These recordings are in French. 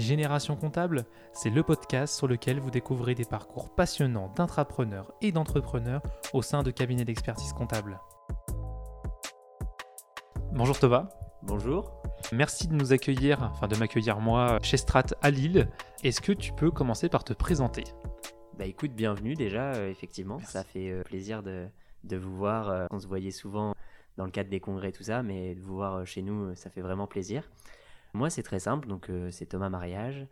Génération Comptable, c'est le podcast sur lequel vous découvrez des parcours passionnants d'intrapreneurs et d'entrepreneurs au sein de cabinets d'expertise comptable. Bonjour Thomas. Bonjour. Merci de nous accueillir, enfin de m'accueillir moi, chez Strat à Lille. Est-ce que tu peux commencer par te présenter? Bah écoute, bienvenue déjà, euh, effectivement. Ça fait euh, plaisir de, de, vous voir. Euh, on se voyait souvent dans le cadre des congrès, tout ça, mais de vous voir chez nous, ça fait vraiment plaisir. Moi, c'est très simple, donc c'est Thomas Mariage.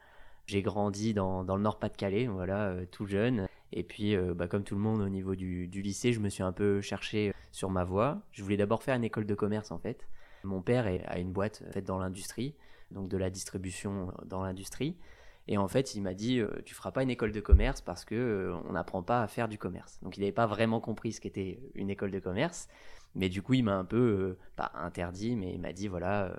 J'ai grandi dans, dans le Nord-Pas-de-Calais, voilà, tout jeune. Et puis, bah, comme tout le monde au niveau du, du, lycée, je me suis un peu cherché sur ma voie. Je voulais d'abord faire une école de commerce, en fait. Mon père a une boîte faite dans l'industrie, donc de la distribution dans l'industrie. Et en fait, il m'a dit euh, Tu feras pas une école de commerce parce que euh, on n'apprend pas à faire du commerce. Donc, il n'avait pas vraiment compris ce qu'était une école de commerce. Mais du coup, il m'a un peu, euh, pas interdit, mais il m'a dit Voilà,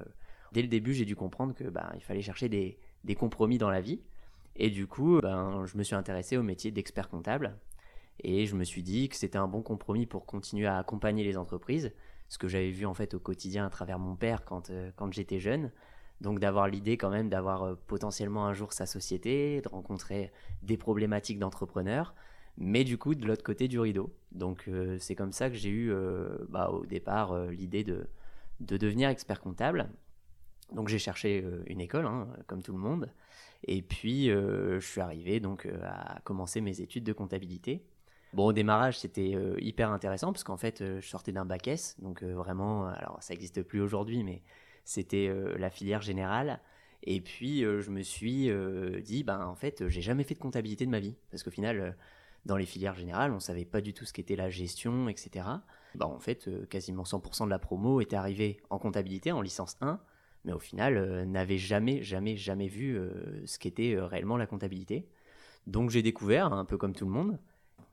dès le début, j'ai dû comprendre que bah, il fallait chercher des, des, compromis dans la vie. Et du coup, ben, je me suis intéressé au métier d'expert comptable. Et je me suis dit que c'était un bon compromis pour continuer à accompagner les entreprises ce que j'avais vu en fait au quotidien à travers mon père quand, euh, quand j'étais jeune. Donc d'avoir l'idée quand même d'avoir euh, potentiellement un jour sa société, de rencontrer des problématiques d'entrepreneurs, mais du coup de l'autre côté du rideau. Donc euh, c'est comme ça que j'ai eu bah, au départ l'idée de, de devenir expert comptable. Donc j'ai cherché une école, hein, comme tout le monde, et puis je suis arrivé donc à commencer mes études de comptabilité. Bon, au démarrage, c'était euh, hyper intéressant parce qu'en fait, euh, je sortais d'un bac S, donc euh, vraiment, alors ça n'existe plus aujourd'hui, mais c'était la filière générale. Et puis, je me suis dit, ben en fait, j'ai jamais fait de comptabilité de ma vie parce qu'au final, dans les filières générales, on savait pas du tout ce qu'était la gestion, etc. Ben, en fait, quasiment 100% de la promo était arrivée en comptabilité, en licence 1, mais au final, n'avait jamais, jamais, jamais vu ce qu'était réellement la comptabilité. Donc j'ai découvert, un peu comme tout le monde,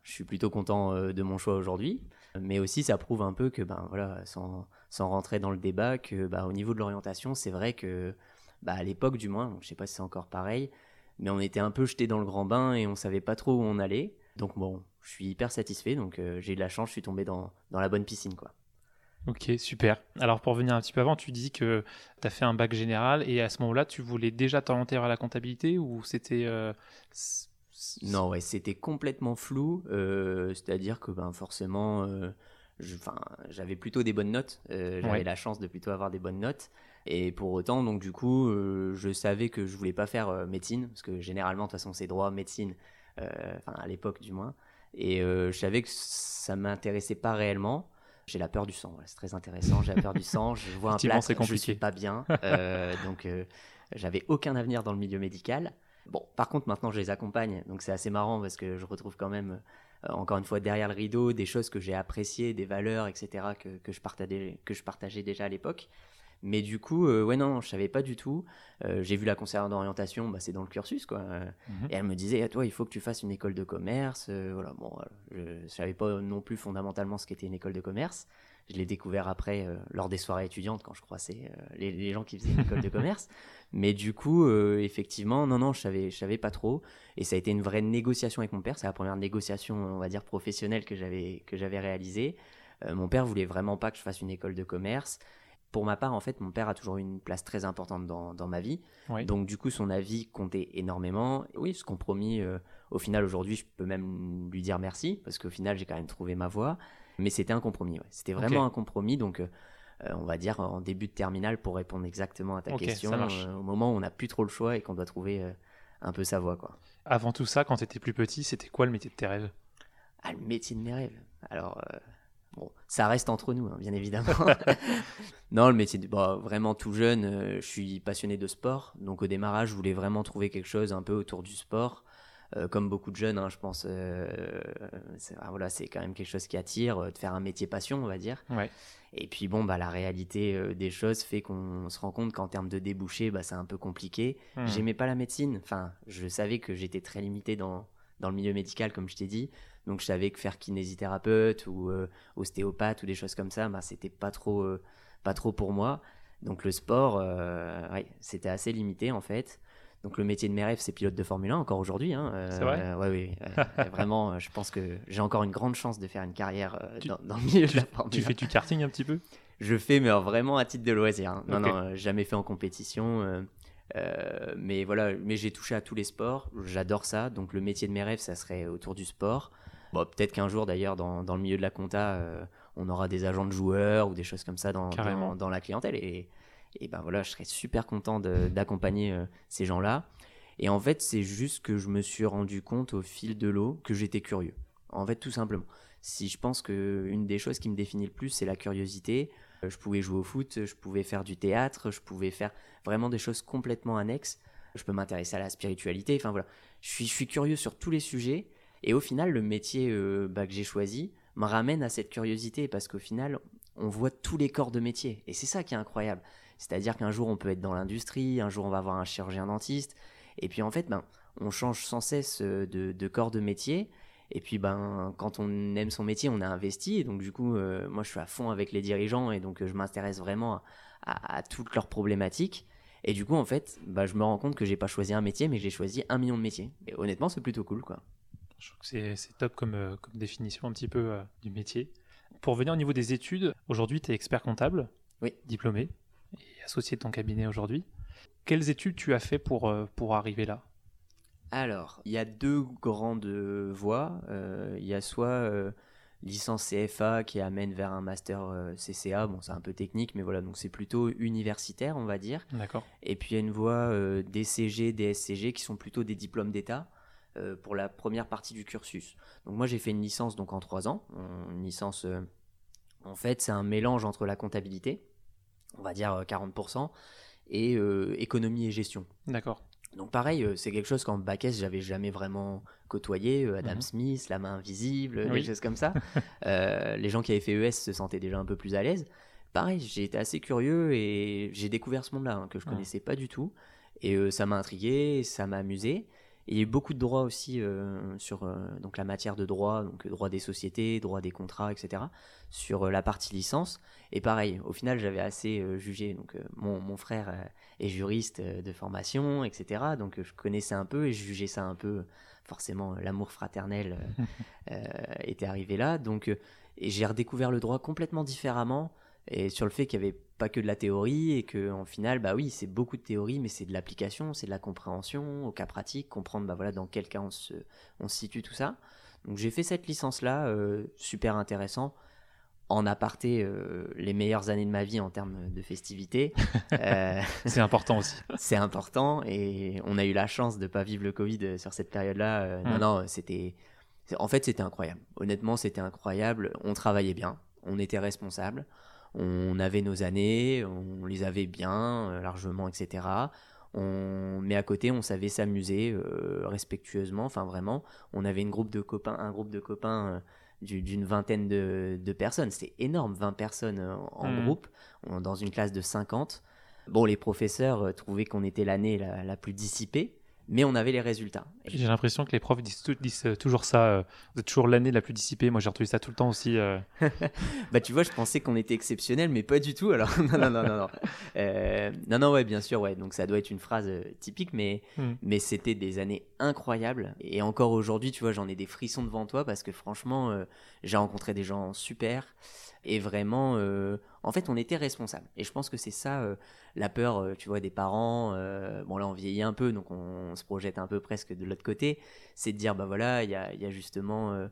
je suis plutôt content euh, de mon choix aujourd'hui. Mais aussi, ça prouve un peu que, ben, voilà, sans, rentrer dans le débat, que ben, au niveau de l'orientation, c'est vrai que, ben, à l'époque du moins, je sais pas si c'est encore pareil, mais on était un peu jeté dans le grand bain et on savait pas trop où on allait. Donc bon, je suis hyper satisfait, donc euh, j'ai eu de la chance, je suis tombé dans, dans la bonne piscine, quoi. Ok, super. Alors pour venir un petit peu avant, tu dis que tu as fait un bac général et à ce moment-là, tu voulais déjà t'orienter vers la comptabilité ou c'était... Euh, non, ouais, c'était complètement flou. Euh, c'est-à-dire que ben, forcément, euh, j'avais plutôt des bonnes notes. Euh, j'avais la chance de plutôt avoir des bonnes notes. Et pour autant, donc du coup, je savais que je voulais pas faire médecine, parce que généralement, de toute façon, c'est droit, médecine, enfin à l'époque du moins. Et je savais que ça m'intéressait pas réellement. J'ai la peur du sang, c'est très intéressant. J'ai la peur du sang, je vois un plat, je suis pas bien. donc, j'avais aucun avenir dans le milieu médical. Bon, par contre, maintenant, je les accompagne, donc c'est assez marrant parce que je retrouve quand même, euh, encore une fois, derrière le rideau, des choses que j'ai appréciées, des valeurs, etc., que, que, je, partageais, que je partageais déjà à l'époque. Mais du coup, euh, ouais, non, je savais pas du tout. Euh, j'ai vu la conseillère d'orientation, bah, c'est dans le cursus, quoi. Mhm. Et elle me disait, à toi, il faut que tu fasses une école de commerce. voilà, bon, je savais pas non plus fondamentalement ce qu'était une école de commerce. Je l'ai découvert après, lors des soirées étudiantes, quand je croisais les, les, gens qui faisaient une école de commerce. Mais du coup, euh, effectivement, non, non, je savais, je savais pas trop. Et ça a été une vraie négociation avec mon père. C'est la première négociation, on va dire, professionnelle que j'avais, que j'avais réalisée. Euh, mon père voulait vraiment pas que je fasse une école de commerce. Pour ma part, en fait, mon père a toujours eu une place très importante dans, dans ma vie. Donc, du coup, son avis comptait énormément. Et oui, ce compromis, euh, au final, aujourd'hui, je peux même lui dire merci, parce qu'au final, j'ai quand même trouvé ma voie. Mais c'était un compromis, ouais. C'était vraiment un compromis. Donc, euh, on va dire, en début de terminale pour répondre exactement à ta question, euh, au moment où on n'a plus trop le choix et qu'on doit trouver euh, un peu sa voie. Quoi. Avant tout ça, quand tu étais plus petit, c'était quoi le métier de tes rêves? Ah, le métier de mes rêves? Alors, bon, ça reste entre nous, hein, bien évidemment. non, le métier, de... Bah, vraiment tout jeune, je suis passionné de sport. Donc au démarrage, je voulais vraiment trouver quelque chose un peu autour du sport. comme beaucoup de jeunes, hein, je pense, c'est, voilà, c'est quand même quelque chose qui attire, de faire un métier passion, on va dire. Ouais. Et puis bon, bah, la réalité euh, des choses fait qu'on se rend compte qu'en termes de débouchés, bah, c'est un peu compliqué. Hmm. J'aimais pas la médecine. Enfin, je savais que j'étais très limité dans, dans le milieu médical, comme je t'ai dit. Donc je savais que faire kinésithérapeute ou euh, ostéopathe ou des choses comme ça, bah, c'était pas trop, euh, pas trop pour moi. Donc le sport, ouais, c'était assez limité en fait. Donc le métier de mes rêves, c'est pilote de Formule 1 encore aujourd'hui. Hein, euh, c'est vrai? ouais, oui, vraiment, je pense que j'ai encore une grande chance de faire une carrière euh, dans, le milieu de la Formule 1. Tu fais du karting un petit peu? Je fais, mais vraiment à titre de loisir. Hein. Non, non, jamais fait en compétition. mais voilà, mais j'ai touché à tous les sports. J'adore ça. Donc le métier de mes rêves, ça serait autour du sport. Bon, peut-être qu'un jour d'ailleurs, dans, dans, le milieu de la compta, on aura des agents de joueurs ou des choses comme ça dans, dans, dans la clientèle. Et, et ben voilà, je serais super content d'accompagner ces gens-là. Et en fait, c'est juste que je me suis rendu compte au fil de l'eau que j'étais curieux. En fait, tout simplement. Si je pense que une des choses qui me définit le plus, c'est la curiosité. Euh, je pouvais jouer au foot, je pouvais faire du théâtre, je pouvais faire vraiment des choses complètement annexes. Je peux m'intéresser à la spiritualité. Enfin voilà, je suis, je suis curieux sur tous les sujets. Et au final, le métier euh, bah, que j'ai choisi me ramène à cette curiosité parce qu'au final, on voit tous les corps de métier. Et c'est ça qui est incroyable. C'est-à-dire qu'un jour, on peut être dans l'industrie, un jour, on va avoir un chirurgien dentiste, et puis en fait, ben, on change sans cesse euh, de, corps de métier. Et puis ben, quand on aime son métier, on a investi. Et donc du coup, euh, moi je suis à fond avec les dirigeants et donc je m'intéresse vraiment à, toutes leurs problématiques. Et du coup, en fait, bah, je me rends compte que j'ai pas choisi un métier, mais j'ai choisi un million de métiers. Et honnêtement, c'est plutôt cool, quoi. Je trouve que c'est top comme, comme, définition un petit peu du métier. Pour venir au niveau des études, aujourd'hui, tu es expert comptable, oui. diplômé et associé de ton cabinet aujourd'hui. Quelles études tu as fait pour, euh, pour arriver là? Alors, il y a deux grandes voies. Euh, il y a soit euh, licence CFA qui amène vers un master CCA. Bon, c'est un peu technique, mais voilà, donc c'est plutôt universitaire, on va dire. D'accord. Et puis il y a une voie DCG, DSCG qui sont plutôt des diplômes d'État. Pour la première partie du cursus. Donc moi j'ai fait une licence donc en trois ans. Une licence, en fait c'est un mélange entre la comptabilité, on va dire 40%, et euh, économie et gestion. D'accord. Donc pareil, euh, c'est quelque chose qu'en bac S, j'avais jamais vraiment côtoyé. Euh, Adam mhm. Smith, la main invisible, des choses comme ça. les gens qui avaient fait ES se sentaient déjà un peu plus à l'aise. Pareil, j'ai été assez curieux et j'ai découvert ce monde-là hein, que je connaissais pas du tout. Et ça m'a intrigué, ça m'a amusé il y a eu beaucoup de droits aussi euh, sur euh, donc la matière de droit, donc droit des sociétés, droit des contrats, etc. sur euh, la partie licence. Et pareil, au final, j'avais assez jugé. Donc mon, mon, frère est juriste de formation, etc. Donc je connaissais un peu et je jugeais ça un peu. Forcément, l'amour fraternel était arrivé là. Donc j'ai redécouvert le droit complètement différemment et sur le fait qu'il n'y avait pas que de la théorie et que en final bah oui c'est beaucoup de théorie mais c'est de l'application c'est de la compréhension au cas pratique comprendre bah voilà dans quel cas on se, on situe tout ça donc j'ai fait cette licence là euh, super intéressant en aparté euh, les meilleures années de ma vie en termes de festivités. Euh, c'est important aussi. c'est important et on a eu la chance de pas vivre le Covid sur cette période-là. Non, mm. non, c'était. En fait, c'était incroyable. Honnêtement, c'était incroyable. On travaillait bien, on était responsable on avait nos années, on les avait bien, euh, largement, etc. On... Mais à côté, on savait s'amuser euh, respectueusement, enfin vraiment. On avait une groupe de copains, un groupe de copains euh, d'une vingtaine de, personnes. C'était énorme, 20 personnes en mmh. groupe, dans une classe de 50. Bon, les professeurs trouvaient qu'on était l'année la, plus dissipée mais on avait les résultats. J'ai l'impression que les profs disent, euh, toujours ça. Euh, vous êtes toujours l'année la plus dissipée. Moi, j'ai retrouvé ça tout le temps aussi. Euh. bah, tu vois, je pensais qu'on était exceptionnel, mais pas du tout. Alors, non, non, non, non, non. non, non, ouais, bien sûr, ouais. Donc, ça doit être une phrase typique, mais, hmm. mais c'était des années incroyables. Et encore aujourd'hui, tu vois, j'en ai des frissons devant toi parce que franchement, j'ai rencontré des gens super. Et vraiment, en fait, on était responsable. Et je pense que c'est ça euh, la peur, euh, tu vois, des parents. Euh, bon, là, on vieillit un peu, donc on, se projette un peu presque de l'autre côté. C'est de dire, bah voilà, il y a, y a, justement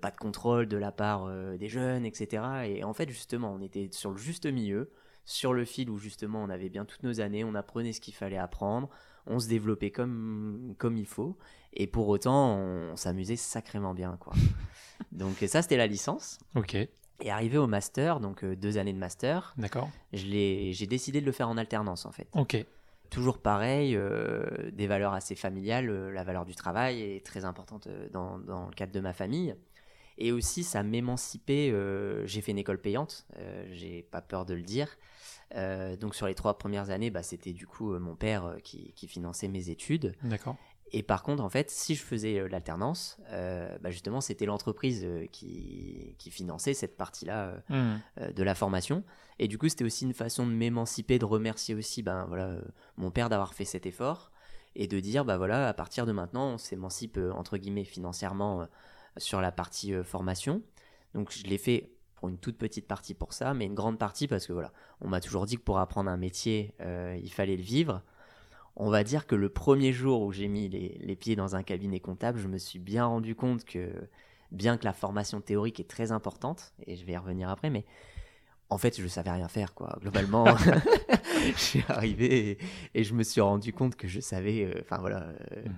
pas de contrôle de la part des jeunes, etc. Et en fait, justement, on était sur le juste milieu, sur le fil où justement on avait bien toutes nos années, on apprenait ce qu'il fallait apprendre, on se développait comme, comme il faut. Et pour autant, on, on s'amusait sacrément bien, quoi. donc ça, c'était la licence. Ok. Et arrivé au master, donc euh, deux années de master, D'accord. j'ai décidé de le faire en alternance en fait. Ok. Toujours pareil, euh, des valeurs assez familiales, euh, la valeur du travail est très importante dans, dans, le cadre de ma famille. Et aussi, ça m'émancipait. j'ai fait une école payante, j'ai pas peur de le dire. donc sur les trois premières années, bah, c'était du coup mon père qui, qui, finançait mes études. D'accord. Et par contre, en fait, si je faisais euh, l'alternance, euh, bah, justement, c'était l'entreprise euh, qui, qui, finançait cette partie-là mmh. de la formation. Et du coup, c'était aussi une façon de m'émanciper, de remercier aussi ben, voilà, mon père d'avoir fait cet effort et de dire, bah voilà, à partir de maintenant, on s'émancipe, entre guillemets, financièrement sur la partie formation. Donc, je l'ai fait pour une toute petite partie pour ça, mais une grande partie parce que voilà, on m'a toujours dit que pour apprendre un métier, il fallait le vivre on va dire que le premier jour où j'ai mis les, pieds dans un cabinet comptable, je me suis bien rendu compte que, bien que la formation théorique est très importante, et je vais y revenir après, mais en fait, je ne savais rien faire, quoi. Globalement, je suis arrivé et, je me suis rendu compte que je savais, euh, enfin voilà, euh, mmh.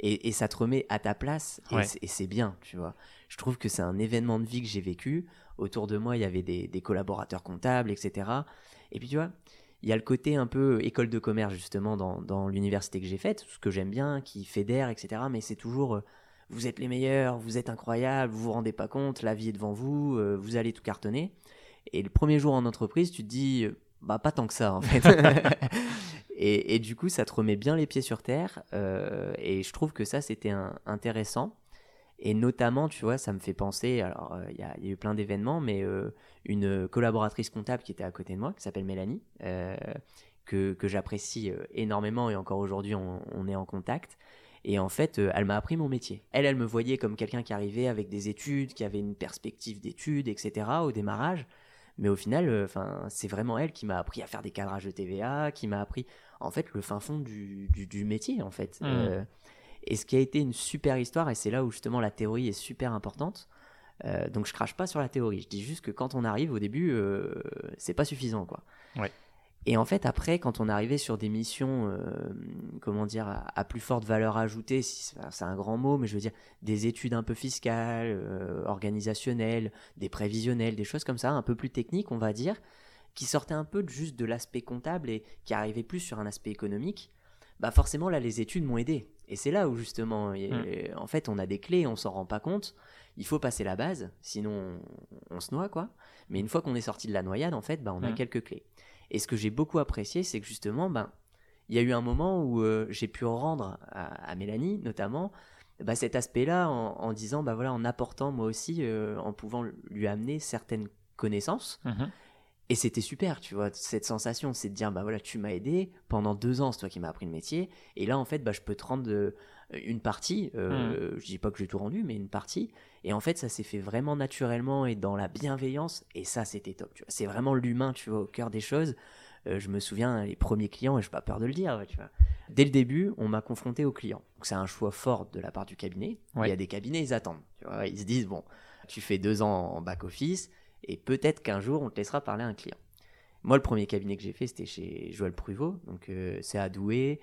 et, ça te remet à ta place, et c'est bien, tu vois. Je trouve que c'est un événement de vie que j'ai vécu. Autour de moi, il y avait des, des collaborateurs comptables, etc. Et puis, tu vois, il y a le côté un peu école de commerce justement dans, l'université que j'ai faite, ce que j'aime bien, qui fédère, etc. Mais c'est toujours euh, vous êtes les meilleurs, vous êtes incroyables, vous vous rendez pas compte, la vie est devant vous, euh, vous allez tout cartonner. Et le premier jour en entreprise, tu te dis euh, bah pas tant que ça en fait. et, et, du coup, ça te remet bien les pieds sur terre. et je trouve que ça c'était intéressant. Et notamment, tu vois, ça me fait penser, alors euh, il y, a eu plein d'événements, mais euh, une collaboratrice comptable qui était à côté de moi, qui s'appelle Mélanie, euh, que, que j'apprécie énormément et encore aujourd'hui on, est en contact. Et en fait, elle m'a appris mon métier. Elle, elle me voyait comme quelqu'un qui arrivait avec des études, qui avait une perspective d'études, etc. au démarrage. Mais au final, enfin, c'est vraiment elle qui m'a appris à faire des cadrages de TVA, qui m'a appris, en fait, le fin fond du, du, métier, en fait. Mmh. Et ce qui a été une super histoire, et c'est là où justement la théorie est super importante. Euh, donc je crache pas sur la théorie, je dis juste que quand on arrive au début, euh, c'est pas suffisant quoi. Et en fait après, quand on arrivait sur des missions, euh, comment dire, à, plus forte valeur ajoutée, c'est un grand mot, mais je veux dire des études un peu fiscales, organisationnelles, des prévisionnelles, des choses comme ça, un peu plus techniques on va dire, qui sortaient un peu juste de l'aspect comptable et qui arrivaient plus sur un aspect économique. Bah forcément là les études m'ont aidé et c'est là où justement, mm. en fait, on a des clés, on s'en rend pas compte. Il faut passer la base, sinon on, se noie, quoi. Mais une fois qu'on est sorti de la noyade, en fait, bah, on a mm. quelques clés. Et ce que j'ai beaucoup apprécié, c'est que justement, ben, il y a eu un moment où euh, j'ai pu rendre à, Mélanie, notamment, bah, cet aspect-là en, disant, bah voilà, en apportant moi aussi, euh, en pouvant lui amener certaines connaissances. Mm-hmm. Et c'était super, tu vois, cette sensation, c'est de dire, bah voilà, tu m'as aidé pendant deux ans, c'est toi qui m'as appris le métier, et là, en fait, bah, je peux te rendre euh, une partie, euh, mmh. je dis pas que j'ai tout rendu, mais une partie, et en fait, ça s'est fait vraiment naturellement et dans la bienveillance, et ça, c'était top, tu vois, c'est vraiment l'humain, tu vois, au cœur des choses. Euh, je me souviens, les premiers clients, et je n'ai pas peur de le dire, tu vois, dès le début, on m'a confronté aux clients. Donc, c'est un choix fort de la part du cabinet. Il y a des cabinets, ils attendent, tu vois, ils se disent, bon, tu fais deux ans en back-office, et peut-être qu'un jour on te laissera parler à un client. Moi, le premier cabinet que j'ai fait, c'était chez Joël Pruvot, donc euh, c'est à Douai.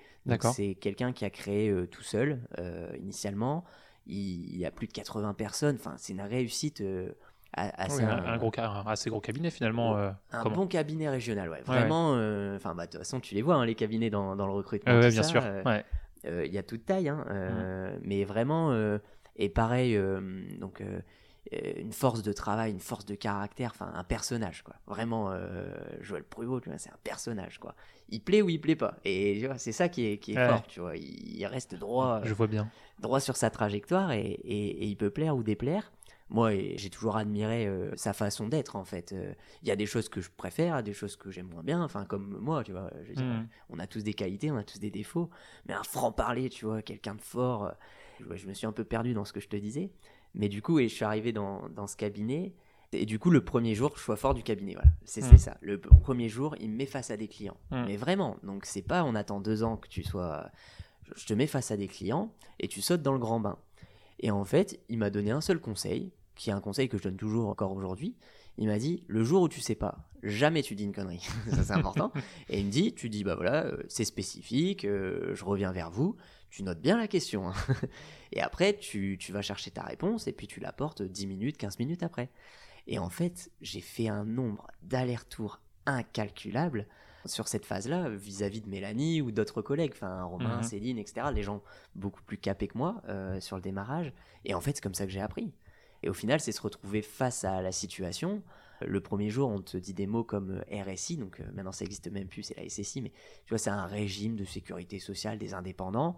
C'est quelqu'un qui a créé euh, tout seul euh, initialement. Il, y a plus de 80 personnes. Enfin, c'est une réussite. Assez, un, gros, assez gros cabinet finalement. un bon cabinet régional, ouais. Vraiment, enfin, bah, de toute façon, tu les vois, hein, les cabinets dans, dans le recrutement. bien sûr. Il y a toute taille, hein, mmh. mais vraiment, et pareil, donc euh, une force de travail, une force de caractère, enfin un personnage quoi. Vraiment, euh, Joël Pruvot, c'est un personnage quoi. Il plaît ou il plaît pas. Et c'est ça qui est, qui est fort, tu vois. Il, reste droit. Je vois bien. Droit sur sa trajectoire et, et, il peut plaire ou déplaire. Moi, j'ai toujours admiré euh, sa façon d'être en fait. Il y a des choses que je préfère, des choses que j'aime moins bien. Enfin, comme moi, tu vois. Mmh. On a tous des qualités, on a tous des défauts. Mais un franc parler, tu vois, quelqu'un de fort. je me suis un peu perdu dans ce que je te disais. Mais du coup, et je suis arrivé dans, dans, ce cabinet. Et du coup, le premier jour, je suis fort du cabinet. Voilà, c'est mm. ça. Le premier jour, il me met face à des clients. Mm. Mais vraiment, donc c'est pas on attend deux ans que tu sois. Je te mets face à des clients et tu sautes dans le grand bain. Et en fait, il m'a donné un seul conseil, qui est un conseil que je donne toujours encore aujourd'hui. Il m'a dit le jour où tu sais pas, jamais tu dis une connerie. ça c'est important. et il me dit tu dis bah voilà, euh, c'est spécifique, euh, je reviens vers vous tu notes bien la question. Hein. et après, tu, vas chercher ta réponse et puis tu l'apportes 10 minutes, 15 minutes après. Et en fait, j'ai fait un nombre d'allers-retours incalculables sur cette phase-là vis-à-vis de Mélanie ou d'autres collègues, enfin Romain, mhm. Céline, etc. Les gens beaucoup plus capés que moi euh, sur le démarrage. Et en fait, c'est comme ça que j'ai appris. Et au final, c'est se retrouver face à la situation. Le premier jour, on te dit des mots comme euh, RSI, donc euh, maintenant ça existe même plus, c'est la SSI, mais tu vois, c'est un régime de sécurité sociale des indépendants.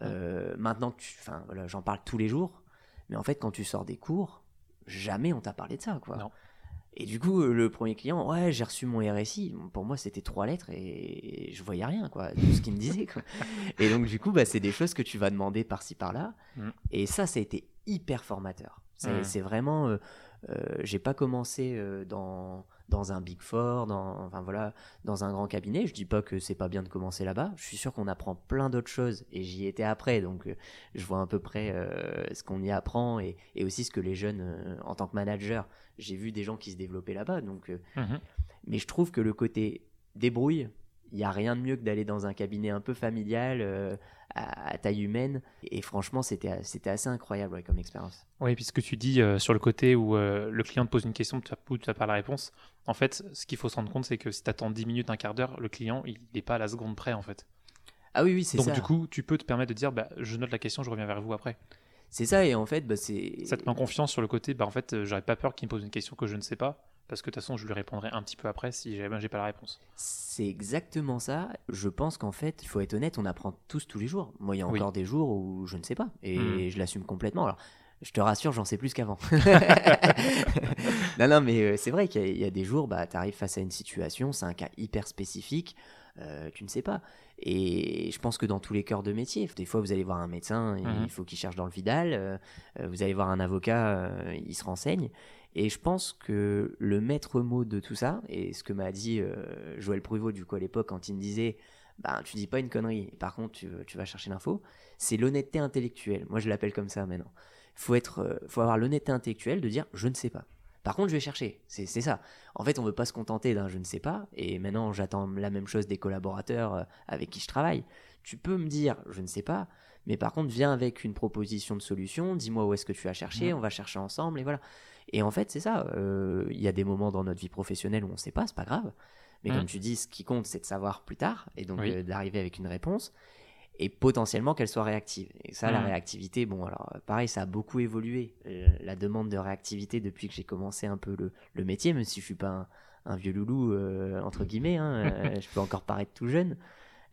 Euh, maintenant, enfin, j'en parle tous les jours, mais en fait, quand tu sors des cours, jamais on t'a parlé de ça, quoi. Et du coup, le premier client, ouais, j'ai reçu mon RSI. Pour moi, c'était trois lettres et je voyais rien, quoi, de ce qu'il me disait, quoi. Et donc, du coup, bah, c'est des choses que tu vas demander par-ci, par-là. Mm. Et ça, ça a été hyper formateur. C'est mm. vraiment, euh, j'ai pas commencé dans dans un Big Four, dans, enfin voilà, dans un grand cabinet. Je dis pas que c'est pas bien de commencer là-bas. Je suis sûr qu'on apprend plein d'autres choses et j'y étais après, donc euh, je vois à peu près euh, ce qu'on y apprend et, aussi ce que les jeunes, euh, en tant que manager, j'ai vu des gens qui se développaient là-bas. Donc, mhm. mais je trouve que le côté débrouille, il n'y a rien de mieux que d'aller dans un cabinet un peu familial à, taille humaine. Et franchement, c'était, c'était assez incroyable comme expérience. Oui, puisque tu dis euh, sur le côté où euh, le client te pose une question, tu n'as pas la réponse. En fait, ce qu'il faut se rendre compte, c'est que si tu attends 10 minutes, un quart d'heure, le client, il n'est pas à la seconde près, en fait. Ah oui, oui, c'est ça. Donc, du coup, tu peux te permettre de dire, bah, je note la question, je reviens vers vous après. C'est ça, et en fait, bah, c'est. Ça te met en confiance sur le côté, bah, en fait, euh, j'aurais pas peur qu'il me pose une question que je ne sais pas parce que de toute façon, je lui répondrai un petit peu après si j'ai j'ai pas la réponse. C'est exactement ça. Je pense qu'en fait, il faut être honnête, on apprend tous tous les jours. Moi, il y a encore des jours où je ne sais pas et hmm. je l'assume complètement. Alors, je te rassure, j'en sais plus qu'avant. non, non, mais euh, c'est vrai qu'il y, a des jours, bah, tu arrives face à une situation, c'est un cas hyper spécifique, euh, tu ne sais pas. Et je pense que dans tous les cœurs de métier, des fois vous allez voir un médecin, il mhm. faut qu'il cherche dans le Vidal, euh, vous allez voir un avocat, il se renseigne. Et je pense que le maître mot de tout ça, et ce que m'a dit euh, Joël Pruvot du coup à l'époque quand il me disait bah, tu dis pas une connerie, par contre tu, tu vas chercher l'info, c'est l'honnêteté intellectuelle. Moi je l'appelle comme ça maintenant. Il faut, être, euh, faut avoir l'honnêteté intellectuelle de dire je ne sais pas. Par contre, je vais chercher. C'est ça. En fait, on ne veut pas se contenter d'un je ne sais pas. Et maintenant, j'attends la même chose des collaborateurs euh, avec qui je travaille. Tu peux me dire je ne sais pas, mais par contre, viens avec une proposition de solution. Dis-moi où est-ce que tu as cherché. On va chercher ensemble. Et voilà. Et en fait, c'est ça. Euh, il y a des moments dans notre vie professionnelle où on ne sait pas, c'est pas grave. Mais mmh. comme tu dis, ce qui compte, c'est de savoir plus tard et donc euh, d'arriver avec une réponse et potentiellement qu'elle soit réactive. Et ça, la mmh. réactivité, bon, alors pareil, ça a beaucoup évolué. Euh, la demande de réactivité depuis que j'ai commencé un peu le, le, métier, même si je suis pas un, vieux loulou, entre guillemets, hein, je peux encore paraître tout jeune.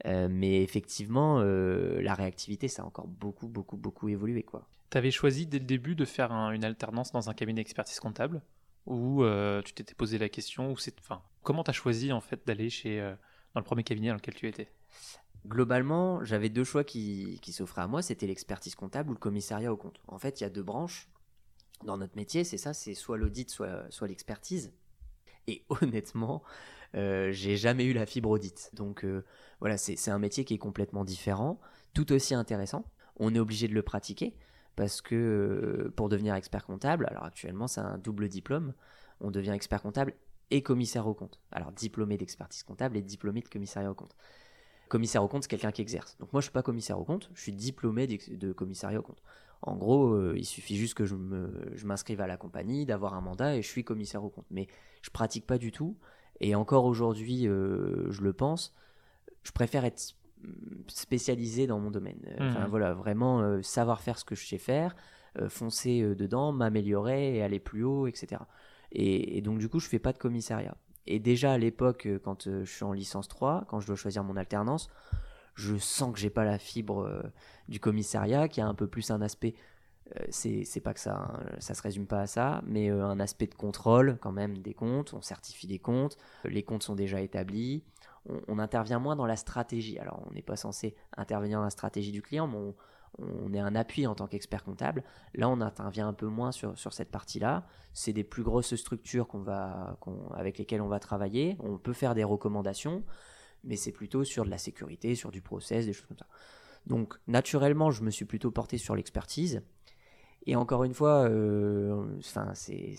mais effectivement, la réactivité, ça a encore beaucoup, beaucoup, beaucoup évolué. quoi. Tu avais choisi dès le début de faire une alternance dans un cabinet d'expertise comptable ou euh, tu t'étais posé la question ou comment tu as choisi en fait d'aller chez euh, dans le premier cabinet dans lequel tu étais? Globalement, j'avais deux choix qui, s'offraient à moi, c'était l'expertise comptable ou le commissariat au compte. En fait, il y a deux branches dans notre métier, c'est ça, c'est soit l'audit, soit, l'expertise. Et honnêtement, euh, j'ai jamais eu la fibre audit. Donc voilà, c'est un métier qui est complètement différent, tout aussi intéressant. On est obligé de le pratiquer parce que euh, pour devenir expert comptable, alors actuellement c'est un double diplôme, on devient expert comptable et commissaire au compte. Alors diplômé d'expertise comptable et diplômé de commissariat au compte. Commissaire au compte, c'est quelqu'un qui exerce. Donc moi je suis pas commissaire au compte, je suis diplômé de commissariat au compte. En gros, euh, il suffit juste que je m'inscrive à la compagnie, d'avoir un mandat et je suis commissaire au compte. Mais je pratique pas du tout. Et encore aujourd'hui, euh, je le pense, je préfère être spécialisé dans mon domaine. Euh, enfin mhm. voilà, vraiment euh, savoir faire ce que je sais faire, euh, foncer dedans, m'améliorer et aller plus haut, etc. Et, donc du coup, je fais pas de commissariat. Et déjà à l'époque, quand je suis en licence 3, quand je dois choisir mon alternance, je sens que j'ai pas la fibre du commissariat, qui a un peu plus un aspect c'est pas que ça, hein, ça se résume pas à ça, mais un aspect de contrôle quand même des comptes, on certifie des comptes, les comptes sont déjà établis, on, intervient moins dans la stratégie. Alors, on n'est pas censé intervenir dans la stratégie du client, mais on, est un appui en tant qu'expert comptable. Là, on intervient un peu moins sur, cette partie-là. C'est des plus grosses structures qu'on va, avec lesquelles on va travailler. On peut faire des recommandations, mais c'est plutôt sur de la sécurité, sur du process, des choses comme ça. Donc, naturellement, je me suis plutôt porté sur l'expertise. Et encore une fois, euh, c'est,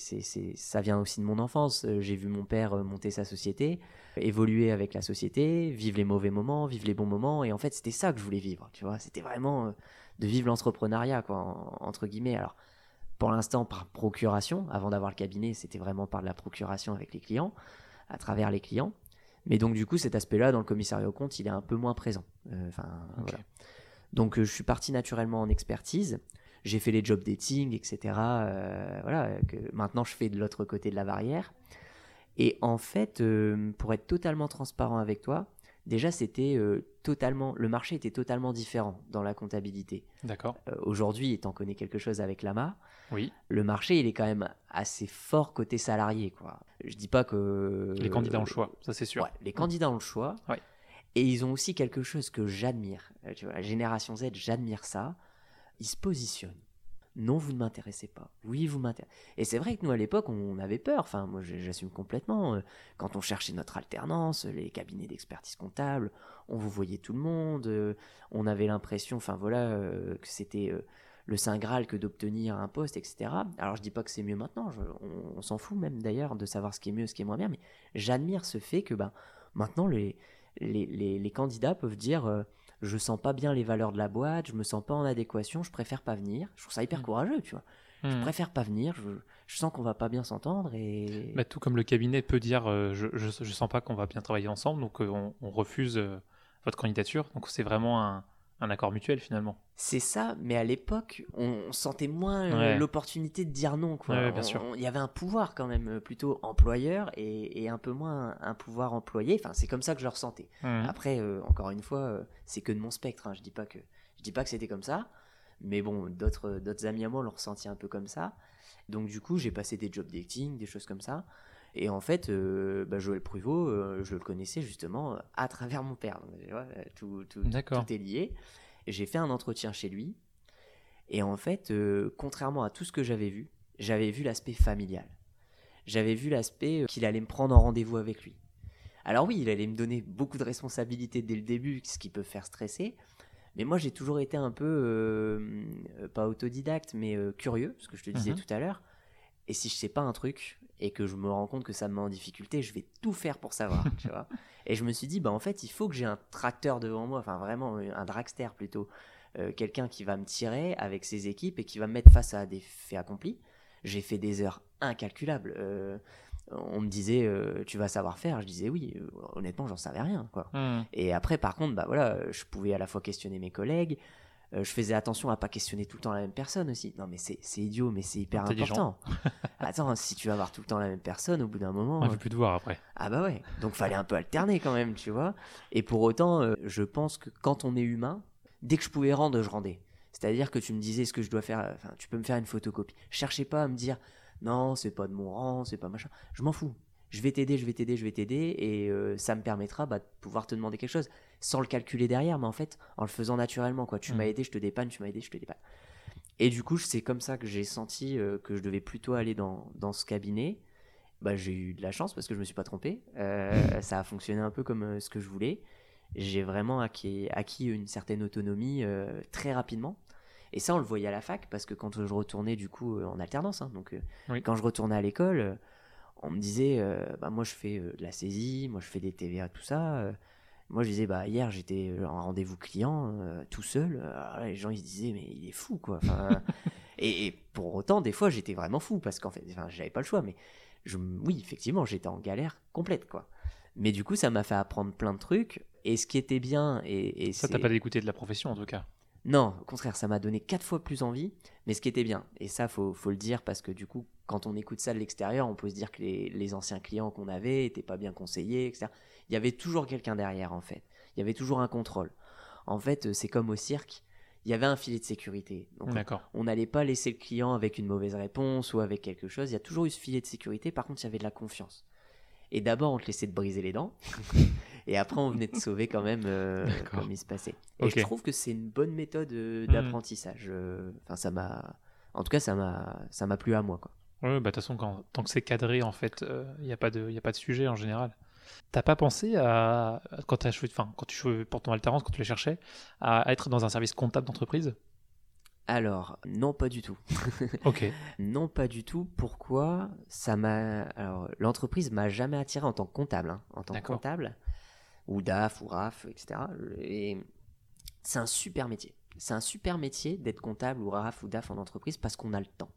ça vient aussi de mon enfance. Euh, j'ai vu mon père euh, monter sa société, évoluer avec la société, vivre les mauvais moments, vivre les bons moments. Et en fait, c'était ça que je voulais vivre. Tu vois, c'était vraiment de vivre l'entrepreneuriat, quoi, entre guillemets. Alors, pour l'instant, par procuration. Avant d'avoir le cabinet, c'était vraiment par de la procuration avec les clients, à travers les clients. Mais donc, du coup, cet aspect-là, dans le commissariat au compte, il est un peu moins présent. Enfin, Donc, je suis parti naturellement en expertise j'ai fait les job dating, etc. Euh, voilà, que maintenant je fais de l'autre côté de la barrière. Et en fait, euh, pour être totalement transparent avec toi, déjà c'était euh, totalement, le marché était totalement différent dans la comptabilité. D'accord. Aujourd'hui, étant connaît quelque chose avec l'AMA, oui. le marché il est quand même assez fort côté salarié, quoi. Je dis pas que les candidats ont le choix, ça c'est sûr. les candidats ont le choix. Et ils ont aussi quelque chose que j'admire. Tu vois, la génération Z, j'admire ça ils se positionnent. non, vous ne m'intéressez pas. Oui, vous m'intéressez. Et c'est vrai que nous, à l'époque, on avait peur. Enfin, moi, j'assume complètement. Euh, quand on cherchait notre alternance, les cabinets d'expertise comptable, on vous voyait tout le monde. Euh, on avait l'impression, enfin voilà, euh, que c'était le Saint Graal que d'obtenir un poste, etc. Alors, je dis pas que c'est mieux maintenant. on, s'en fout même d'ailleurs de savoir ce qui est mieux, ce qui est moins bien. Mais j'admire ce fait que ben, maintenant, les, candidats peuvent dire je sens pas bien les valeurs de la boîte, je me sens pas en adéquation, je préfère pas venir. Je trouve ça hyper mm. courageux, tu vois. Je mm. préfère pas venir, je, sens qu'on va pas bien s'entendre et. Bah, tout comme le cabinet peut dire euh, je, je, sens pas qu'on va bien travailler ensemble, donc euh, on, refuse euh, votre candidature. Donc c'est vraiment un, un accord mutuel finalement. C'est ça, mais à l'époque, on, sentait moins euh, l'opportunité de dire non. Quoi. bien sûr. Il y avait un pouvoir quand même euh, plutôt employeur et, un peu moins un, pouvoir employé. Enfin, c'est comme ça que je le ressentais. Mmh. Après, euh, encore une fois, c'est que de mon spectre. Hein. Je dis pas que je dis pas que c'était comme ça, mais bon, d'autres d'autres amis à moi l'ont ressenti un peu comme ça. Donc du coup, j'ai passé des job dating, des choses comme ça. Et en fait, bah, Joël Pruvot, je le connaissais justement à travers mon père. tout, tout, tout, est lié j'ai fait un entretien chez lui. Et en fait, euh, contrairement à tout ce que j'avais vu, j'avais vu l'aspect familial. J'avais vu l'aspect euh, qu'il allait me prendre en rendez-vous avec lui. Alors oui, il allait me donner beaucoup de responsabilités dès le début, ce qui peut faire stresser. Mais moi, j'ai toujours été un peu, euh, pas autodidacte, mais curieux, ce que je te disais mhm. tout à l'heure. Et si je sais pas un truc et que je me rends compte que ça me met en difficulté, je vais tout faire pour savoir, tu vois. Et je me suis dit, bah en fait, il faut que j'ai un tracteur devant moi, enfin vraiment un dragster plutôt, euh, quelqu'un qui va me tirer avec ses équipes et qui va me mettre face à des faits accomplis. J'ai fait des heures incalculables. Euh, on me disait, euh, tu vas savoir faire. Je disais oui. honnêtement, j'en savais rien, quoi. Mmh. Et après, par contre, bah voilà, je pouvais à la fois questionner mes collègues. Euh, je faisais attention à pas questionner tout le temps la même personne aussi. Non, mais c'est idiot, mais c'est hyper important. Attends, si tu vas voir tout le temps la même personne, au bout d'un moment. On ne veut plus te voir après. Ah bah ouais. Donc fallait un peu alterner quand même, tu vois. Et pour autant, euh, je pense que quand on est humain, dès que je pouvais rendre, je rendais. C'est-à-dire que tu me disais ce que je dois faire. Enfin, tu peux me faire une photocopie. Cherchez pas à me dire non, c'est pas de mon rang, c'est pas machin. Je m'en fous je vais t'aider, je vais t'aider, je vais t'aider, et euh, ça me permettra bah, de pouvoir te demander quelque chose sans le calculer derrière, mais en fait en le faisant naturellement. Quoi. Tu m'as mm. aidé, je te dépanne, tu m'as aidé, je te dépanne. Et du coup, c'est comme ça que j'ai senti euh, que je devais plutôt aller dans, dans ce cabinet. Bah, j'ai eu de la chance parce que je me suis pas trompé. Euh, ça a fonctionné un peu comme ce que je voulais. J'ai vraiment acquis, acquis, une certaine autonomie très rapidement. Et ça, on le voyait à la fac parce que quand je retournais du coup en alternance, hein, donc quand je retournais à l'école, on me disait, euh, bah, moi je fais euh, de la saisie, moi je fais des TVA, tout ça. Euh. moi je disais, bah hier j'étais en rendez-vous client tout seul. les gens ils se disaient, mais il est fou quoi. et, pour autant, des fois j'étais vraiment fou parce qu'en fait, enfin, j'avais pas le choix. Mais je, oui, effectivement, j'étais en galère complète quoi. Mais du coup, ça m'a fait apprendre plein de trucs. Et ce qui était bien. Et, et ça, t'as pas dégoûté de la profession en tout cas? Non, au contraire, ça m'a donné quatre fois plus envie, mais ce qui était bien, et ça, faut, faut le dire, parce que du coup, quand on écoute ça de l'extérieur, on peut se dire que les, anciens clients qu'on avait n'étaient pas bien conseillés, etc. Il y avait toujours quelqu'un derrière, en fait. Il y avait toujours un contrôle. En fait, c'est comme au cirque, il y avait un filet de sécurité. Donc, on n'allait pas laisser le client avec une mauvaise réponse ou avec quelque chose. Il y a toujours eu ce filet de sécurité. Par contre, il y avait de la confiance. Et d'abord, on te laissait de briser les dents. Et après, on venait de sauver quand même euh, comme il se passait. Et je trouve que c'est une bonne méthode euh, hmm. d'apprentissage. Euh, enfin, ça m'a. En tout cas, ça m'a, ça m'a plu à moi, quoi. Ouais, bah de toute façon, quand, tant que c'est cadré, en fait, il n'y a pas de, il a pas de sujet en général. T'as pas pensé à quand as enfin, quand tu pour ton alternance, quand tu les cherchais, à être dans un service comptable d'entreprise? Alors, non, pas du tout. ok. Non, pas du tout. Pourquoi? Ça m'a. Alors, l'entreprise m'a jamais attiré en tant que comptable. Hein. En tant que comptable, ou DAF, ou RAF, etc. Et c'est un super métier. C'est un super métier d'être comptable, ou RAF, ou DAF en entreprise parce qu'on a le temps.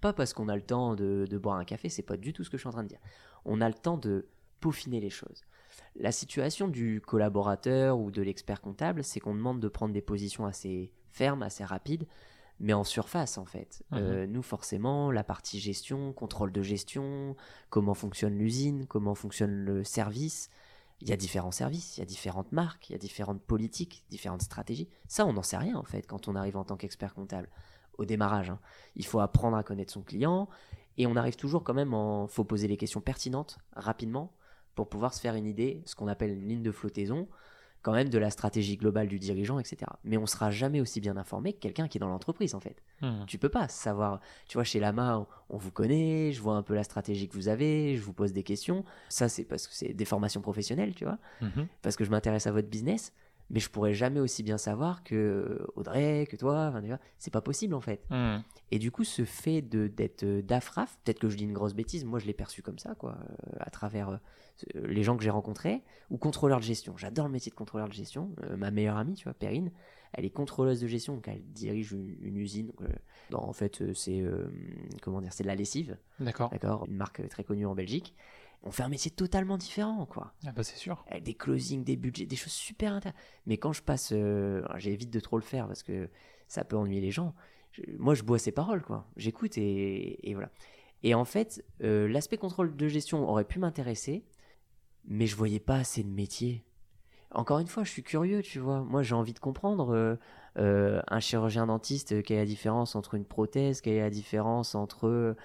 Pas parce qu'on a le temps de, de boire un café, c'est pas du tout ce que je suis en train de dire. On a le temps de peaufiner les choses. La situation du collaborateur ou de l'expert comptable, c'est qu'on demande de prendre des positions assez fermes, assez rapides, mais en surface en fait. Mhm. Euh, nous forcément, la partie gestion, contrôle de gestion, comment fonctionne l'usine, comment fonctionne le service, il y a différents services, il y a différentes marques, il y a différentes politiques, différentes stratégies. Ça, on n'en sait rien en fait quand on arrive en tant qu'expert comptable. Au démarrage, hein. il faut apprendre à connaître son client et on arrive toujours quand même en. faut poser les questions pertinentes rapidement pour pouvoir se faire une idée, ce qu'on appelle une ligne de flottaison. quand même de la stratégie globale du dirigeant, etc. Mais on sera jamais aussi bien informé que quelqu'un qui est dans l'entreprise, en fait. Hmm. Tu peux pas savoir. Tu vois, chez Lama, on, vous connaît, je vois un peu la stratégie que vous avez, je vous pose des questions. Ça, c'est parce que c'est des formations professionnelles, tu vois, Mhm. parce que je m'intéresse à votre business. Mais je pourrais jamais aussi bien savoir que Audrey, que toi. Enfin, c'est pas possible, en fait. Hmm. Et du coup, ce fait de d'être euh, DAFRAF, peut-être que je dis une grosse bêtise, moi je l'ai perçu comme ça, quoi, euh, à travers euh, euh, les gens que j'ai rencontrés, ou contrôleur de gestion. J'adore le métier de contrôleur de gestion. Euh, ma meilleure amie, tu vois, Perrine, elle est contrôleuse de gestion, donc elle dirige une, une usine. donc, euh, en fait, euh, c'est euh, comment dire, c'est de la lessive, D'accord. d'accord, une marque euh, très connue en Belgique. On fait un métier totalement différent, quoi. Ah bah c'est sûr. Avec des closings, des budgets, des choses super intéressantes. Mais quand je passe, euh, j'évite de trop le faire parce que ça peut ennuyer les gens. Je- moi, je bois ses paroles, quoi. J'écoute et, et voilà. Et en fait, euh, l'aspect contrôle de gestion aurait pu m'intéresser, mais je voyais pas assez de métier. Encore une fois, je suis curieux, tu vois. Moi, j'ai envie de comprendre euh, euh, un chirurgien dentiste, quelle est la différence entre une prothèse, quelle est la différence entre,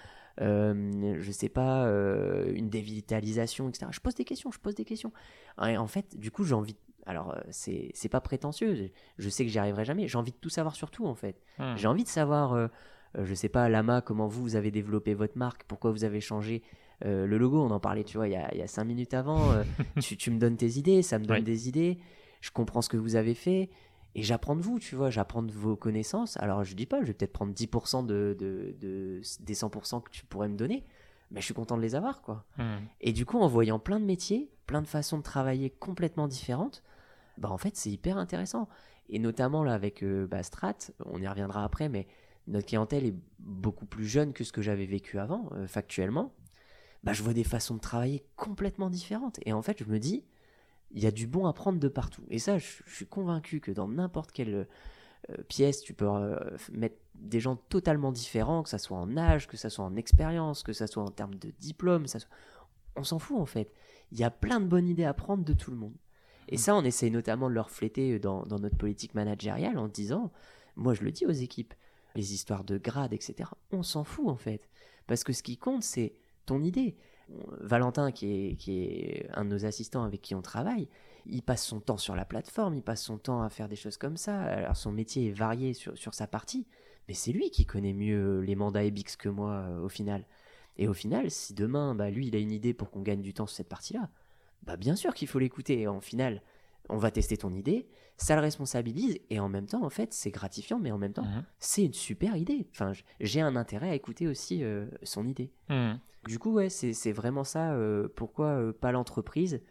euh, je sais pas, euh, une dévitalisation, etc. Je pose des questions, je pose des questions. Et en fait, du coup, j'ai envie. Alors, euh, c'est c'est pas prétentieux. Je, sais que j'y arriverai jamais. J'ai envie de tout savoir sur tout, en fait. Hmm. J'ai envie de savoir, euh, euh, je sais pas, Lama, comment vous, vous avez développé votre marque, pourquoi vous avez changé euh, le logo. On en parlait, tu vois, il y a, y a cinq minutes avant. euh, tu, tu me donnes tes idées, ça me donne des idées. Je comprends ce que vous avez fait. Et j'apprends de vous, tu vois, j'apprends de vos connaissances. Alors, je dis pas, je vais peut-être prendre 10% de, de, de- des 100% que tu pourrais me donner, mais je suis content de les avoir, quoi. Hmm. Et du coup, en voyant plein de métiers, plein de façons de travailler complètement différentes, bah en fait, c'est hyper intéressant. Et notamment là avec euh, bah, Strat, on y reviendra après, mais notre clientèle est beaucoup plus jeune que ce que j'avais vécu avant, euh, factuellement. Bah, je vois des façons de travailler complètement différentes. Et en fait, je me dis, il y a du bon à prendre de partout. Et ça, je, je suis convaincu que dans n'importe quelle euh, pièce, tu peux euh, mettre des gens totalement différents, que ça soit en âge, que ça soit en expérience, que ça soit en termes de diplôme, ça soit- on s'en fout en fait. Il y a plein de bonnes idées à prendre de tout le monde. Et ça, on essaye notamment de le refléter dans, dans notre politique managériale en disant, moi je le dis aux équipes, les histoires de grades, etc., on s'en fout en fait. Parce que ce qui compte, c'est ton idée. Valentin, qui est, qui est un de nos assistants avec qui on travaille, il passe son temps sur la plateforme, il passe son temps à faire des choses comme ça. Alors son métier est varié sur, sur sa partie, mais c'est lui qui connaît mieux les mandats EBIX que moi euh, au final. Et au final, si demain, bah, lui, il a une idée pour qu'on gagne du temps sur cette partie-là, bah bien sûr qu'il faut l'écouter. Et en final, on va tester ton idée, ça le responsabilise, et en même temps, en fait, c'est gratifiant, mais en même temps, Mhm. c'est une super idée. Enfin, j'ai un intérêt à écouter aussi euh, son idée. Hmm. Du coup, ouais, c'est vraiment ça. euh, pourquoi euh, pas l'entreprise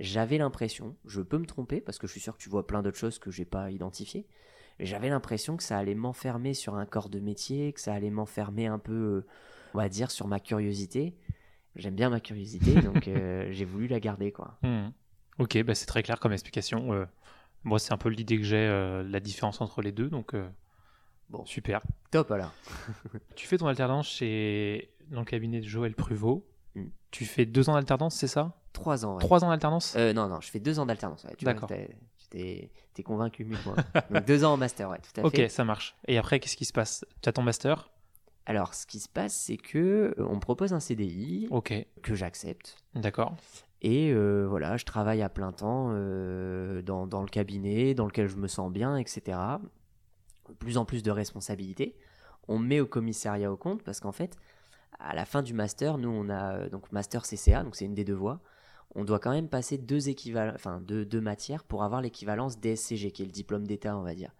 J'avais l'impression, je peux me tromper parce que je suis sûr que tu vois plein d'autres choses que j'ai pas identifiées. J'avais l'impression que ça allait m'enfermer sur un corps de métier, que ça allait m'enfermer un peu, euh, on va dire, sur ma curiosité. J'aime bien ma curiosité, donc j'ai voulu la garder, quoi. Hmm. Ok, bah c'est très clair comme explication. Moi, c'est un peu l'idée que j'ai, la différence entre les deux, donc Bon. super. Top alors. Tu fais ton alternance chez dans le cabinet de Joël Pruvot. Hmm. Tu fais deux ans d'alternance, c'est ça? Trois ans. ouais. Trois ans d'alternance? Euh, non, non, je fais deux ans d'alternance. ouais, D'accord. t'es- convaincu mieux que moi. Donc deux ans en master, ouais, tout à Ok, fait. ça marche. Et après, qu'est-ce qui se passe? Tu as ton master? Alors, ce qui se passe, c'est que euh, on me propose un CDI Ok, que j'accepte. d'accord. Et euh, voilà, je travaille à plein temps euh, dans, dans le cabinet, dans lequel je me sens bien, etc. Plus en plus de responsabilités. On me met au commissariat au compte parce qu'en fait, à la fin du master, nous on a euh, donc master CCA, donc c'est une des deux voies. On doit quand même passer deux équivalents, enfin deux, deux matières pour avoir l'équivalence DSCG, qui est le diplôme d'État, on va dire,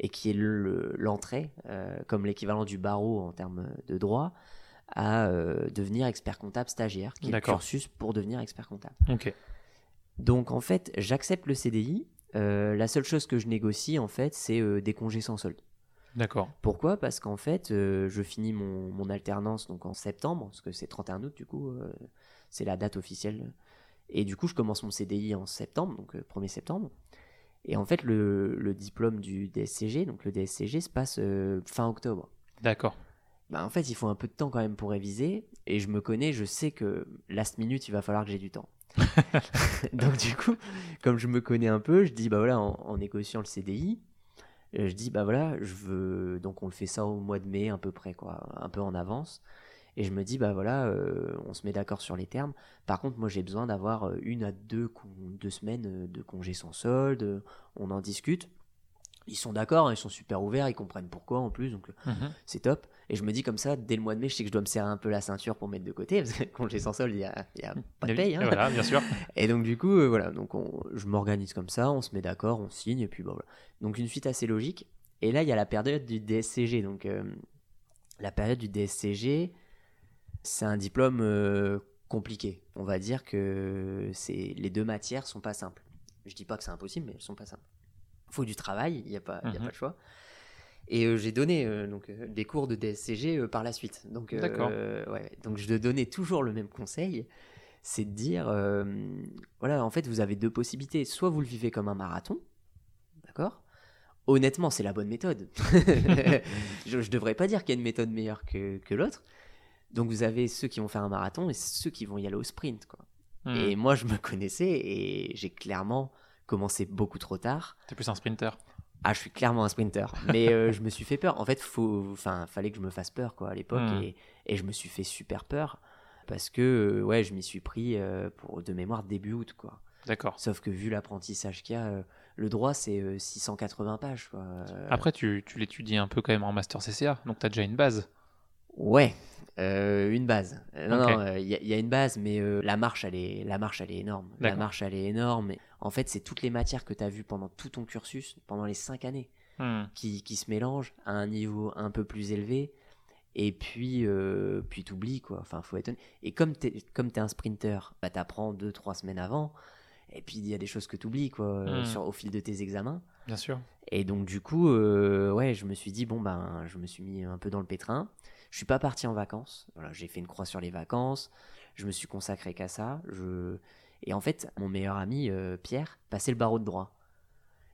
et qui est le- l'entrée, euh, comme l'équivalent du barreau en termes de droit, à euh, devenir expert comptable stagiaire, qui est le cursus pour devenir expert comptable. Donc en fait, j'accepte le CDI. Euh, la seule chose que je négocie, en fait, c'est des congés sans solde. D'accord. Pourquoi? Parce qu'en fait, euh, je finis mon, mon alternance donc en septembre, parce que c'est 31 août, du coup, euh, c'est la date officielle. Et du coup, je commence mon CDI en septembre, donc euh, 1er septembre. Et en fait, le, le diplôme du DSCG, donc le DSCG, se passe euh, fin octobre. D'accord. Bah, en fait, il faut un peu de temps quand même pour réviser. Et je me connais, je sais que last minute, il va falloir que j'ai du temps. Donc du coup, comme je me connais un peu, je dis bah voilà, en, en négociant le CDI, euh, je dis bah voilà, je veux donc on le fait ça au mois de mai à peu près quoi, un peu en avance. Et je me dis, bah voilà, euh, on se met d'accord sur les termes. Par contre, moi, j'ai besoin d'avoir euh, une à deux, deux semaines euh, de congé sans solde. On en discute. Ils sont d'accord, hein, ils sont super ouverts, ils comprennent pourquoi en plus, donc Mhm. c'est top. Et je me dis comme ça, dès le mois de mai, je sais que je dois me serrer un peu la ceinture pour mettre de côté, parce que congé sans solde, il n'y a, il y a pas de paye. hein. Voilà, bien sûr. Et donc du coup, euh, voilà, donc on- je m'organise comme ça, on se met d'accord, on signe, et puis bon, voilà. Donc une suite assez logique. Et là, il y a la période du DSCG. Donc euh, la période du DSCG, c'est un diplôme euh, compliqué. On va dire que c'est les deux matières sont pas simples. Je dis pas que c'est impossible, mais elles sont pas simples. Faut du travail, il n'y a, pas- il y a Mhm. pas de choix. Et euh, j'ai donné euh, donc, euh, des cours de DSCG par la suite. Donc, D'accord. ouais, donc je donnais toujours le même conseil, c'est de dire, euh, voilà, en fait, vous avez deux possibilités. Soit vous le vivez comme un marathon, d'accord? Honnêtement, c'est la bonne méthode. je ne devrais pas dire qu'il y a une méthode meilleure que, que l'autre. Donc vous avez ceux qui vont faire un marathon et ceux qui vont y aller au sprint. Quoi. Hmm. Et moi, je me connaissais et j'ai clairement commencé beaucoup trop tard. T'es plus un sprinter. Ah, je suis clairement un sprinter. Mais euh, je me suis fait peur. En fait, faut, fallait que je me fasse peur quoi à l'époque Hmm. et, et je me suis fait super peur parce que euh, ouais, je m'y suis pris euh, pour de mémoire début août quoi. D'accord. Sauf que vu l'apprentissage qu'il y a, le droit c'est euh, 680 pages quoi. Après, tu, tu l'étudies un peu quand même en master CCA, donc t'as déjà une base. Ouais, euh, une base. Euh, non, non, euh, il y, a- il y a une base, mais euh, la marche, elle est, la marche, elle est énorme. La marche, elle est énorme. En fait, c'est toutes les matières que tu as vues pendant tout ton cursus, pendant les cinq années, Hmm. qui, qui se mélangent à un niveau un peu plus élevé. Et puis, euh, puis t'oublies, quoi. Enfin, faut être. Et comme t'es, comme t'es un sprinter, bah, t'apprends deux, trois semaines avant. Et puis, il y a des choses que t'oublies, quoi, euh, Mm. sur, au fil de tes examens. Bien sûr. Et donc du coup, euh, ouais, je me suis dit bon ben, je me suis mis un peu dans le pétrin. Je suis pas parti en vacances. Voilà, j'ai fait une croix sur les vacances. Je me suis consacré qu'à ça. Je et en fait, mon meilleur ami euh, Pierre passait le barreau de droit.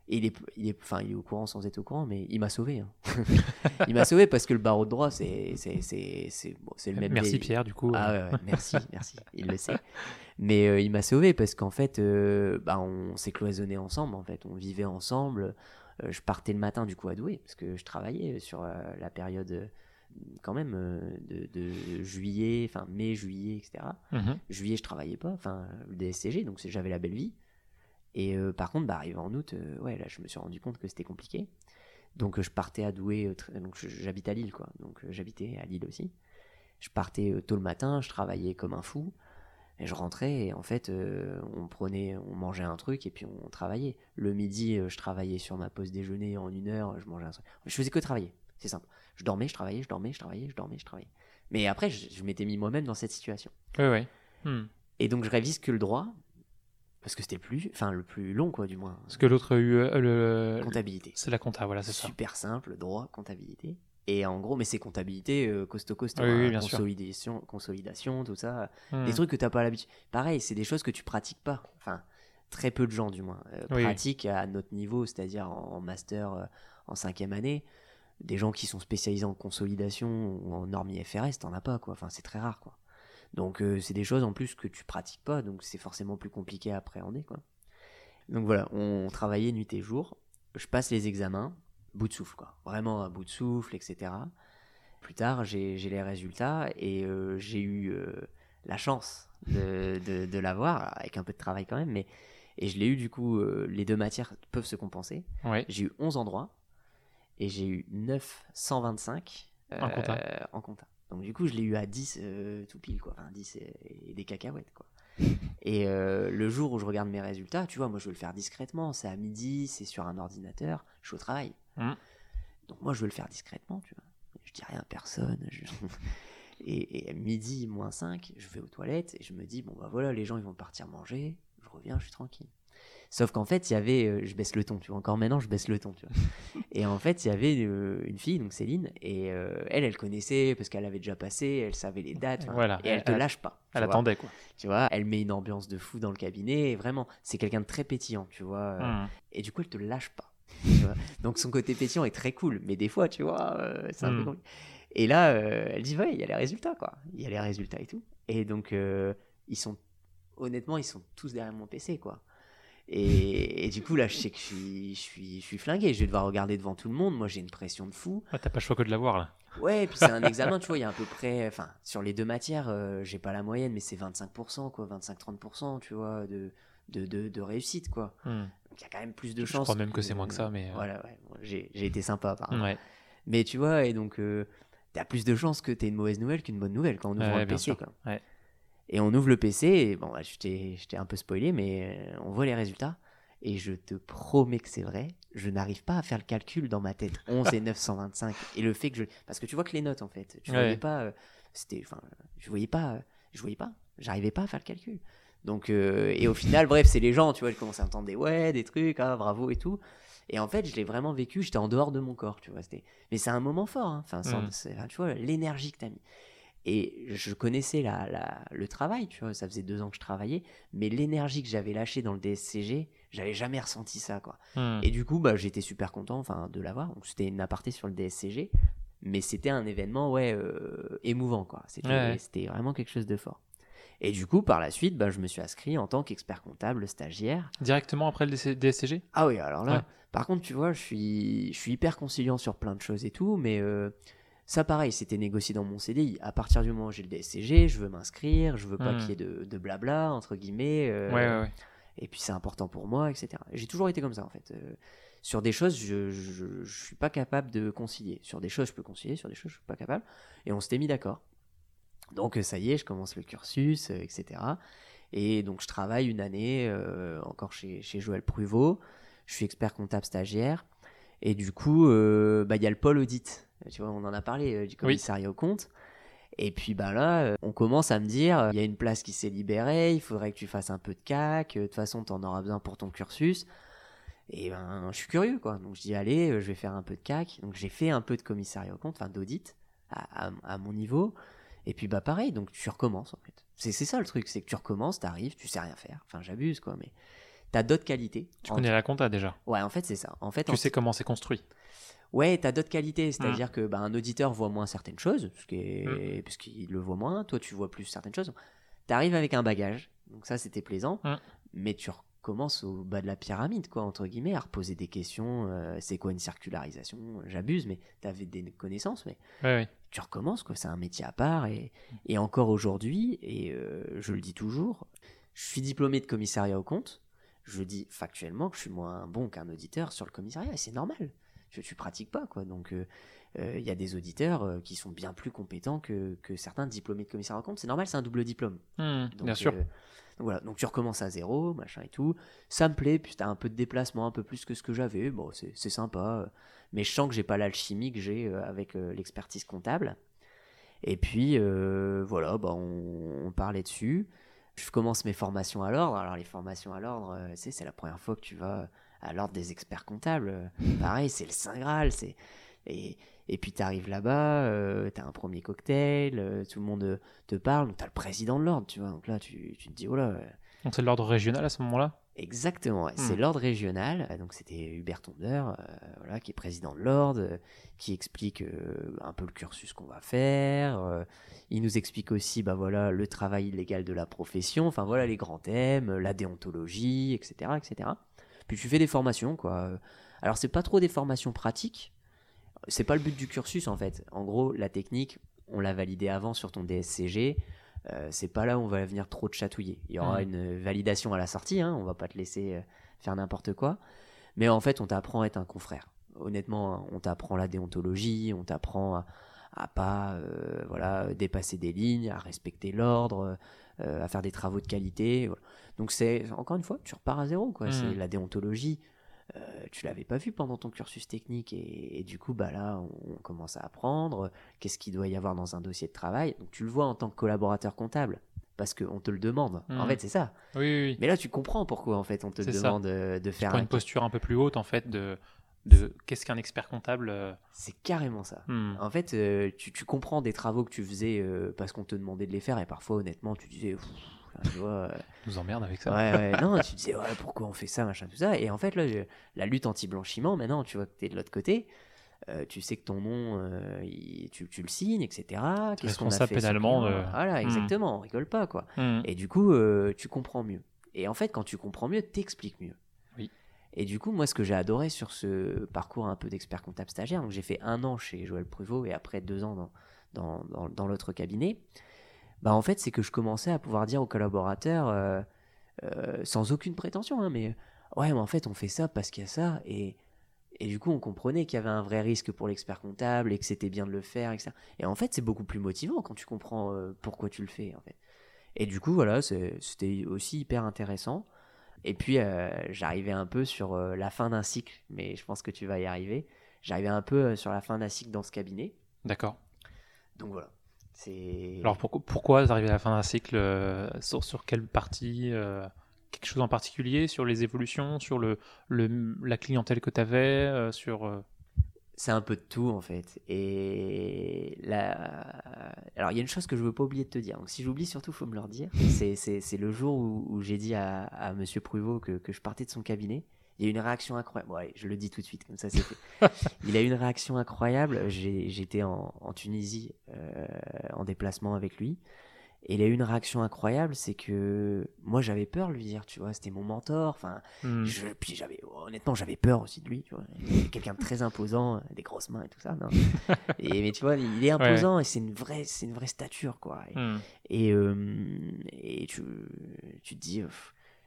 Et il est, il est, enfin, il est au courant sans être au courant, mais il m'a sauvé. hein. il m'a sauvé parce que le barreau de droit, c'est, c'est, c'est, c'est, bon, c'est le même. Merci des- Pierre, du coup. ah ouais, ouais, merci, merci, il le sait. Mais euh, il m'a sauvé parce qu'en fait, euh, bah, on s'est cloisonné ensemble, en fait, on vivait ensemble. Euh, je partais le matin du coup à Douai parce que je travaillais sur la période quand même euh, de, de juillet, enfin mai, juillet, etc. Mhm. Juillet, je travaillais pas, enfin le DSCG, donc j'avais la belle vie. Et euh, par contre, bah, arrivé en août, euh, ouais, là, je me suis rendu compte que c'était compliqué. Donc je partais à Douai, donc j'habite à Lille, quoi. Donc j'habitais à Lille aussi. Je partais tôt le matin, je travaillais comme un fou. Et je rentrais et en fait, euh, on prenait, on mangeait un truc et puis on travaillait. Le midi, je travaillais sur ma pause déjeuner en une heure, je mangeais un truc. Je faisais que travailler, c'est simple. Je dormais, je travaillais, je dormais, je travaillais, je dormais, je travaillais. Mais après, je, je m'étais mis moi-même dans cette situation. Oui, oui. Hmm. Et donc je révise que le droit, parce que c'était le plus, enfin le plus long quoi, du moins. Parce que l'autre a eu euh, le. comptabilité. C'est la compta, voilà, c'est ça. Super simple, droit, comptabilité. Et en gros, mais c'est comptabilité euh, costaud costaud, Oui, oui, hein, bien sûr. consolidation, consolidation, tout ça. Hmm. Des trucs que t'as pas l'habitude. Pareil, c'est des choses que tu pratiques pas. Enfin, très peu de gens du moins euh, Oui, pratiquent à notre niveau, c'est-à-dire en, en master, euh, en cinquième année. Des gens qui sont spécialisés en consolidation ou en normes IFRS, t'en as pas quoi. Enfin, c'est très rare quoi. Donc euh, c'est des choses en plus que tu pratiques pas, donc c'est forcément plus compliqué à appréhender quoi. Donc voilà, on travaillait nuit et jour. Je passe les examens, bout de souffle quoi. Vraiment à bout de souffle, etc. Plus tard, j'ai les résultats et euh, j'ai eu euh, la chance de, de, de l'avoir, avec un peu de travail quand même, mais et je l'ai eu du coup, les deux matières peuvent se compenser. Ouais. J'ai eu 11 endroits et j'ai eu 925 En compta. en compta. Donc du coup, je l'ai eu à 10 euh, tout pile, quoi. Enfin, 10 et, et des cacahuètes, quoi. Et euh, le jour où je regarde mes résultats, tu vois, moi je veux le faire discrètement. C'est à midi, c'est sur un ordinateur, je suis au travail. Mhm. Donc moi je veux le faire discrètement, tu vois. Je dis rien à personne. je- et, et à midi, moins 5, je vais aux toilettes et je me dis, bon bah voilà, les gens ils vont partir manger, je reviens, je suis tranquille. Sauf qu'en fait, il y avait, euh, je baisse le ton, tu vois, encore maintenant, je baisse le ton, tu vois. et en fait, il y avait euh, une fille, donc Céline, et euh, elle, elle connaissait parce qu'elle avait déjà passé, elle savait les dates, Voilà, et elle te elle- lâche pas. Elle vois. attendait, quoi. Tu vois, elle met une ambiance de fou dans le cabinet, et vraiment, c'est quelqu'un de très pétillant, tu vois. Hmm. et du coup, elle te lâche pas. tu vois. Donc son côté pétillant est très cool, mais des fois, tu vois, c'est un peu Mm. compliqué. Et là, elle dit, ouais, il y a les résultats, quoi. Il y a les résultats et tout. Et donc, ils sont, honnêtement, ils sont tous derrière mon PC, quoi. Et, et du coup, là, je sais que je suis, je, suis, je suis flingué. Je vais devoir regarder devant tout le monde. Moi, j'ai une pression de fou. Ah, T'as pas le choix que de l'avoir là. Ouais, et puis c'est un examen, tu vois, il y a à peu près, enfin, sur les deux matières, euh, j'ai pas la moyenne, mais c'est 25%, quoi, 25-30%, tu vois, de, de, de, de réussite, quoi. Hmm. Donc il y a quand même plus de Je chances. crois même que c'est moins que ça, mais, euh. Voilà, ouais, bon, j'ai j'ai été sympa, apparemment. Ouais. Mais tu vois, et donc, euh, t'as plus de chances que t'aies une mauvaise nouvelle qu'une bonne nouvelle quand on ouvre bien PC, quoi. Ouais. Et on ouvre le PC, et bon, bah, je t'ai je un peu spoilé, mais euh, on voit les résultats. Et je te promets que c'est vrai, je n'arrive pas à faire le calcul dans ma tête. 11 et 925. Et le fait que je. Parce que tu vois que les notes, en fait. Tu Ouais. voyais pas. euh, C'était. Enfin, je voyais pas. euh, Je voyais pas. J'arrivais pas à faire le calcul. Donc, euh, et au final, bref, c'est les gens, tu vois, je commence à entendre des ouais, des trucs, ah, bravo et tout. Et en fait, je l'ai vraiment vécu, j'étais en dehors de mon corps, tu vois. Mais c'est un moment fort, hein. enfin, sans- Mm. enfin, tu vois, l'énergie que t'as mis. Et je connaissais la, la- le travail, tu vois, ça faisait deux ans que je travaillais, mais l'énergie que j'avais lâchée dans le DSCG, j'avais jamais ressenti ça, quoi. Hmm. Et du coup, bah, j'étais super content enfin, de l'avoir. Donc, c'était une aparté sur le DSCG, mais c'était un événement ouais, euh, émouvant, quoi. C'était Ouais, vraiment quelque chose de fort. Et du coup, par la suite, bah, je me suis inscrit en tant qu'expert comptable stagiaire. Directement après le DSCG Ah oui, alors là, Ouais. par contre, tu vois, je suis, je suis hyper conciliant sur plein de choses et tout, mais euh, ça, pareil, c'était négocié dans mon CDI. À partir du moment où j'ai le DSCG, je veux m'inscrire, je veux pas Hmm. qu'il y ait de, de blabla, entre guillemets. euh, Ouais, ouais, ouais. et puis c'est important pour moi, etc. J'ai toujours été comme ça en fait. Euh, sur des choses, je, je, je suis pas capable de concilier. Sur des choses, je peux concilier, sur des choses, je suis pas capable. Et on s'était mis d'accord. Donc euh, ça y est, je commence le cursus, euh, etc. Et donc je travaille une année encore chez, chez Joël Pruvot. Je suis expert comptable stagiaire. Et du coup, bah, il y a le pôle audit. Tu vois, on en a parlé euh, du commissariat au compte. Et puis bah là, euh, on commence à me dire, euh, il y a une place qui s'est libérée, il faudrait que tu fasses un peu de CAC, euh, de toute façon tu en auras besoin pour ton cursus. Et ben, je suis curieux quoi. Donc je dis, allez, euh, je vais faire un peu de CAC. Donc j'ai fait un peu de commissariat au compte, enfin d'audit, à, à- à mon niveau. Et puis bah pareil, donc tu recommences en fait. C'est ça le truc, c'est que tu recommences, t'arrives, tu sais rien faire. Enfin j'abuse quoi, mais t'as d'autres qualités. Tu connais la compta déjà. Ouais, en fait c'est ça. En fait, Tu en- sais comment c'est construit. Ouais, t'as d'autres qualités, Mm. c'est-à-dire que bah, un auditeur voit moins certaines choses, parce qu'il parce qu'il le voit moins, toi tu vois plus certaines choses. T'arrives avec un bagage, donc ça c'était plaisant, Mm. mais tu recommences au bas de la pyramide, quoi, entre guillemets, à reposer des questions, euh, c'est quoi une circularisation? J'abuse, mais t'avais des connaissances, mais tu recommences, quoi, c'est un métier à part, et, et encore aujourd'hui, et euh, je le dis toujours, je suis diplômé de commissariat au compte, je dis factuellement que je suis moins bon qu'un auditeur sur le commissariat, et c'est normal. Tu, tu pratiques pas, quoi. Donc, euh, euh, il y a des auditeurs euh, qui sont bien plus compétents que, que certains diplômés de commissariat au compte. C'est normal, c'est un double diplôme. Hmm, Donc, bien sûr. euh, donc voilà, donc tu recommences à zéro, machin et tout. Ça me plaît, puis t'as un peu de déplacement, un peu plus que ce que j'avais. Bon, c'est c'est sympa. euh, Mais je sens que j'ai pas l'alchimie que j'ai euh, avec euh, l'expertise comptable. Et puis, euh, voilà, bah, on, on parlait dessus. Je commence mes formations à l'ordre. Alors, les formations à l'ordre, euh, sais, c'est la première fois que tu vas à l'ordre des experts comptables. Euh, Pareil, c'est le Saint Graal. c'est- Et, et puis, tu arrives là-bas, euh, tu as un premier cocktail, euh, tout le monde euh, te parle. Tu as le président de l'ordre, tu vois. Donc là, tu, tu te dis, oh là, euh, Donc c'est l'ordre régional à ce moment-là? Exactement, ouais. c'est Hmm. l'ordre régional. Donc c'était Hubert Tondeur, voilà, qui est président de l'ordre, qui explique un peu le cursus qu'on va faire. il nous explique aussi, bah voilà, le travail illégal de la profession. Enfin voilà les grands thèmes, la déontologie, etc., etc. Puis tu fais des formations, quoi. Alors c'est pas trop des formations pratiques. C'est pas le but du cursus en fait. En gros, la technique, on l'a validée avant sur ton DSCG. Euh, c'est pas là où on va venir trop te chatouiller. Il y aura une validation à la sortie, hein, on va pas te laisser euh, faire n'importe quoi. Mais en fait, on t'apprend à être un confrère. Honnêtement, on t'apprend la déontologie, on t'apprend à, à pas euh, voilà, dépasser des lignes, à respecter l'ordre, euh, à faire des travaux de qualité. voilà. Donc c'est encore une fois, tu repars à zéro. Quoi. Mhm. C'est la déontologie. euh, tu l'avais pas vu pendant ton cursus technique et, et du coup bah là on, on commence à apprendre qu'est-ce qu'il doit y avoir dans un dossier de travail? Donc tu le vois en tant que collaborateur comptable parce qu'on te le demande en Mhm. fait c'est ça Oui, oui, oui. mais là tu comprends pourquoi en fait on te ça. demande euh, de Tu faire prends un... une posture un peu plus haute en fait de, de qu'est-ce qu'un expert comptable. euh, c'est carrément ça hmm. en fait euh, tu, tu comprends des travaux que tu faisais euh, parce qu'on te demandait de les faire et parfois honnêtement tu disais Pff, tu vois euh, nous emmerde avec ça. Ouais, ouais, non, tu disais, ouais, pourquoi on fait ça, machin, tout ça. Et en fait, là, je- la lutte anti-blanchiment, maintenant, tu vois que tu es de l'autre côté. euh, tu sais que ton nom, euh, il- tu, tu le signes, etc. Qu'est-ce qu'on a fait pénalement Voilà, Hmm. exactement, on rigole pas, quoi. Hmm. Et du coup, euh, tu comprends mieux. Et en fait, quand tu comprends mieux, t'expliques mieux. Et du coup, moi, ce que j'ai adoré sur ce parcours un peu d'expert comptable stagiaire, donc j'ai fait un an chez Joël Pruvot et après deux ans dans, dans, dans, l'autre cabinet, bah en fait, c'est que je commençais à pouvoir dire aux collaborateurs, euh, euh, sans aucune prétention, hein, mais ouais, mais en fait, on fait ça parce qu'il y a ça, et, et du coup, on comprenait qu'il y avait un vrai risque pour l'expert comptable et que c'était bien de le faire, etc. Et en fait, c'est beaucoup plus motivant quand tu comprends euh, pourquoi tu le fais. Et du coup, voilà, c'était aussi hyper intéressant. Et puis, euh, j'arrivais un peu sur euh, la fin d'un cycle, mais je pense que tu vas y arriver. J'arrivais un peu euh, sur la fin d'un cycle dans ce cabinet. D'accord. Donc voilà. Alors pourquoi, t'arrives à la fin d'un cycle euh, sur, sur quelle partie euh, Quelque chose en particulier Sur les évolutions Sur le, le, la clientèle que tu avais Sur. C'est un peu de tout en fait. Et là, alors il y a une chose que je veux pas oublier de te dire. Donc si j'oublie, surtout faut me le redire. C'est, le jour où, où j'ai dit à, à Monsieur Pruvot que, que je partais de son cabinet. Il y a eu une réaction incroyable. Ouais, je le dis tout de suite, comme ça c'est fait. il a eu une réaction incroyable. J'étais en, en Tunisie euh, en déplacement avec lui. Et il a eu une réaction incroyable, c'est que moi j'avais peur de lui dire, tu vois, c'était mon mentor. Enfin, hmm, je, puis j'avais, honnêtement, j'avais peur aussi de lui. Tu vois. Quelqu'un de très imposant, euh, des grosses mains et tout ça. Non. Et, mais tu vois, il est imposant et c'est une vraie, c'est une vraie stature, quoi. Et, hmm. et, euh, et tu, tu te dis,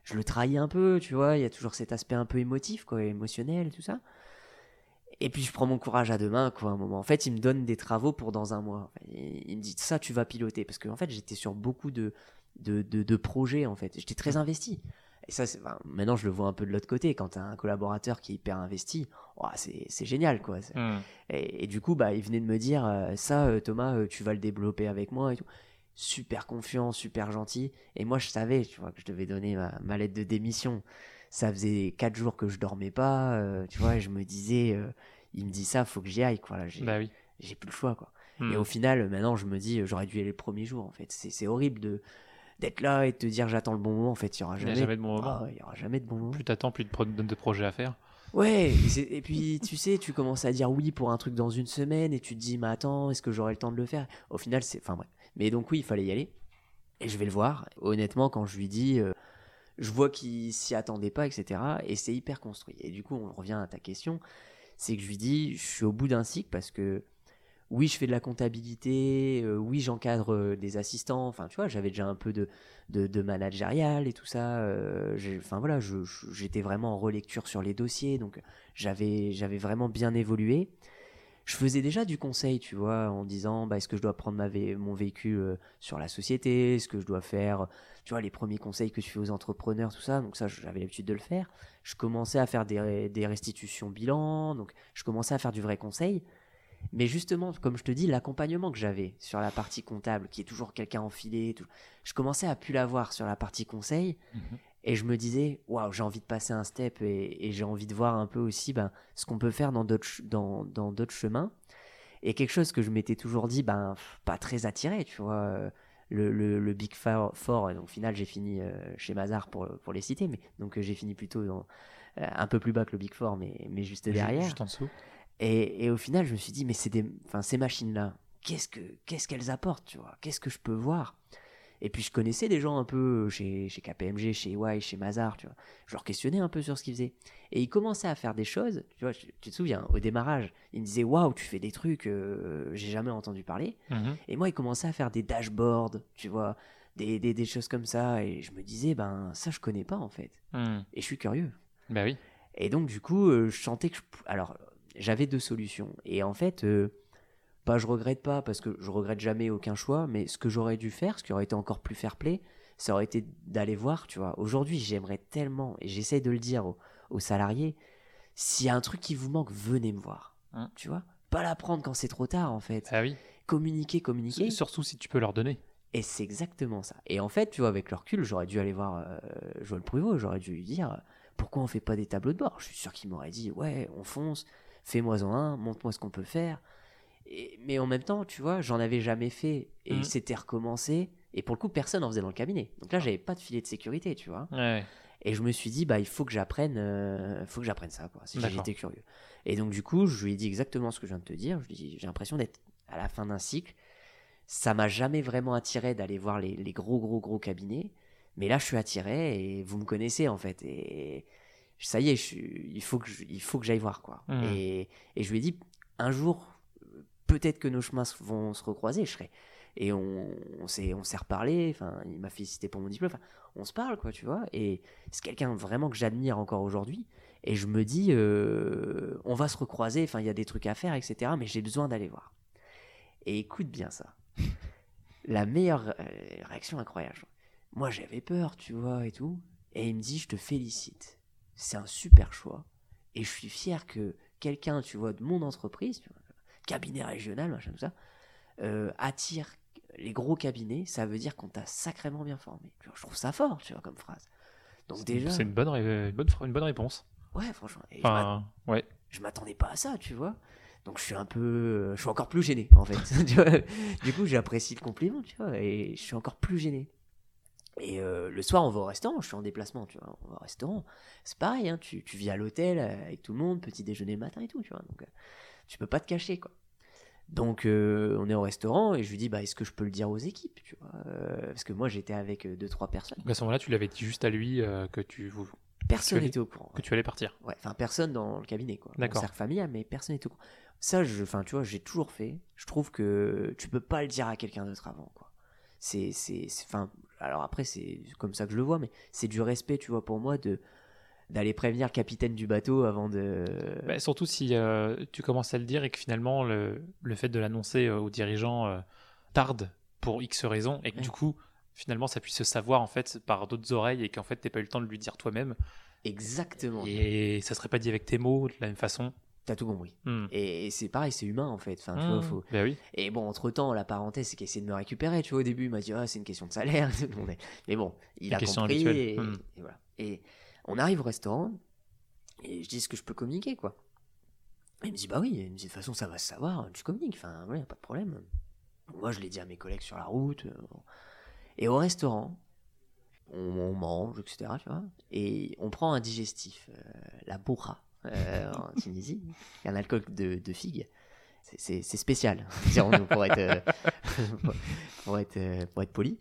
je le trahis un peu, tu vois. Il y a toujours cet aspect un peu émotif, quoi, émotionnel tout ça. Et puis je prends mon courage à deux mains, quoi, un moment. En fait, il me donne des travaux pour dans un mois. Il il me dit, ça, tu vas piloter. Parce qu'en fait, j'étais sur beaucoup de, de, de, de projets, en fait. J'étais très investi. Et ça, maintenant, je le vois un peu de l'autre côté. Quand tu as un collaborateur qui est hyper investi, ouah, c'est, génial, quoi. Hmm. et, et du coup, bah, il venait de me dire euh, ça, euh, Thomas, euh, tu vas le développer avec moi et tout. Super confiant, super gentil. Et moi, je savais, tu vois, que je devais donner ma, ma lettre de démission. Ça faisait quatre jours que je dormais pas, euh, tu vois, et je me disais, euh, il me dit ça, faut que j'y aille, quoi. Là, j'ai, Bah oui. plus le choix, quoi. Hmm. Et au final, maintenant, je me dis, euh, j'aurais dû y aller le premier jour, en fait. C'est, c'est horrible de d'être là et de te dire, j'attends le bon moment. En fait, il y aura Il y a jamais, jamais de bon moment. Ah il y aura jamais de bon moment. Plus t'attends, plus de, pro- de projets à faire. Ouais, et puis tu sais, tu commences à dire oui pour un truc dans une semaine et tu te dis, mais attends, est-ce que j'aurai le temps de le faire? Au final, c'est. Enfin bref. Mais donc oui, il fallait y aller. Et je vais le voir. Honnêtement, quand je lui dis, euh, je vois qu'il s'y attendait pas, etc. Et c'est hyper construit. Et du coup, on revient à ta question. C'est que je lui dis, je suis au bout d'un cycle parce que oui, je fais de la comptabilité, euh, oui, j'encadre euh, des assistants. Enfin, tu vois, j'avais déjà un peu de, de, managérial et tout ça. euh, Enfin voilà, j'étais vraiment en relecture sur les dossiers, donc j'avais vraiment bien évolué. Je faisais déjà du conseil, tu vois, en disant bah, est-ce que je dois prendre mon véhicule euh, sur la société, est-ce que je dois faire, tu vois, les premiers conseils que tu fais aux entrepreneurs, tout ça? Donc ça, j'avais l'habitude de le faire. Je commençais à faire des, restitutions bilan, donc je commençais à faire du vrai conseil. Mais justement, comme je te dis, l'accompagnement que j'avais sur la partie comptable, qui est toujours quelqu'un enfilé, tout, je commençais à plus l'avoir sur la partie conseil. Mhm. Et je me disais, waouh, j'ai envie de passer un step et, et j'ai envie de voir un peu aussi ben, ce qu'on peut faire dans d'autres dans, dans d'autres chemins. Et quelque chose que je m'étais toujours dit, ben, pas très attiré, tu vois. euh, Le, le, le Big Four, Four, et donc au final, j'ai fini euh, chez Mazar pour, pour les citer, mais donc euh, j'ai fini plutôt dans, un peu plus bas que le Big Four, mais, mais juste derrière. Juste en dessous. Et, et au final, je me suis dit, mais c'est des, enfin, ces machines-là, qu'est-ce que, qu'est-ce qu'elles apportent, tu vois Qu'est-ce que je peux voir? Et puis, je connaissais des gens un peu chez, chez KPMG, chez EY, chez Mazar, tu vois. Je leur questionnais un peu sur ce qu'ils faisaient. Et ils commençaient à faire des choses, tu vois, tu te souviens, au démarrage, ils me disaient, waouh, tu fais des trucs, euh, j'ai jamais entendu parler. Mhm. Et moi, ils commençaient à faire des dashboards, tu vois, des, des, des choses comme ça. Et je me disais, ben, ça, je connais pas, en fait. Hmm. Et je suis curieux. Bah oui. Et donc, du coup, euh, je sentais que je... Alors, j'avais deux solutions. Et en fait, euh, pas je regrette pas, parce que je regrette jamais aucun choix, mais ce que j'aurais dû faire, ce qui aurait été encore plus fair play, ça aurait été d'aller voir, tu vois. Aujourd'hui, j'aimerais tellement, et j'essaie de le dire aux, aux salariés, s'il y a un truc qui vous manque, venez me voir. Hein. Tu vois? Pas l'apprendre quand c'est trop tard, en fait. Ah oui. Communiquer, communiquer. Surtout si tu peux leur donner. Et c'est exactement ça. Et en fait, tu vois, avec le recul, j'aurais dû aller voir euh, Joël Pruvot, j'aurais dû lui dire euh, pourquoi on fait pas des tableaux de bord? Je suis sûr qu'il m'aurait dit ouais, on fonce, fais-moi en un, montre-moi ce qu'on peut faire. Et- mais en même temps, tu vois, j'en avais jamais fait et Mhm. c'était recommencé. Et pour le coup, personne en faisait dans le cabinet. Donc là, j'avais pas de filet de sécurité, tu vois. Ouais. Et je me suis dit, bah, il faut que j'apprenne, euh, faut que j'apprenne ça, quoi. J'étais curieux. Et donc, du coup, je lui ai dit exactement ce que je viens de te dire. Je lui ai dit, j'ai l'impression d'être à la fin d'un cycle. Ça m'a jamais vraiment attiré d'aller voir les, les gros, gros, gros cabinets. Mais là, je suis attiré et vous me connaissez en fait. Et ça y est, je suis- il faut que je- il faut que j'aille voir quoi. Mhm. Et, et je lui ai dit un jour, peut-être que nos chemins vont se recroiser. Je serai. Et on, on s'est reparlé. Enfin, il m'a félicité pour mon diplôme. On se parle quoi, tu vois. Et c'est quelqu'un vraiment que j'admire encore aujourd'hui. Et je me dis, euh, on va se recroiser. Enfin, il y a des trucs à faire, etc. Mais j'ai besoin d'aller voir. Et écoute bien ça. La meilleure euh, réaction incroyable. Moi, j'avais peur, tu vois, et tout. Et il me dit, je te félicite. C'est un super choix. Et je suis fier que quelqu'un, tu vois, de mon entreprise, tu vois, cabinet régional, machin, tout ça, euh, attire les gros cabinets. Ça veut dire qu'on t'a sacrément bien formé. Je trouve ça fort, tu vois, comme phrase. Donc déjà, C'est une bonne, ré- une bonne, une bonne réponse. ouais, franchement. Et Enfin, ouais. je m'attendais pas à ça, tu vois. Donc je suis un peu, euh, je suis encore plus gêné en fait. Du coup, j'apprécie le compliment, tu vois, et je suis encore plus gêné. Et euh, le soir, on va au restaurant. Je suis en déplacement, tu vois. On va au restaurant. C'est pareil, hein, tu, tu vis à l'hôtel avec tout le monde, petit déjeuner le matin et tout, tu vois. Donc tu peux pas te cacher, quoi. Donc euh, on est au restaurant et je lui dis, bah est-ce que je peux le dire aux équipes, tu vois euh, Parce que moi j'étais avec euh, deux trois personnes. Donc à ce moment-là, tu l'avais dit juste à lui euh, que tu vous- Personne n'était au courant. que tu allais partir. Ouais, enfin personne dans le cabinet quoi. D'accord. cercle familial, mais personne n'est au courant. Ça, je, enfin tu vois, j'ai toujours fait. Je trouve que tu peux pas le dire à quelqu'un d'autre avant quoi. C'est, c'est- enfin, alors après c'est comme ça que je le vois, mais c'est du respect, tu vois, pour moi de d'aller prévenir le capitaine du bateau avant de. Bah, surtout si euh, tu commences à le dire et que finalement le, le fait de l'annoncer euh, aux dirigeants euh, tarde pour X raisons et que Ouais. du coup finalement ça puisse se savoir en fait par d'autres oreilles et qu'en fait t'aies pas eu le temps de lui dire toi-même Exactement. et ça serait pas dit avec tes mots de la même façon. T'as tout compris. Hmm. Et, c'est pareil, c'est humain en fait. Enfin, tu vois, Hmm. faut. Bah oui. Et bon, entre temps, la parenthèse, c'est qu'il essaie de me récupérer. Tu vois, au début, il m'a dit, ah, c'est une question de salaire. Mais bon, il Une a compris. Et, Hmm. et voilà. Et on arrive au restaurant. Et je dis, est-ce que je peux communiquer, quoi? Et Il me dit, bah oui. Il me dit, de toute façon, ça va se savoir. Tu communiques. Enfin, voilà, pas de problème. Moi, je l'ai dit à mes collègues sur la route. euh, bon. Et au restaurant, on, on mange, etc. Tu vois, et on prend un digestif, euh, la bourra, euh, en Tunisie, un alcool de, de figue. C'est- spécial, pour être, pour, être, pour être poli.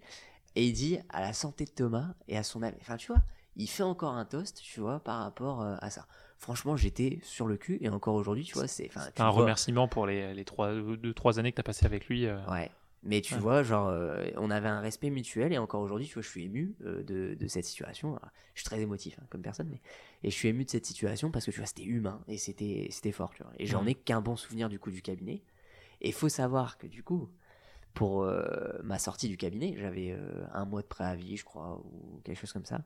Et il dit à la santé de Thomas et à son ami. Enfin, tu vois, il fait encore un toast, tu vois, par rapport euh, à ça. Franchement, j'étais sur le cul et encore aujourd'hui, tu vois, c'est. un vois- remerciement pour les, les trois, deux, trois années que tu as passé avec lui. euh. Ouais. Mais tu Ouais. vois, genre, euh, on avait un respect mutuel et encore aujourd'hui, tu vois, je suis ému euh, de, de cette situation. Alors, je suis très émotif hein, comme personne, mais et je suis ému de cette situation parce que tu vois, c'était humain et c'était c'était fort, tu vois. Et j'en Mhm. ai qu'un bon souvenir du coup du cabinet. Et il faut savoir que du coup, pour euh, ma sortie du cabinet, j'avais euh, un mois de préavis, je crois, ou quelque chose comme ça.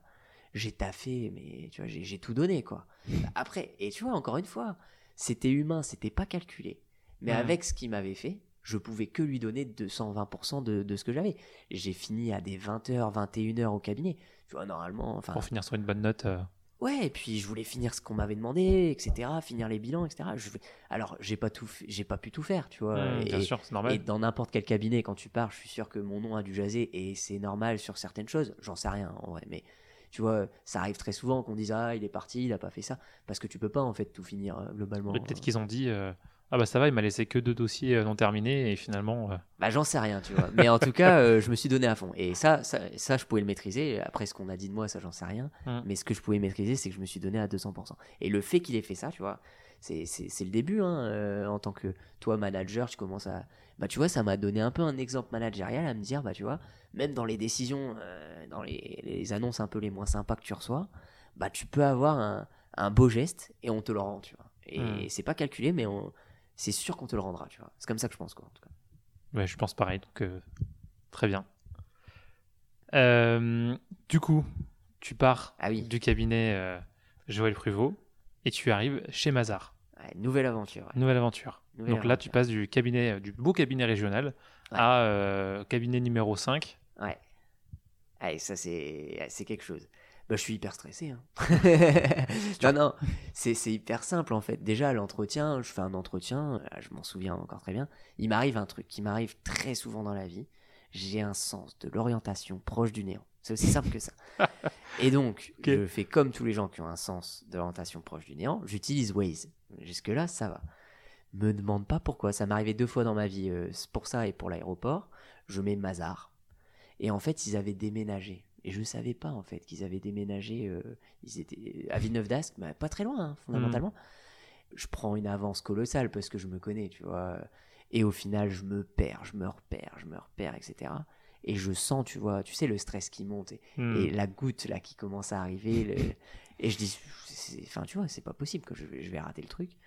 J'ai taffé, mais tu vois, j'ai tout donné, quoi. Après, et tu vois, encore une fois, c'était humain, c'était pas calculé. Mais avec ce qu'il m'avait fait, je pouvais que lui donner 220% de, de ce que j'avais. J'ai fini à des 20h, 21h au cabinet. Tu vois, normalement, enfin, Pour finir sur une bonne note. euh. Ouais, et puis je voulais finir ce qu'on m'avait demandé, etc., finir les bilans, etc. Je... Alors, j'ai pas tout, j'ai pas pu tout faire, tu vois. Et, bien sûr, c'est normal. et dans n'importe quel cabinet, quand tu pars, je suis sûr que mon nom a dû jaser et c'est normal sur certaines choses. J'en sais rien en vrai, mais tu vois, ça arrive très souvent qu'on dise ah il est parti, il a pas fait ça, parce que tu peux pas en fait tout finir euh, globalement. Peut-être qu'ils ont dit euh, Ah bah ça va, il m'a laissé que deux dossiers euh, non terminés et finalement. euh, Bah j'en sais rien, tu vois. Mais en tout cas, euh, je me suis donné à fond. Et ça, ça, ça, je pouvais le maîtriser. Après ce qu'on a dit de moi, ça, j'en sais rien. Mm. Mais ce que je pouvais maîtriser, c'est que je me suis donné à 200%. Et le fait qu'il ait fait ça, tu vois, c'est, le début. Hein, euh, en tant que toi, manager, tu commences à... Bah tu vois, ça m'a donné un peu un exemple managérial à me dire, bah tu vois, même dans les décisions, euh, dans les, les annonces un peu les moins sympas que tu reçois, bah tu peux avoir un, un beau geste et on te le rend, tu vois. Et Mm. c'est pas calculé, mais on... c'est sûr qu'on te le rendra, tu vois. C'est comme ça que je pense, quoi, en tout cas. Ouais, je pense pareil, donc euh, très bien. Euh, du coup, tu pars Ah oui. du cabinet Joël Pruvot et tu arrives chez Mazar. Ouais, nouvelle aventure. ouais. Nouvelle aventure. Donc là, tu aventure. passes du cabinet, euh, du beau cabinet régional Ouais. à euh, cabinet numéro 5. Ouais. Allez, ça c'est c'est quelque chose. Bah, je suis hyper stressé. hein. non, non, c'est c'est hyper simple en fait. Déjà, l'entretien, je fais un entretien, euh, je m'en souviens encore très bien. Il m'arrive un truc qui m'arrive très souvent dans la vie. J'ai un sens de l'orientation proche du néant. C'est aussi simple que ça. Et donc, je fais comme tous les gens qui ont un sens de l'orientation proche du néant. J'utilise Waze. Jusque-là, ça va. Me demande pas pourquoi. Ça m'est arrivé deux fois dans ma vie. euh, pour ça et pour l'aéroport. Je mets Mazar. Et en fait, ils avaient déménagé. Et je savais pas en fait qu'ils avaient déménagé. euh, ils étaient à Villeneuve d'Ascq, bah, pas très loin hein, fondamentalement. Je prends une avance colossale parce que je me connais, tu vois. Et au final, je me perds, je me repère, je me repère, etc. Et je sens, tu vois, tu sais, le stress qui monte et, et la goutte là qui commence à arriver. le- Et je dis, enfin, tu vois, c'est pas possible que je, je vais rater le truc.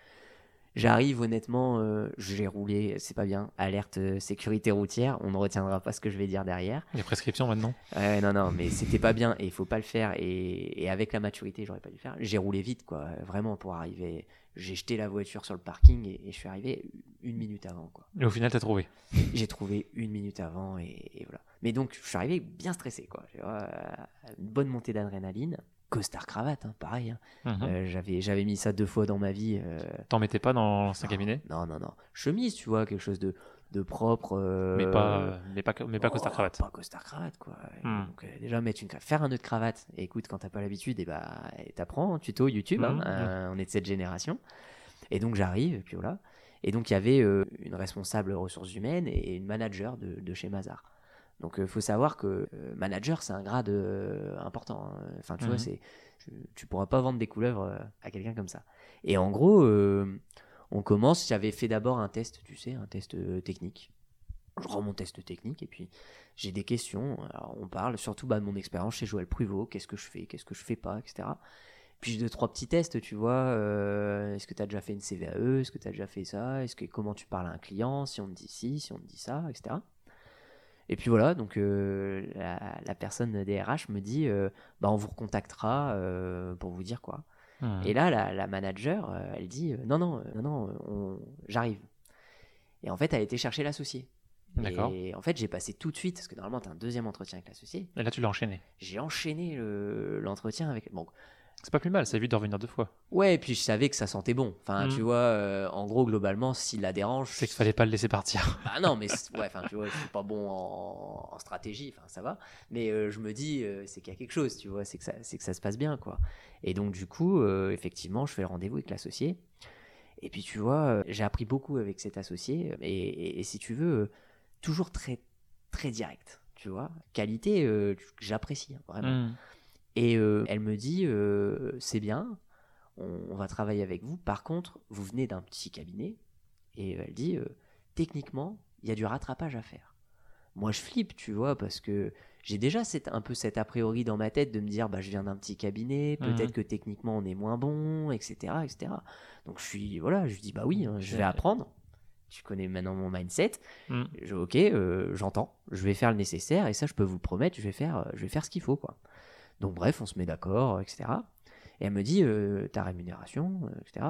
J'arrive honnêtement, euh, j'ai roulé, c'est pas bien. Alerte euh, sécurité routière, on ne retiendra pas ce que je vais dire derrière. Les prescriptions maintenant non, non, mais c'était pas bien et il faut pas le faire. Et, et avec la maturité, j'aurais pas dû le faire. J'ai roulé vite, quoi, vraiment pour arriver. J'ai jeté la voiture sur le parking et, et je suis arrivé une minute avant, quoi. Et au final, t'as trouvé. J'ai trouvé une minute avant et, et voilà. Mais donc, je suis arrivé bien stressé, quoi. Euh, une bonne montée d'adrénaline. Costard cravate, hein, pareil. hein. Mhm. Euh, j'avais, j'avais mis ça deux fois dans ma vie. euh, T'en mettais pas dans l'ancien cabinet? non, non, non. Chemise, tu vois, quelque chose de, de propre. euh, mais pas, mais pas, mais pas oh, costard cravate. Pas costard cravate, quoi. Hmm. Donc, déjà, mettre une faire un nœud de cravate. Et écoute, quand t'as pas l'habitude, et bah, et t'apprends, tuto YouTube. hein, Mhm, euh, on est de cette génération. Et donc, j'arrive, et puis voilà. Et donc, il y avait une responsable ressources humaines et une manager de, de chez Mazar. Donc, il faut savoir que euh, manager, c'est un grade euh, important. hein. Enfin, tu vois, Mhm. c'est, tu, tu pourras pas vendre des couleuvres euh, à quelqu'un comme ça. Et en gros, euh, on commence. J'avais fait d'abord un test, tu sais, un test euh, technique. Je rends mon test technique et puis j'ai des questions. Alors, on parle surtout bah, de mon expérience chez Joël Pruvot, qu'est-ce que je fais, qu'est-ce que je fais pas, etc. Puis j'ai deux, trois petits tests, tu vois. euh, est-ce que tu as déjà fait une CVAE Est-ce que tu as déjà fait ça? Est-ce que comment tu parles à un client? Si on te dit ci, si on te dit ça, etc. Et puis voilà, donc euh, la, la personne des RH me dit euh, bah, on vous recontactera euh, pour vous dire quoi. Mhm. Et là, la, la manager, euh, elle dit non, non, non, non, on- j'arrive. Et en fait, elle a été chercher l'associé. D'accord. Et en fait, j'ai passé tout de suite, parce que normalement, tu as un deuxième entretien avec l'associé. Et là, tu l'as enchaîné. J'ai enchaîné le- l'entretien avec. Bon, C'est pas plus mal, ça évite de revenir deux fois. ouais, et puis je savais que ça sentait bon. Enfin, Mm. tu vois, euh, en gros, globalement, s'il la dérange. C'est qu'il fallait pas le laisser partir. Ah non, mais ouais, enfin, tu vois, je suis pas bon en, en stratégie, enfin, ça va. Mais euh, je me dis, euh, c'est qu'il y a quelque chose, tu vois, c'est que ça, que ça se passe bien, quoi. Et donc, du coup, effectivement, je fais le rendez-vous avec l'associé. Et puis, tu vois, j'ai appris beaucoup avec cet associé. Et, et- et si tu veux, toujours très, très direct, tu vois. Qualité, que j'apprécie, hein, vraiment. Mhm. Et euh, elle me dit, euh, c'est bien, on, on va travailler avec vous. Par contre, vous venez d'un petit cabinet. Et elle dit, euh, techniquement, il y a du rattrapage à faire. Moi, je flippe, tu vois, parce que j'ai déjà cette, un peu cet a priori dans ma tête de me dire, bah, je viens d'un petit cabinet, peut-être Mhm. que techniquement on est moins bon, etc., etc. Donc je suis, voilà, je dis, bah oui, hein, je vais apprendre. Tu connais maintenant mon mindset. Mhm. Je, ok, euh, j'entends, je vais faire le nécessaire et ça, je peux vous promettre, je vais faire, euh, je vais faire ce qu'il faut, quoi. Donc bref, on se met d'accord, etc. Et elle me dit, euh, ta rémunération, euh, etc.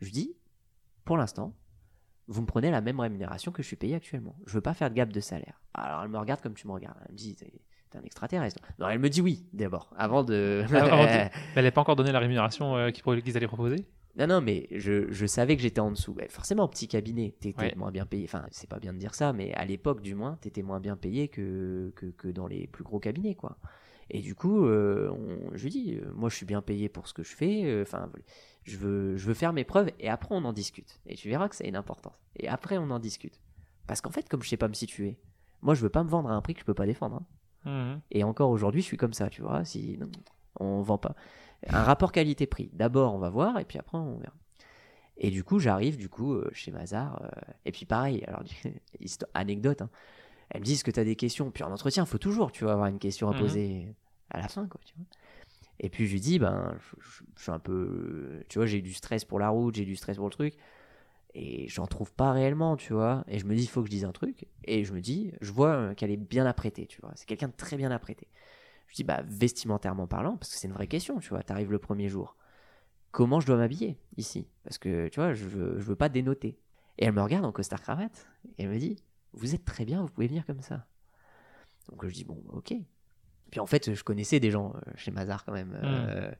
Je lui dis, pour l'instant, vous me prenez la même rémunération que je suis payé actuellement. Je veux pas faire de gap de salaire. Alors elle me regarde comme tu me regardes. Elle me dit, t'es un extraterrestre. Non, elle me dit oui, d'abord, avant de... Avant de- Mais elle n'avait pas encore donné la rémunération euh, qu'ils allaient proposer? Non, non, mais je, je savais que j'étais en dessous. Ouais, forcément, petit cabinet, t'étais Ouais. moins bien payé. Enfin, c'est pas bien de dire ça, mais à l'époque, du moins, t'étais moins bien payé que, que, que dans les plus gros cabinets, quoi. Et du coup, euh, on- je lui dis, euh, moi, je suis bien payé pour ce que je fais. euh, Enfin, je veux, je veux faire mes preuves et après, on en discute. Et tu verras que ça a une importance. Et après, on en discute. Parce qu'en fait, comme je sais pas me situer, moi, je veux pas me vendre à un prix que je peux pas défendre. hein. Mhm. Et encore aujourd'hui, je suis comme ça, tu vois. Si non, on vend pas un rapport qualité-prix. D'abord, on va voir, et puis après, on verra. Et du coup, j'arrive du coup chez Mazar. et puis pareil, alors anecdote. hein. Elle me dit est-ce que tu as des questions Puis en entretien, il faut toujours, tu avoir une question à Mhm. poser à la fin, quoi. Tu vois. Et puis je lui dis ben, je, je- je suis un peu, tu vois, j'ai du stress pour la route, j'ai du stress pour le truc. Et j'en trouve pas réellement, tu vois. Et je me dis, il faut que je dise un truc. Et je me dis, je vois euh, qu'elle est bien apprêtée, tu vois. C'est quelqu'un de très bien apprêté. Je dis, bah, vestimentairement parlant, parce que c'est une vraie question, tu vois. T'arrives le premier jour. Comment je dois m'habiller ici? Parce que, tu vois, je veux, je veux pas dénoter. Et elle me regarde en costard-cravate. Et elle me dit, vous êtes très bien, vous pouvez venir comme ça. Donc je dis, bon, ok. Puis en fait, je connaissais des gens euh, chez Mazar quand même. euh,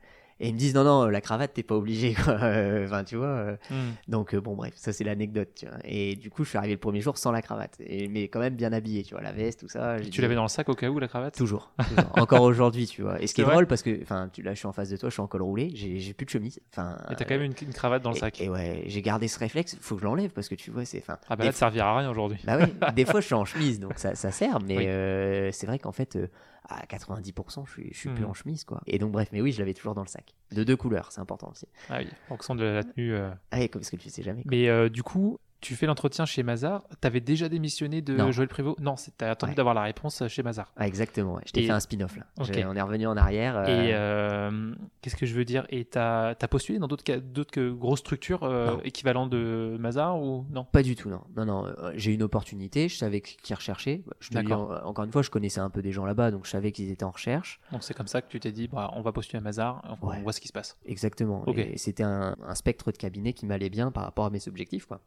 Et ils me disent non, non, la cravate, t'es pas obligé. quoi. Euh, Enfin, tu vois. euh, Hmm. Donc, euh, bon, bref, ça, c'est l'anecdote. tu vois. Et du coup, je suis arrivé le premier jour sans la cravate. Et, mais quand même bien habillé, tu vois, la veste, tout ça. Tu l'avais dans le sac au cas où, la cravate? Toujours. toujours. Encore aujourd'hui, tu vois. Et ce qui est drôle, parce que, enfin, là, je suis en face de toi, je suis en col roulé, j'ai plus de chemise. Enfin, Et t'as quand même une, une cravate dans le et- sac. Et, ouais, j'ai gardé ce réflexe, faut que je l'enlève parce que tu vois, c'est. Ah bah là, ça servira à rien aujourd'hui. bah oui, des fois je suis en chemise, donc ça, ça sert, mais Oui. euh, c'est vrai qu'en fait, euh, à 90%, je suis, je suis plus Mhm. en chemise, quoi. Et donc, bref, mais oui, je l'avais toujours dans le sac. De deux couleurs, c'est important aussi. Ah oui, en fonction de la tenue. euh. Ah oui, parce que tu sais jamais. quoi. Mais euh, du coup, tu fais l'entretien chez Mazar. T'avais déjà démissionné de Non. Joël Prévost? Non, t'as attendu Ouais. d'avoir la réponse chez Mazar. Ah, exactement, ouais. je t'ai Et- fait un spin-off là. On est revenu en arrière. euh, Et euh, qu'est-ce que je veux dire? Et t'as as postulé dans d'autres grosses structures euh, équivalentes de Mazar ou non? Pas du tout, non. Non, non, euh, j'ai eu une opportunité, je savais qui recherchait. Je dis, encore une fois, je connaissais un peu des gens là-bas, donc je savais qu'ils étaient en recherche. Donc c'est comme ça que tu t'es dit, bah, on va postuler à Mazar, on, Ouais. on voit ce qui se passe. Exactement. Et c'était un, un spectre de cabinet qui m'allait bien par rapport à mes objectifs, quoi.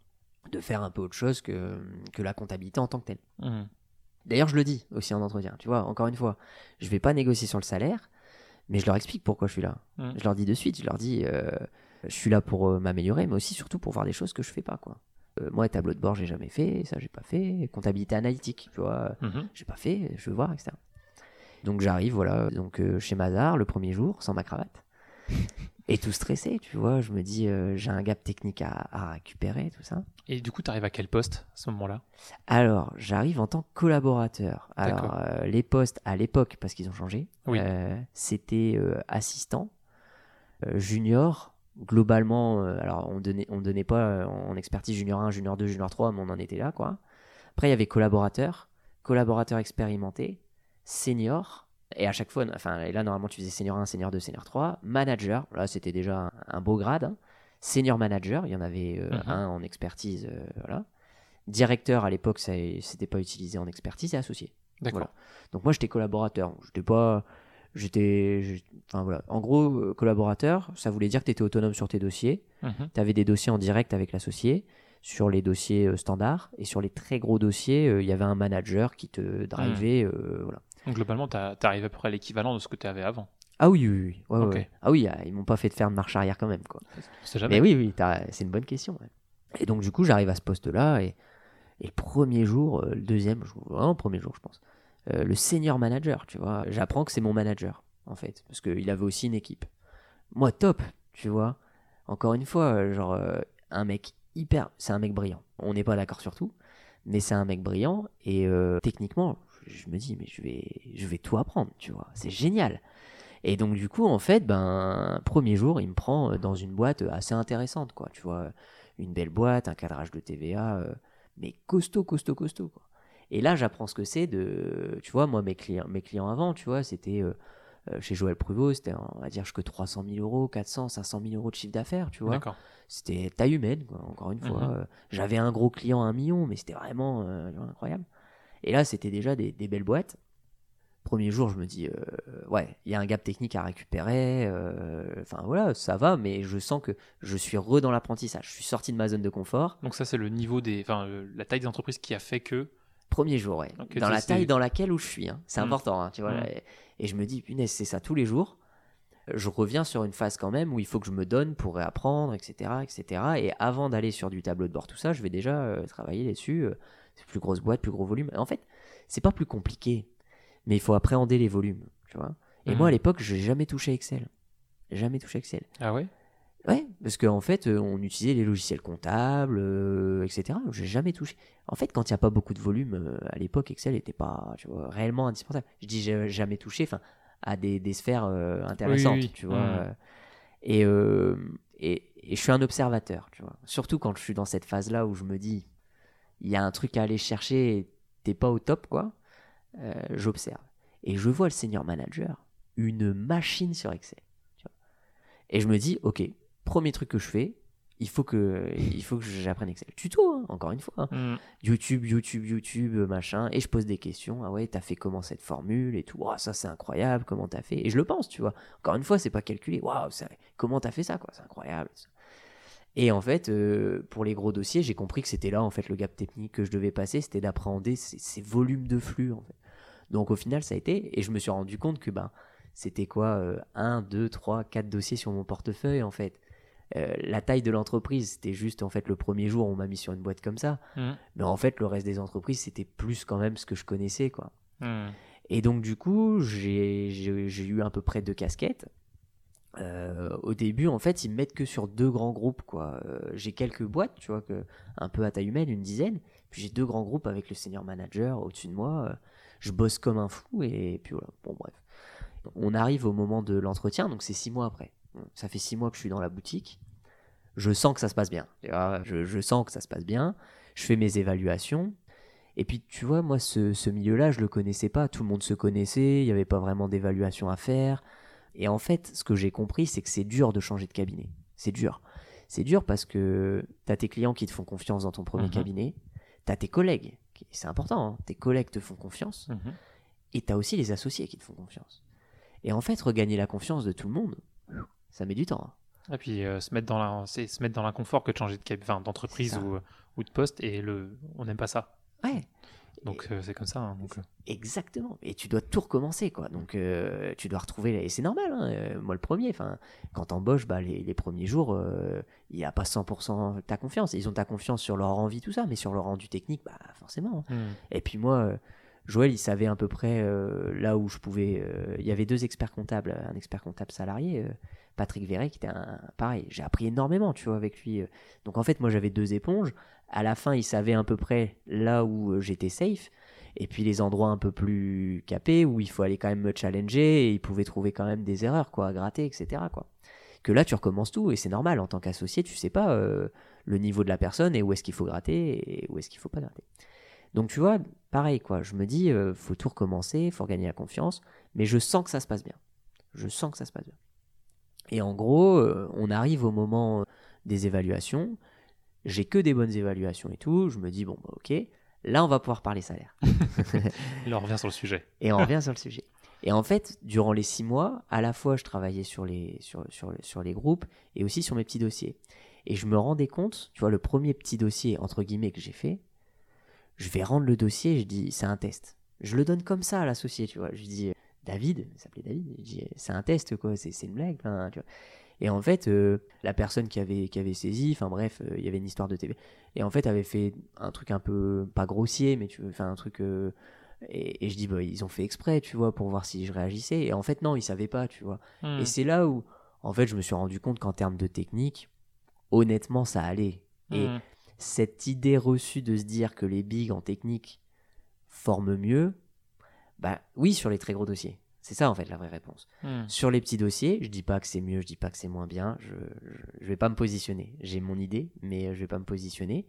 De faire un peu autre chose que, que la comptabilité en tant que telle. Mhm. D'ailleurs, je le dis aussi en entretien, tu vois, encore une fois, je vais pas négocier sur le salaire, mais je leur explique pourquoi je suis là. Mhm. Je leur dis de suite, je leur dis, euh, je suis là pour euh, m'améliorer, mais aussi surtout pour voir des choses que je fais pas, quoi. Euh, moi, tableau de bord, j'ai jamais fait, ça, j'ai pas fait. Comptabilité analytique, tu vois, Mhm. j'ai pas fait, je veux voir, etc. Donc j'arrive, voilà, donc chez Mazar, le premier jour, sans ma cravate. Et tout stressé, tu vois, je me dis, euh, j'ai un gap technique à, à récupérer, tout ça. Et du coup, t'arrives à quel poste à ce moment-là? Alors, j'arrive en tant que collaborateur. Alors, euh, les postes à l'époque, parce qu'ils ont changé, Oui. euh, c'était assistant, junior. Globalement, alors on donnait, on donnait pas en expertise junior 1, junior 2, junior 3, mais on en était là, quoi. Après, il y avait collaborateur, collaborateur expérimenté, senior, et à chaque fois, enfin, et là, normalement, tu faisais senior 1, senior 2, senior 3, manager, là, c'était déjà un, un beau grade, hein. senior manager, il y en avait euh, Mhm. un en expertise, euh, voilà. Directeur, à l'époque, ça c'était pas utilisé en expertise, et associé. D'accord. Voilà. Donc moi j'étais collaborateur, j'étais pas j'étais enfin voilà, en gros euh, collaborateur, ça voulait dire que tu étais autonome sur tes dossiers, Mhm. tu avais des dossiers en direct avec l'associé sur les dossiers standards et sur les très gros dossiers, euh, il y avait un manager qui te drivait euh, voilà. Donc globalement, t'as- t'arrives à peu près à l'équivalent de ce que tu avais avant. Ah oui oui oui. Ouais, ouais. Ah oui, ah, ils m'ont pas fait de faire de marche arrière quand même quoi. Jamais. Mais oui oui, c'est une bonne question. ouais. Et donc du coup, j'arrive à ce poste-là et, et le premier jour, euh, le deuxième, vraiment le premier jour, je pense, euh, le senior manager, tu vois, j'apprends que c'est mon manager, en fait, parce qu'il avait aussi une équipe. Moi, top, tu vois. Encore une fois, euh, genre, euh, un mec hyper. C'est un mec brillant. On n'est pas d'accord sur tout, mais c'est un mec brillant, et techniquement, je me dis, mais je vais, je vais tout apprendre, tu vois. C'est génial. Et donc, du coup, en fait, ben, premier jour, il me prend euh, dans une boîte assez intéressante, quoi, tu vois. Une belle boîte, un cadrage de TVA, euh, mais costaud, costaud, costaud, quoi. Et là, j'apprends ce que c'est de. Tu vois, moi, mes clients, mes clients avant, tu vois, c'était. euh, euh, chez Joël Pruvot, c'était, on va dire, jusque 300 000 euros, 400, 500 000 euros de chiffre d'affaires, tu vois. D'accord. C'était taille humaine, quoi, encore une fois. Mhm. Euh, J'avais un gros client à un million, mais c'était vraiment euh, incroyable. Et là, c'était déjà des, des belles boîtes. Premier jour, je me dis, euh, ouais, il y a un gap technique à récupérer. euh, Enfin, voilà, ça va, mais je sens que je suis re dans l'apprentissage. Je suis sorti de ma zone de confort. Donc ça, c'est le niveau des, enfin, la taille des entreprises qui a fait que. Premier jour, ouais. Dans la taille dans laquelle où je suis. hein. C'est Mm. important, hein, tu vois. Mm. là, et, et je me dis, punaise, c'est ça tous les jours. Je reviens sur une phase quand même où il faut que je me donne pour réapprendre, etc. etc. Et avant d'aller sur du tableau de bord, tout ça, je vais déjà euh, travailler dessus. euh, plus grosse boîte, plus gros volume. En fait, c'est pas plus compliqué, mais il faut appréhender les volumes, tu vois. Et Mhm. moi, à l'époque, j'ai jamais touché Excel. Jamais touché Excel. Ah ouais? Ouais, parce qu'en fait, euh, on utilisait les logiciels comptables, euh, etc. J'ai jamais touché. En fait, quand il n'y a pas beaucoup de volume, euh, à l'époque, Excel n'était pas tu vois, réellement indispensable. Je dis j'ai jamais touché, enfin, à des, des sphères euh, intéressantes, oui, oui. tu vois. Mhm. et, et, et je suis un observateur, tu vois. Surtout quand je suis dans cette phase-là où je me dis, il y a un truc à aller chercher, et t'es pas au top, quoi. euh, J'observe. Et je vois le senior manager, une machine sur Excel. tu vois. Et je me dis, ok, premier truc que je fais, il faut que, il faut que j'apprenne Excel. Tuto, hein, encore une fois. hein. Mhm. YouTube, YouTube, YouTube, machin. Et je pose des questions. Ah ouais, t'as fait comment cette formule et tout. Ah, ça c'est incroyable, comment t'as fait? Et je le pense, tu vois. Encore une fois, c'est pas calculé. Waouh, comment t'as fait ça, quoi? C'est incroyable. Et en fait, euh, pour les gros dossiers, j'ai compris que c'était là, en fait, le gap technique que je devais passer, c'était d'appréhender ces, ces volumes de flux, en fait. Donc au final, ça a été, et je me suis rendu compte que ben, c'était quoi 1, 2, 3, 4 dossiers sur mon portefeuille en fait. Euh, la taille de l'entreprise, c'était juste en fait le premier jour, on m'a mis sur une boîte comme ça. Mmh. Mais en fait, le reste des entreprises, c'était plus quand même ce que je connaissais, quoi. Mmh. Et donc, du coup, j'ai eu à peu près deux casquettes. Euh, au début, en fait, ils me mettent que sur deux grands groupes, quoi. Euh, j'ai quelques boîtes, tu vois, que, un peu à taille humaine, une dizaine. Puis j'ai deux grands groupes avec le senior manager au-dessus de moi. Euh, Je bosse comme un fou et puis voilà. Bon, bref. On arrive au moment de l'entretien, donc c'est six mois après. Ça fait six mois que je suis dans la boutique. Je sens que ça se passe bien. Je sens que ça se passe bien. Je fais mes évaluations. Et puis, tu vois, moi, ce, ce milieu-là, je le connaissais pas. Tout le monde se connaissait. Il n'y avait pas vraiment d'évaluation à faire. Et en fait, ce que j'ai compris, c'est que c'est dur de changer de cabinet. C'est dur. C'est dur parce que tu as tes clients qui te font confiance dans ton premier Mhm. cabinet. Tu as tes collègues. C'est important. hein. Tes collègues te font confiance. Mhm. Et tu as aussi les associés qui te font confiance. Et en fait, regagner la confiance de tout le monde, ça met du temps. hein. Et puis euh, se mettre dans la, c'est se mettre dans l'inconfort que de changer de enfin, d'entreprise ou, ou de poste et le, on n'aime pas ça. Ouais. Donc euh, c'est comme ça. hein, donc, euh, Exactement. Et tu dois tout recommencer, quoi. Donc, euh, tu dois retrouver. Et c'est normal, hein, moi le premier. Enfin, quand t'embauches, bah, les, les premiers jours, il n'y a pas 100% ta confiance. Ils ont ta confiance sur leur envie, tout ça, mais sur leur rendu technique, bah, forcément. hmm. Et puis moi, Joël, il savait à peu près euh, là où je pouvais. euh, il y avait deux experts comptables, un expert comptable salarié, euh, Patrick Véret, qui était un. Pareil, j'ai appris énormément, tu vois, avec lui. Donc en fait, moi, j'avais deux éponges. À la fin, il savait à peu près là où euh, j'étais safe. Et puis les endroits un peu plus capés où il faut aller quand même me challenger et il pouvait trouver quand même des erreurs, quoi, à gratter, etc. Quoi. Que là, tu recommences tout et c'est normal. En tant qu'associé, tu sais pas euh, le niveau de la personne et où est-ce qu'il faut gratter et où est-ce qu'il faut pas gratter. Donc tu vois, pareil quoi, je me dis, euh, faut tout recommencer, faut regagner la confiance, mais je sens que ça se passe bien. Je sens que ça se passe bien. Et en gros, on arrive au moment des évaluations, j'ai que des bonnes évaluations et tout, je me dis, bon, bah, ok, là on va pouvoir parler salaire. Là, on revient sur le sujet. Et on revient sur le sujet. Et en fait, durant les six mois, à la fois je travaillais sur les, sur, sur, sur les groupes et aussi sur mes petits dossiers. Et je me rendais compte, tu vois, le premier petit dossier, entre guillemets, que j'ai fait, je vais rendre le dossier, je dis, c'est un test. Je le donne comme ça à l'associé, tu vois. Je dis, David, il s'appelait David, je dis, c'est un test, quoi, c'est une blague. tu vois. Et en fait, euh, la personne qui avait, qui avait saisi, enfin bref, euh, il y avait une histoire de TV. Et en fait, avait fait un truc un peu, pas grossier, mais tu veux, enfin un truc. euh, et, et je dis, bah, ils ont fait exprès, tu vois, pour voir si je réagissais. Et en fait, non, ils savaient pas, tu vois. Hmm. Et c'est là où, en fait, je me suis rendu compte qu'en termes de technique, honnêtement, ça allait. Et Hmm. cette idée reçue de se dire que les bigs en technique forment mieux, bah oui, sur les très gros dossiers. C'est ça, en fait, la vraie réponse. Hmm. Sur les petits dossiers, je dis pas que c'est mieux, je dis pas que c'est moins bien, je, je, je vais pas me positionner. J'ai mon idée, mais euh, je vais pas me positionner.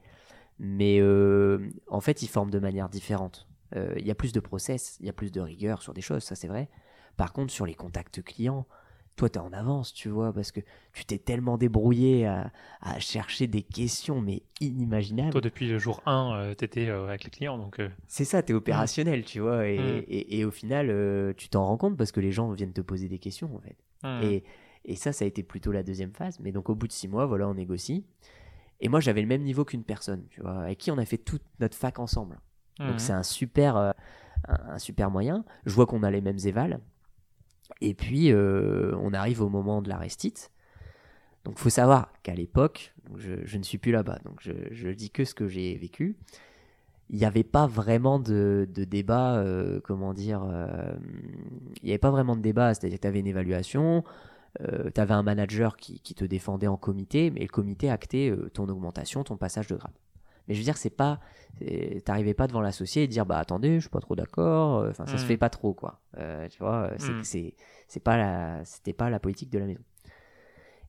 Mais euh, en fait, ils forment de manière différente. Euh, Il y a plus de process, il y a plus de rigueur sur des choses, ça c'est vrai. Par contre, sur les contacts clients, toi, tu es en avance, tu vois, parce que tu t'es tellement débrouillé à, à chercher des questions, mais inimaginables. Toi, depuis le jour 1, tu étais avec les clients. Donc, euh, C'est ça, tu es opérationnel, tu vois, et, Mm. et- et au final, euh, tu t'en rends compte parce que les gens viennent te poser des questions, en fait. hmm. Et, ça, ça a été plutôt la deuxième phase. Mais donc, au bout de six mois, voilà, on négocie. Et moi, j'avais le même niveau qu'une personne, tu vois, avec qui on a fait toute notre fac ensemble. Donc, c'est un super, euh, un, un super moyen. Je vois qu'on a les mêmes évals. Et puis, euh, on arrive au moment de la restite. Donc, faut savoir qu'à l'époque, je, ne suis plus là-bas, donc je, dis que ce que j'ai vécu. Il n'y avait pas vraiment de, débat, euh, comment dire, euh, il n'y avait pas vraiment de débat, c'est-à-dire que tu avais une évaluation, tu avais un manager qui, qui te défendait en comité, mais le comité actait ton augmentation, ton passage de grade. Mais je veux dire, c'est pas, t'arrivais pas devant l'associé et dire bah attendez, je suis pas trop d'accord. euh, Enfin, ça se Mm. fait pas trop quoi. Euh, tu vois, c'est Mm. c'est c'est pas la, c'était pas la politique de la maison.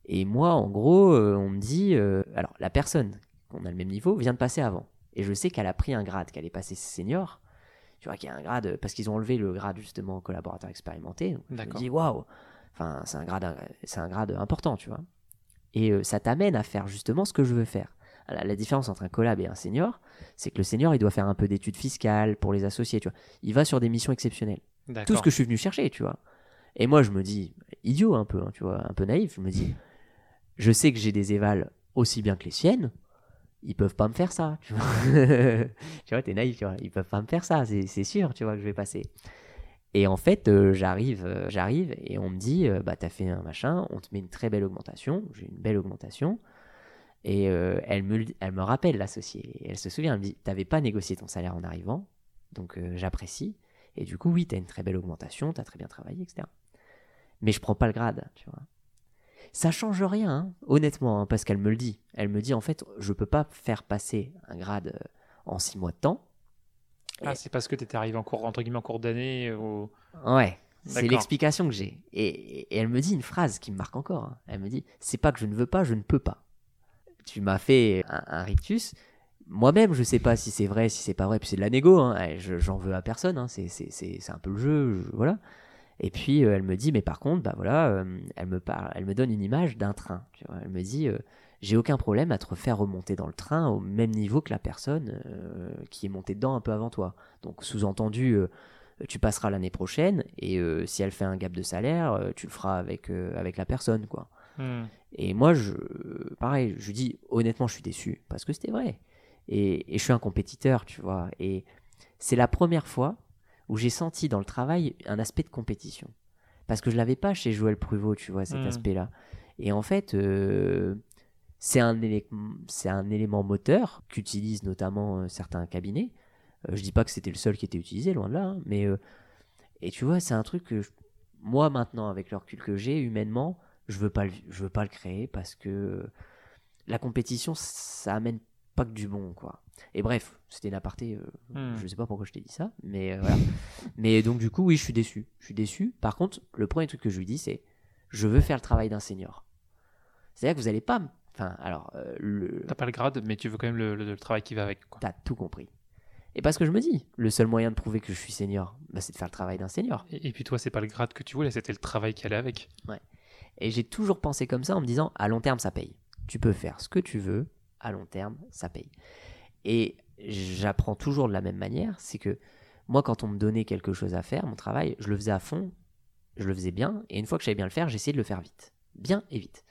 Et moi, en gros, euh, on me dit, euh, alors la personne qu'on a le même niveau vient de passer avant. Et je sais qu'elle a pris un grade, qu'elle est passée senior. Tu vois, qu'il y a un grade parce qu'ils ont enlevé le grade justement collaborateur expérimenté. Donc, je me dis waouh, enfin c'est un grade, c'est un grade important, tu vois. Et euh, ça t'amène à faire justement ce que je veux faire. La, la différence entre un collab et un senior, c'est que le senior, il doit faire un peu d'études fiscales pour les associés, tu vois. Il va sur des missions exceptionnelles. Tout ce que je suis venu chercher, tu vois. Et moi, je me dis, idiot un peu, hein, tu vois, un peu naïf, je me dis, je sais que j'ai des évals aussi bien que les siennes, ils peuvent pas me faire ça, tu vois. tu vois, t'es naïf, tu vois, ils peuvent pas me faire ça, c'est c'est sûr, tu vois, que je vais passer. Et en fait, euh, j'arrive, euh, j'arrive et on me dit, euh, bah t'as fait un machin, on te met une très belle augmentation, j'ai une belle augmentation. Et elle, me, elle me rappelle l'associé. Elle se souvient, elle me dit, t'avais pas négocié ton salaire en arrivant, donc j'apprécie. Et du coup, oui, t'as une très belle augmentation, t'as très bien travaillé, etc. Mais je prends pas le grade, tu vois. Ça change rien, hein, honnêtement, hein, parce qu'elle me le dit. Elle me dit, en fait, je peux pas faire passer un grade en six mois de temps ah, c'est parce que tu étais arrivé en cours, entre guillemets, en cours d'année Ouais, c'est l'explication que j'ai. Et, elle me dit une phrase qui me marque encore. Hein. Elle me dit C'est pas que je ne veux pas, je ne peux pas. Tu m'as fait un, rictus. Moi-même, je sais pas si c'est vrai, si c'est pas vrai. Puis c'est de la négo. Hein. J'en veux à personne. Hein. C'est un peu le jeu. voilà. Et puis euh, elle me dit Mais par contre, bah voilà, euh, elle, me parle, elle me donne une image d'un train. Elle me dit euh, j'ai aucun problème à te refaire remonter dans le train au même niveau que la personne qui est montée dedans un peu avant toi. Donc sous-entendu, tu passeras l'année prochaine et si elle fait un gap de salaire, tu le feras avec, avec la personne. quoi. Hmm. Et moi, je, pareil, je dis honnêtement, je suis déçu parce que c'était vrai. Et, et, je suis un compétiteur, tu vois. Et c'est la première fois où j'ai senti dans le travail un aspect de compétition. Parce que je l'avais pas chez Joël Pruvot, tu vois, cet hmm. aspect-là. Et en fait, c'est un, un, élément moteur qu'utilisent notamment euh, certains cabinets. Euh, je dis pas que c'était le seul qui était utilisé, loin de là, hein, mais euh, et tu vois, c'est un truc que moi maintenant, avec le recul que j'ai, humainement, je veux pas je veux pas le créer parce que la compétition, ça amène pas que du bon, quoi. Et bref, c'était une aparté. Hmm. Je sais pas pourquoi je t'ai dit ça, mais voilà. mais donc du coup, oui, je suis déçu. Je suis déçu. Par contre, le premier truc que je lui dis, c'est, je veux faire le travail d'un senior. C'est-à-dire que vous n'allez pas Enfin, alors. Euh, le... T'as pas le grade, mais tu veux quand même le, travail qui va avec. T'as tout compris. Et parce que je me dis, le seul moyen de prouver que je suis senior, bah, c'est de faire le travail d'un senior. Et, puis toi, c'est pas le grade que tu voulais, c'était le travail qui allait avec. Ouais. Et j'ai toujours pensé comme ça en me disant, à long terme, ça paye. Tu peux faire ce que tu veux, à long terme, ça paye. Et j'apprends toujours de la même manière, c'est que moi, quand on me donnait quelque chose à faire, mon travail, je le faisais à fond, je le faisais bien, et une fois que j'avais bien le faire, j'essayais de le faire vite. Bien et vite.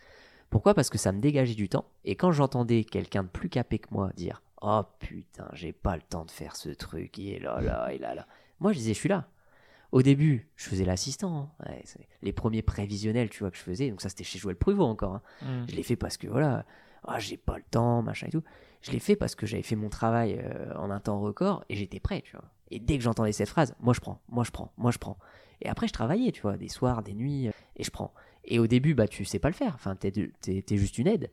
Pourquoi? Parce que ça me dégageait du temps. Et quand j'entendais quelqu'un de plus capé que moi dire Oh putain, j'ai pas le temps de faire ce truc, est là, là, est là, là. Moi, je disais Je suis là. Au début, je faisais l'assistant. Hein. les premiers prévisionnels, tu vois, que je faisais. Donc, ça, c'était chez Joël Pruvot encore. Hein. Mm. Je l'ai fait parce que, voilà, ah, j'ai pas le temps, machin et tout. Je l'ai fait parce que j'avais fait mon travail euh, en un temps record et j'étais prêt, tu vois. Et dès que j'entendais cette phrase, moi je prends, moi je prends, moi je prends. Et après, je travaillais, tu vois, des soirs, des nuits, euh, et je prends. Et au début, bah, tu sais pas le faire. Enfin, t'es, es, juste une aide.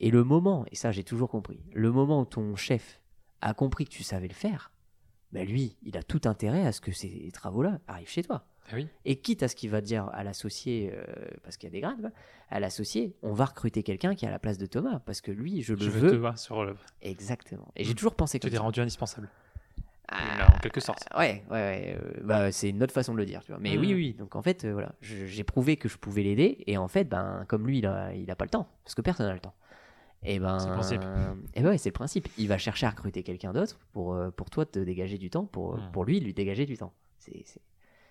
Et le moment, et ça j'ai toujours compris, le moment où ton chef a compris que tu savais le faire, bah lui, il a tout intérêt à ce que ces travaux-là arrivent chez toi. Ah oui. Et quitte à ce qu'il va dire à l'associé, euh, parce qu'il y a des grades, à l'associé, on va recruter quelqu'un qui est à la place de Thomas, parce que lui, je le veux. Te voir sur le... Exactement. Et j'ai toujours pensé que. Tu t'es rendu indispensable. Ah, en quelque sorte. Ouais, ouais, ouais. Euh, bah, c'est une autre façon de le dire, tu vois. Mais oui, mm. oui. Donc en fait, euh, voilà, j'ai prouvé que je pouvais l'aider, et en fait, ben, comme lui, il a, il a pas le temps, parce que personne n'a le temps. Et ben, c'est le principe. et ouais, c'est le principe. Il va chercher à recruter quelqu'un d'autre pour, euh, pour toi te dégager du temps, pour, mm. pour lui lui dégager du temps. C'est,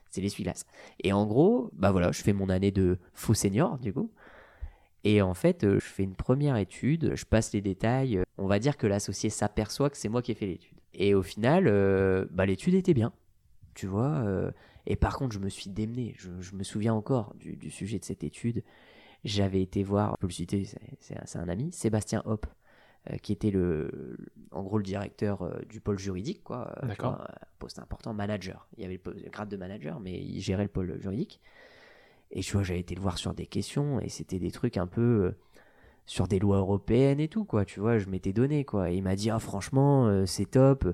c'est, l'essuie-glace. Et en gros, bah voilà, je fais mon année de faux senior, du coup. Et en fait, je fais une première étude, je passe les détails. On va dire que l'associé s'aperçoit que c'est moi qui ai fait l'étude. Et au final, euh, bah, l'étude était bien, tu vois. Euh, et par contre, je me suis démené. Je, me souviens encore du, sujet de cette étude. J'avais été voir, je peux le citer, c'est un ami, Sébastien Hopp, euh, qui était le, en gros le directeur du pôle juridique, quoi. D'accord. poste important, manager. Il y avait le, grade de manager, mais il gérait le pôle juridique. Et tu vois, j'avais été le voir sur des questions, et c'était des trucs un peu sur des lois européennes et tout, quoi. Tu vois, je m'étais donné, quoi. Et il m'a dit, ah, franchement, euh, c'est top.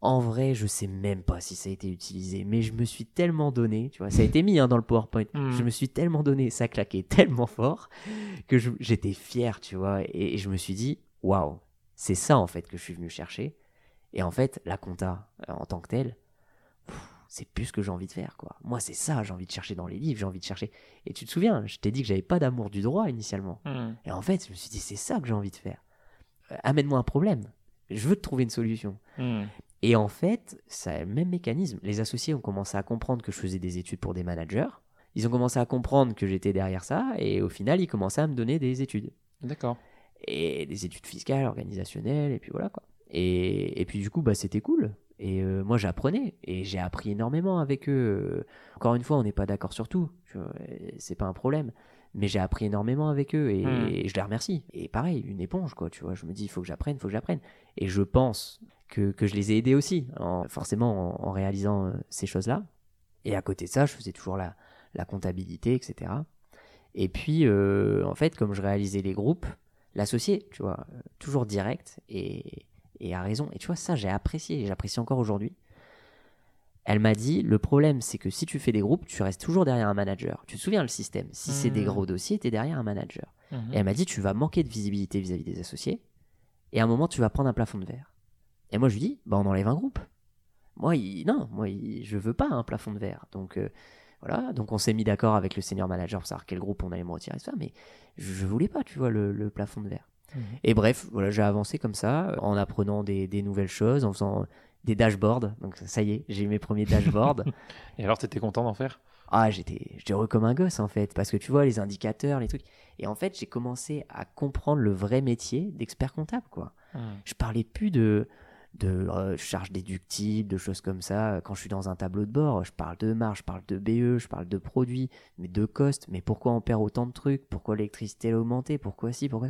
En vrai, je sais même pas si ça a été utilisé, mais je me suis tellement donné, tu vois, ça a été mis hein, dans le PowerPoint. Hmm. Je me suis tellement donné, ça claquait tellement fort que j'étais fier, tu vois, et, je me suis dit, waouh, c'est ça en fait que je suis venu chercher. Et en fait, la compta euh, en tant que telle, c'est plus ce que j'ai envie de faire, quoi. Moi, c'est ça, j'ai envie de chercher dans les livres, j'ai envie de chercher. Et tu te souviens, je t'ai dit que j'avais pas d'amour du droit initialement. Hmm. Et en fait, je me suis dit, c'est ça que j'ai envie de faire. Euh, amène-moi un problème. Je veux te trouver une solution. Hmm. Et en fait, c'est le même mécanisme. Les associés ont commencé à comprendre que je faisais des études pour des managers. Ils ont commencé à comprendre que j'étais derrière ça. Et au final, ils commençaient à me donner des études. D'accord. Et des études fiscales, organisationnelles, et puis voilà quoi. Et, et puis du coup, bah, c'était cool. Et euh, moi, j'apprenais et j'ai appris énormément avec eux. Encore une fois, on n'est pas d'accord sur tout, c'est pas un problème. Mais j'ai appris énormément avec eux et, hmm. je les remercie. Et pareil, une éponge, quoi, tu vois. Je me dis, il faut que j'apprenne, il faut que j'apprenne. Et je pense que, que, je les ai aidés aussi, en, forcément en, réalisant euh, ces choses-là. Et à côté de ça, je faisais toujours la, la comptabilité, etc. Et puis, euh, en fait, comme je réalisais les groupes, l'associé, tu vois, toujours direct et, et a raison. Et tu vois, ça, j'ai apprécié, j'apprécie encore aujourd'hui. Elle m'a dit, le problème, c'est que si tu fais des groupes, tu restes toujours derrière un manager. Tu te souviens le système Si c'est des mmh. gros dossiers, tu es derrière un manager. Mmh. Et elle m'a dit, tu vas manquer de visibilité vis-à-vis des associés. Et à un moment, tu vas prendre un plafond de verre. Et moi, je lui dis, bah, on enlève un groupe. Moi, non, moi, je veux pas un plafond de verre. Donc, euh, voilà. Donc, on s'est mis d'accord avec le senior manager pour savoir quel groupe on allait me retirer, ça. Mais je, voulais pas, tu vois, le plafond de verre. Mhm. Et bref, voilà, j'ai avancé comme ça, en apprenant des, nouvelles choses, en faisant des dashboards. Donc ça y est, j'ai eu mes premiers dashboards. Et alors, t'étais content d'en faire? Ah, j'étais, heureux comme un gosse en fait, parce que tu vois les indicateurs, les trucs. Et en fait, j'ai commencé à comprendre le vrai métier d'expert comptable, quoi. Hmm. Je parlais plus de de euh, charges déductibles, de choses comme ça. Quand je suis dans un tableau de bord, je parle de marge, je parle de BE, je parle de produits, mais de cost. Mais pourquoi on perd autant de trucs? Pourquoi l'électricité a augmenté? Pourquoi si Pourquoi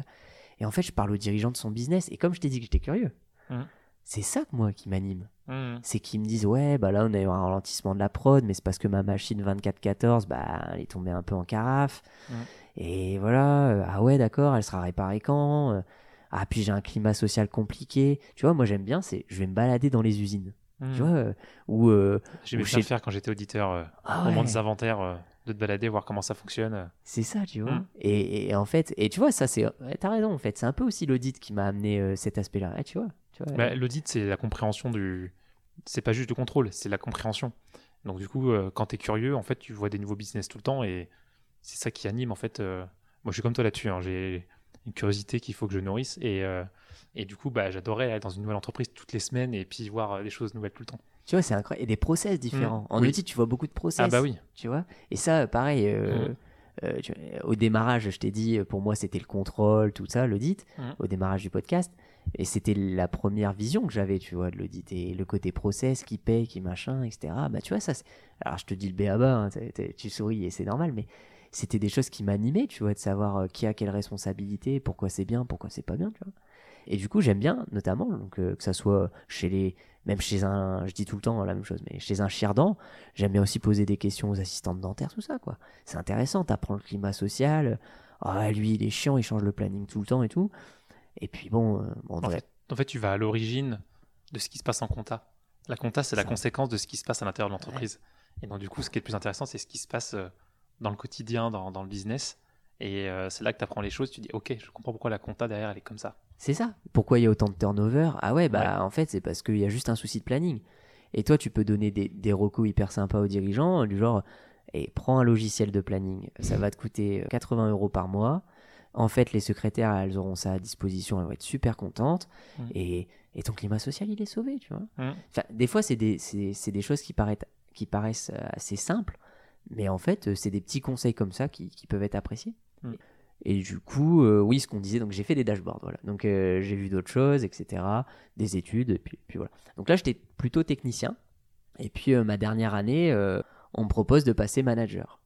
et en fait, je parle au dirigeant de son business. Et comme je t'ai dit que j'étais curieux, mmh. C'est ça moi qui m'anime. Mmh. C'est qu'ils me disent Ouais, bah là, on a eu un ralentissement de la prod, mais c'est parce que ma machine 2414, bah, elle est tombée un peu en carafe. Mmh. Et voilà, euh, ah ouais, d'accord, elle sera réparée quand euh, Ah, puis j'ai un climat social compliqué. Tu vois, moi, j'aime bien, c'est je vais me balader dans les usines. Tu vois, euh, ou. J'ai ça le faire quand j'étais auditeur ah au moment des inventaires de te balader, voir comment ça fonctionne. C'est ça, tu vois. Hmm. Et, en fait, et tu vois, ça, c'est. T'as raison, en fait. C'est un peu aussi l'audit qui m'a amené euh, cet aspect-là. Tu vois. Bah, l'audit, c'est la compréhension du. C'est pas juste le contrôle, c'est la compréhension. Donc, du coup, euh, quand tu es curieux, en fait, tu vois des nouveaux business tout le temps et c'est ça qui anime, en fait. Euh, moi, je suis comme toi là-dessus. Hein. J'ai une curiosité qu'il faut que je nourrisse et. Et du coup, bah, j'adorais aller dans une nouvelle entreprise toutes les semaines et puis voir des choses nouvelles tout le temps. Tu vois, c'est incroyable. Et des process différents. Mmh. En audit, tu vois beaucoup de process. Ah bah oui. Tu vois Et ça, pareil, euh, mmh. Euh, au démarrage, je t'ai dit, pour moi, c'était le contrôle, tout ça, l'audit, mmh. au démarrage du podcast. Et c'était la première vision que j'avais, tu vois, de l'audit. Et le côté process, qui paye, qui machin, etc. Bah, tu vois, ça. Alors, je te dis le B à bas, tu souris et c'est normal, mais c'était des choses qui m'animaient, tu vois, de savoir euh, qui a quelle responsabilité, pourquoi c'est bien, pourquoi c'est pas bien, tu vois. Et du coup, j'aime bien, notamment, donc, que ça soit chez les, même chez un, je dis tout le temps la même chose, mais chez un chierdent, j'aime bien aussi poser des questions aux assistantes dentaires, tout ça, quoi. C'est intéressant, t'apprends le climat social, ah, lui, il est chiant, il change le planning tout le temps et tout. Et puis bon, euh, en, fait, tu vas à l'origine de ce qui se passe en compta. La compta, c'est la conséquence de ce qui se passe à l'intérieur de l'entreprise. Et donc, du coup, ce qui est le plus intéressant, c'est ce qui se passe euh, dans le quotidien, dans, dans le business. Et euh, c'est là que tu apprends les choses, tu dis, ok, je comprends pourquoi la compta derrière, elle est comme ça. C'est ça. Pourquoi il y a autant de turnover? Ah ouais, bah en fait, c'est parce qu'il y a juste un souci de planning. Et toi, tu peux donner des, des recos hyper sympas aux dirigeants, du genre, et prends un logiciel de planning, ça va te coûter 80 euros par mois. En fait, les secrétaires, elles auront ça à disposition, elles vont être super contentes. Mmh. Et, et, ton climat social, il est sauvé, tu vois. Mmh. Enfin, des fois, c'est des, des, choses qui paraissent, qui paraissent assez simples, mais en fait, c'est des petits conseils comme ça qui, qui peuvent être appréciés. Mmh. Et du coup, euh, oui, ce qu'on disait, donc j'ai fait des dashboards, voilà. Donc euh, j'ai vu d'autres choses, etc., des études, et puis, puis voilà. Donc là, j'étais plutôt technicien. Et puis euh, ma dernière année, on me propose de passer manager.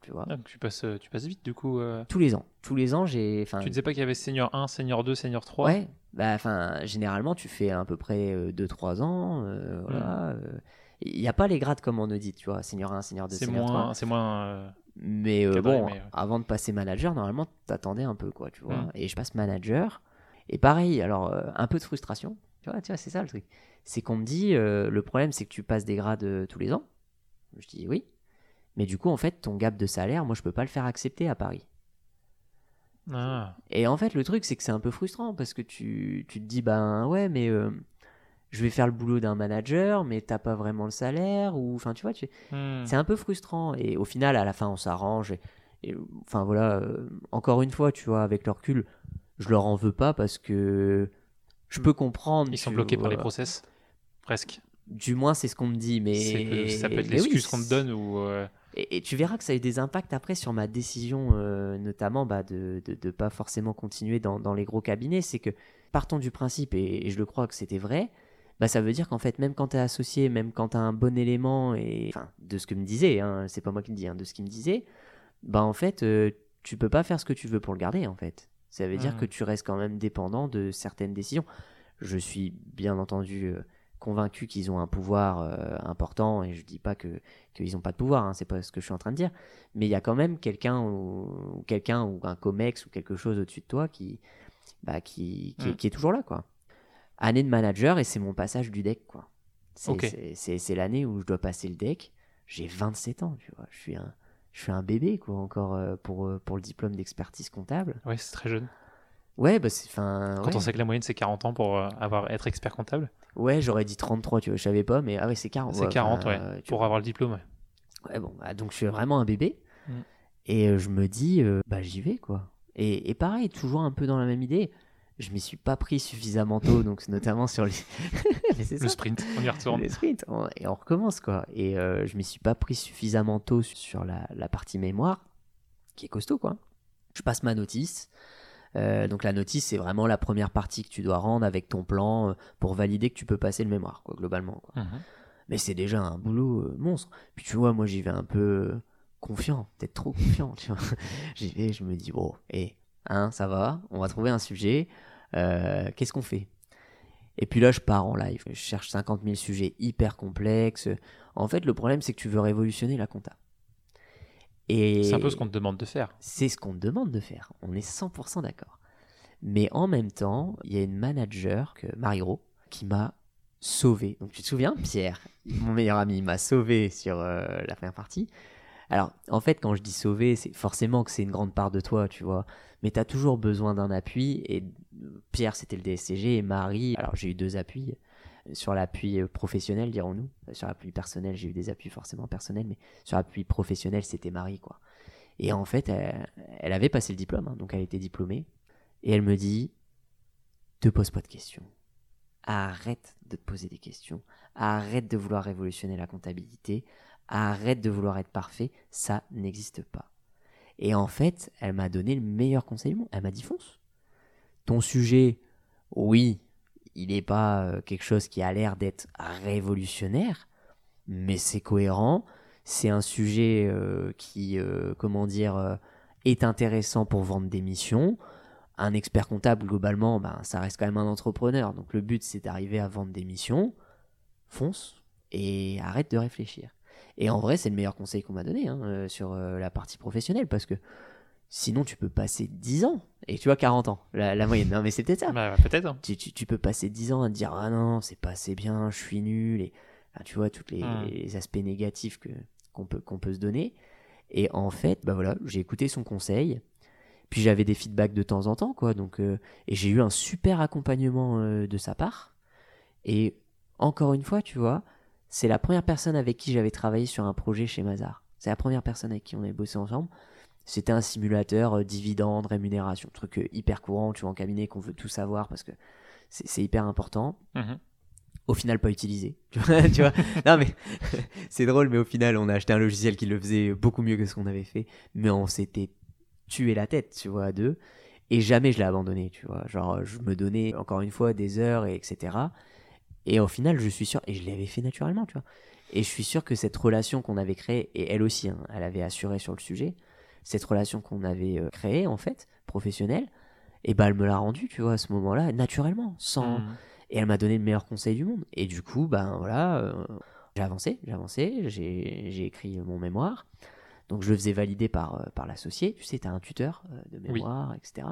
Tu vois. Ah, tu passes, tu passes vite du coup. Tous les ans. Tous les ans, j'ai. Tu disais pas qu'il y avait senior 1, senior 2, senior 3 Ouais. Bah, enfin, généralement, tu fais à peu près 2-3 ans. voilà. Hmm. Il n'y a pas les grades comme on dit, tu vois. Senior 1, senior 2, senior 3. C'est moins mais euh, bon, avant de passer manager, normalement, t'attendais un peu, quoi, tu vois. Mm. Et je passe manager. Et pareil, alors, euh, un peu de frustration. Tu vois, tu vois c'est ça le truc. C'est qu'on me dit, euh, le problème, c'est que tu passes des grades tous les ans. Je dis oui. Mais du coup, en fait, ton gap de salaire, moi, je peux pas le faire accepter à Paris. Ah. Et en fait, le truc, c'est que c'est un peu frustrant parce que tu, tu te dis, ben ouais, mais je vais faire le boulot d'un manager, mais t'as pas vraiment le salaire, ou enfin tu vois, tu... Hmm. c'est un peu frustrant. Et au final, à la fin, on s'arrange. Et, enfin voilà, euh, encore une fois, tu vois, avec le recul, je leur en veux pas parce que je peux comprendre. Ils sont bloqués par les process, presque. Du moins, c'est ce qu'on me dit, mais ça peut être l'excuse qu'on te donne ou. Euh, et, tu verras que ça a eu des impacts après sur ma décision, euh, notamment bah, de ne pas forcément continuer dans, dans les gros cabinets. C'est que, partant du principe, et, je le crois que c'était vrai, bah ça veut dire qu'en fait, même quand tu es associé, même quand tu as un bon élément, et enfin, de ce que me disait, hein, c'est pas moi qui le dis, hein, de ce qu'il me disait, bah en fait, euh, tu peux pas faire ce que tu veux pour le garder, en fait. Ça veut dire Mhm. que tu restes quand même dépendant de certaines décisions. Je suis bien entendu euh, convaincu qu'ils ont un pouvoir euh, important, et je dis pas que qu'ils ont pas de pouvoir, hein, c'est pas ce que je suis en train de dire, mais il y a quand même quelqu'un ou, quelqu'un ou un comex ou quelque chose au-dessus de toi qui, bah, qui, qui, est- Mm. qui est toujours là, quoi. Année de manager et c'est mon passage du deck, quoi. C'est Ok. c'est- c'est- c'est l'année où je dois passer le deck. J'ai 27 ans, tu vois. Je suis un, je suis un bébé, quoi, encore euh, pour, euh, pour le diplôme d'expertise comptable. Ouais, c'est très jeune. Ouais, bah c'est. Enfin. Quand ouais. on sait que la moyenne c'est 40 ans pour euh, avoir être expert comptable, Ouais, j'aurais dit 33, tu vois, je savais pas, mais ah ouais, c'est 40. c'est 40, ouais. Pour avoir le diplôme, ouais. Ouais, bon, bah, donc je suis vraiment un bébé. Mm. Et je me dis, bah j'y vais, quoi. Et, et pareil, toujours un peu dans la même idée. Je m'y suis pas pris suffisamment tôt, donc notamment sur les. Le sprint, on y retourne. On- et on recommence, quoi. Et euh, je m'y suis pas pris suffisamment tôt sur la, la partie mémoire, qui est costaud, quoi. Je passe ma notice. Euh, donc la notice, c'est vraiment la première partie que tu dois rendre avec ton plan euh, pour valider que tu peux passer le mémoire, quoi, globalement. Quoi. Mhm. Mais c'est déjà un boulot euh, monstre. Puis tu vois, moi j'y vais un peu confiant, peut-être trop confiant, tu vois. j'y vais, je me dis, bon, et hein, ça va, on va trouver un sujet, qu'est-ce qu'on fait? Et puis là, je pars en live, je cherche 50 000 sujets hyper complexes. En fait, le problème, c'est que tu veux révolutionner la compta. Et C'est un peu ce qu'on te demande de faire. c'est ce qu'on te demande de faire. On est 100% d'accord. Mais en même temps, il y a une manager, Gros, qui m'a sauvé. Donc tu te souviens, Pierre, mon meilleur ami, m'a sauvé sur euh, la première partie. Alors, en fait, quand je dis sauver, c'est forcément que c'est une grande part de toi, tu vois. Mais tu as toujours besoin d'un appui. Et Pierre, c'était le DSCG. Et Marie, alors j'ai eu deux appuis. Sur l'appui euh, professionnel, dirons-nous. Sur l'appui personnel, j'ai eu des appuis forcément personnels. Mais sur l'appui professionnel, c'était Marie, quoi. Et en fait, elle, avait passé le diplôme, hein, donc elle était diplômée. Et elle me dit Te pose pas de questions. Arrête de te poser des questions. Arrête de vouloir révolutionner la comptabilité. Arrête de vouloir être parfait. Ça n'existe pas. Et en fait, elle m'a donné le meilleur conseil. Elle m'a dit Fonce. Ton sujet, oui, il n'est pas euh, quelque chose qui a l'air d'être révolutionnaire, mais c'est cohérent. C'est un sujet euh, qui, euh, comment dire, est intéressant pour vendre des missions. Un expert comptable, globalement, ben, ça reste quand même un entrepreneur. Donc le but, c'est d'arriver à vendre des missions. Fonce et arrête de réfléchir. Et en vrai, c'est le meilleur conseil qu'on m'a donné hein, sur la partie professionnelle parce que sinon, tu peux passer 10 ans. Et tu vois, 40 ans, la, la moyenne. Non, mais c'est peut-être ça Bah, peut-être. hein. tu, tu- tu peux passer 10 ans à te dire ah non c'est pas assez bien je suis nul et ah, tu vois tous les, Hmm. les aspects négatifs que qu'on peut qu'on peut se donner et en fait bah voilà j'ai écouté son conseil puis j'avais des feedbacks de temps en temps quoi donc euh, et j'ai eu un super accompagnement euh, de sa part et encore une fois tu vois c'est la première personne avec qui j'avais travaillé sur un projet chez Mazar c'est la première personne avec qui on avait bossé ensemble c'était un simulateur euh, dividende, rémunération, truc euh, hyper courant, tu vois, en cabinet qu'on veut tout savoir parce que c'est hyper important. Mhm. Au final, pas utilisé. Tu vois, tu vois Non, mais c'est drôle, mais au final, on a acheté un logiciel qui le faisait beaucoup mieux que ce qu'on avait fait, mais on s'était tué la tête, tu vois, à deux. Et jamais je l'ai abandonné, tu vois. Genre, je me donnais encore une fois des heures, et etc. Et au final, je suis sûr, et je l'avais fait naturellement, tu vois. Et je suis sûr que cette relation qu'on avait créée, et elle aussi, hein, elle avait assuré sur le sujet, cette relation qu'on avait euh, créée, en fait, professionnelle, et bah elle me l'a rendue, tu vois, à ce moment-là, naturellement, sans... Mhm. Et elle m'a donné le meilleur conseil du monde. Et du coup, ben voilà, euh, j'ai avancé, j'ai avancé, j'ai écrit mon mémoire. Donc je le faisais valider par, euh, par l'associé. Tu sais, tu as un tuteur de Oui. mémoire, etc.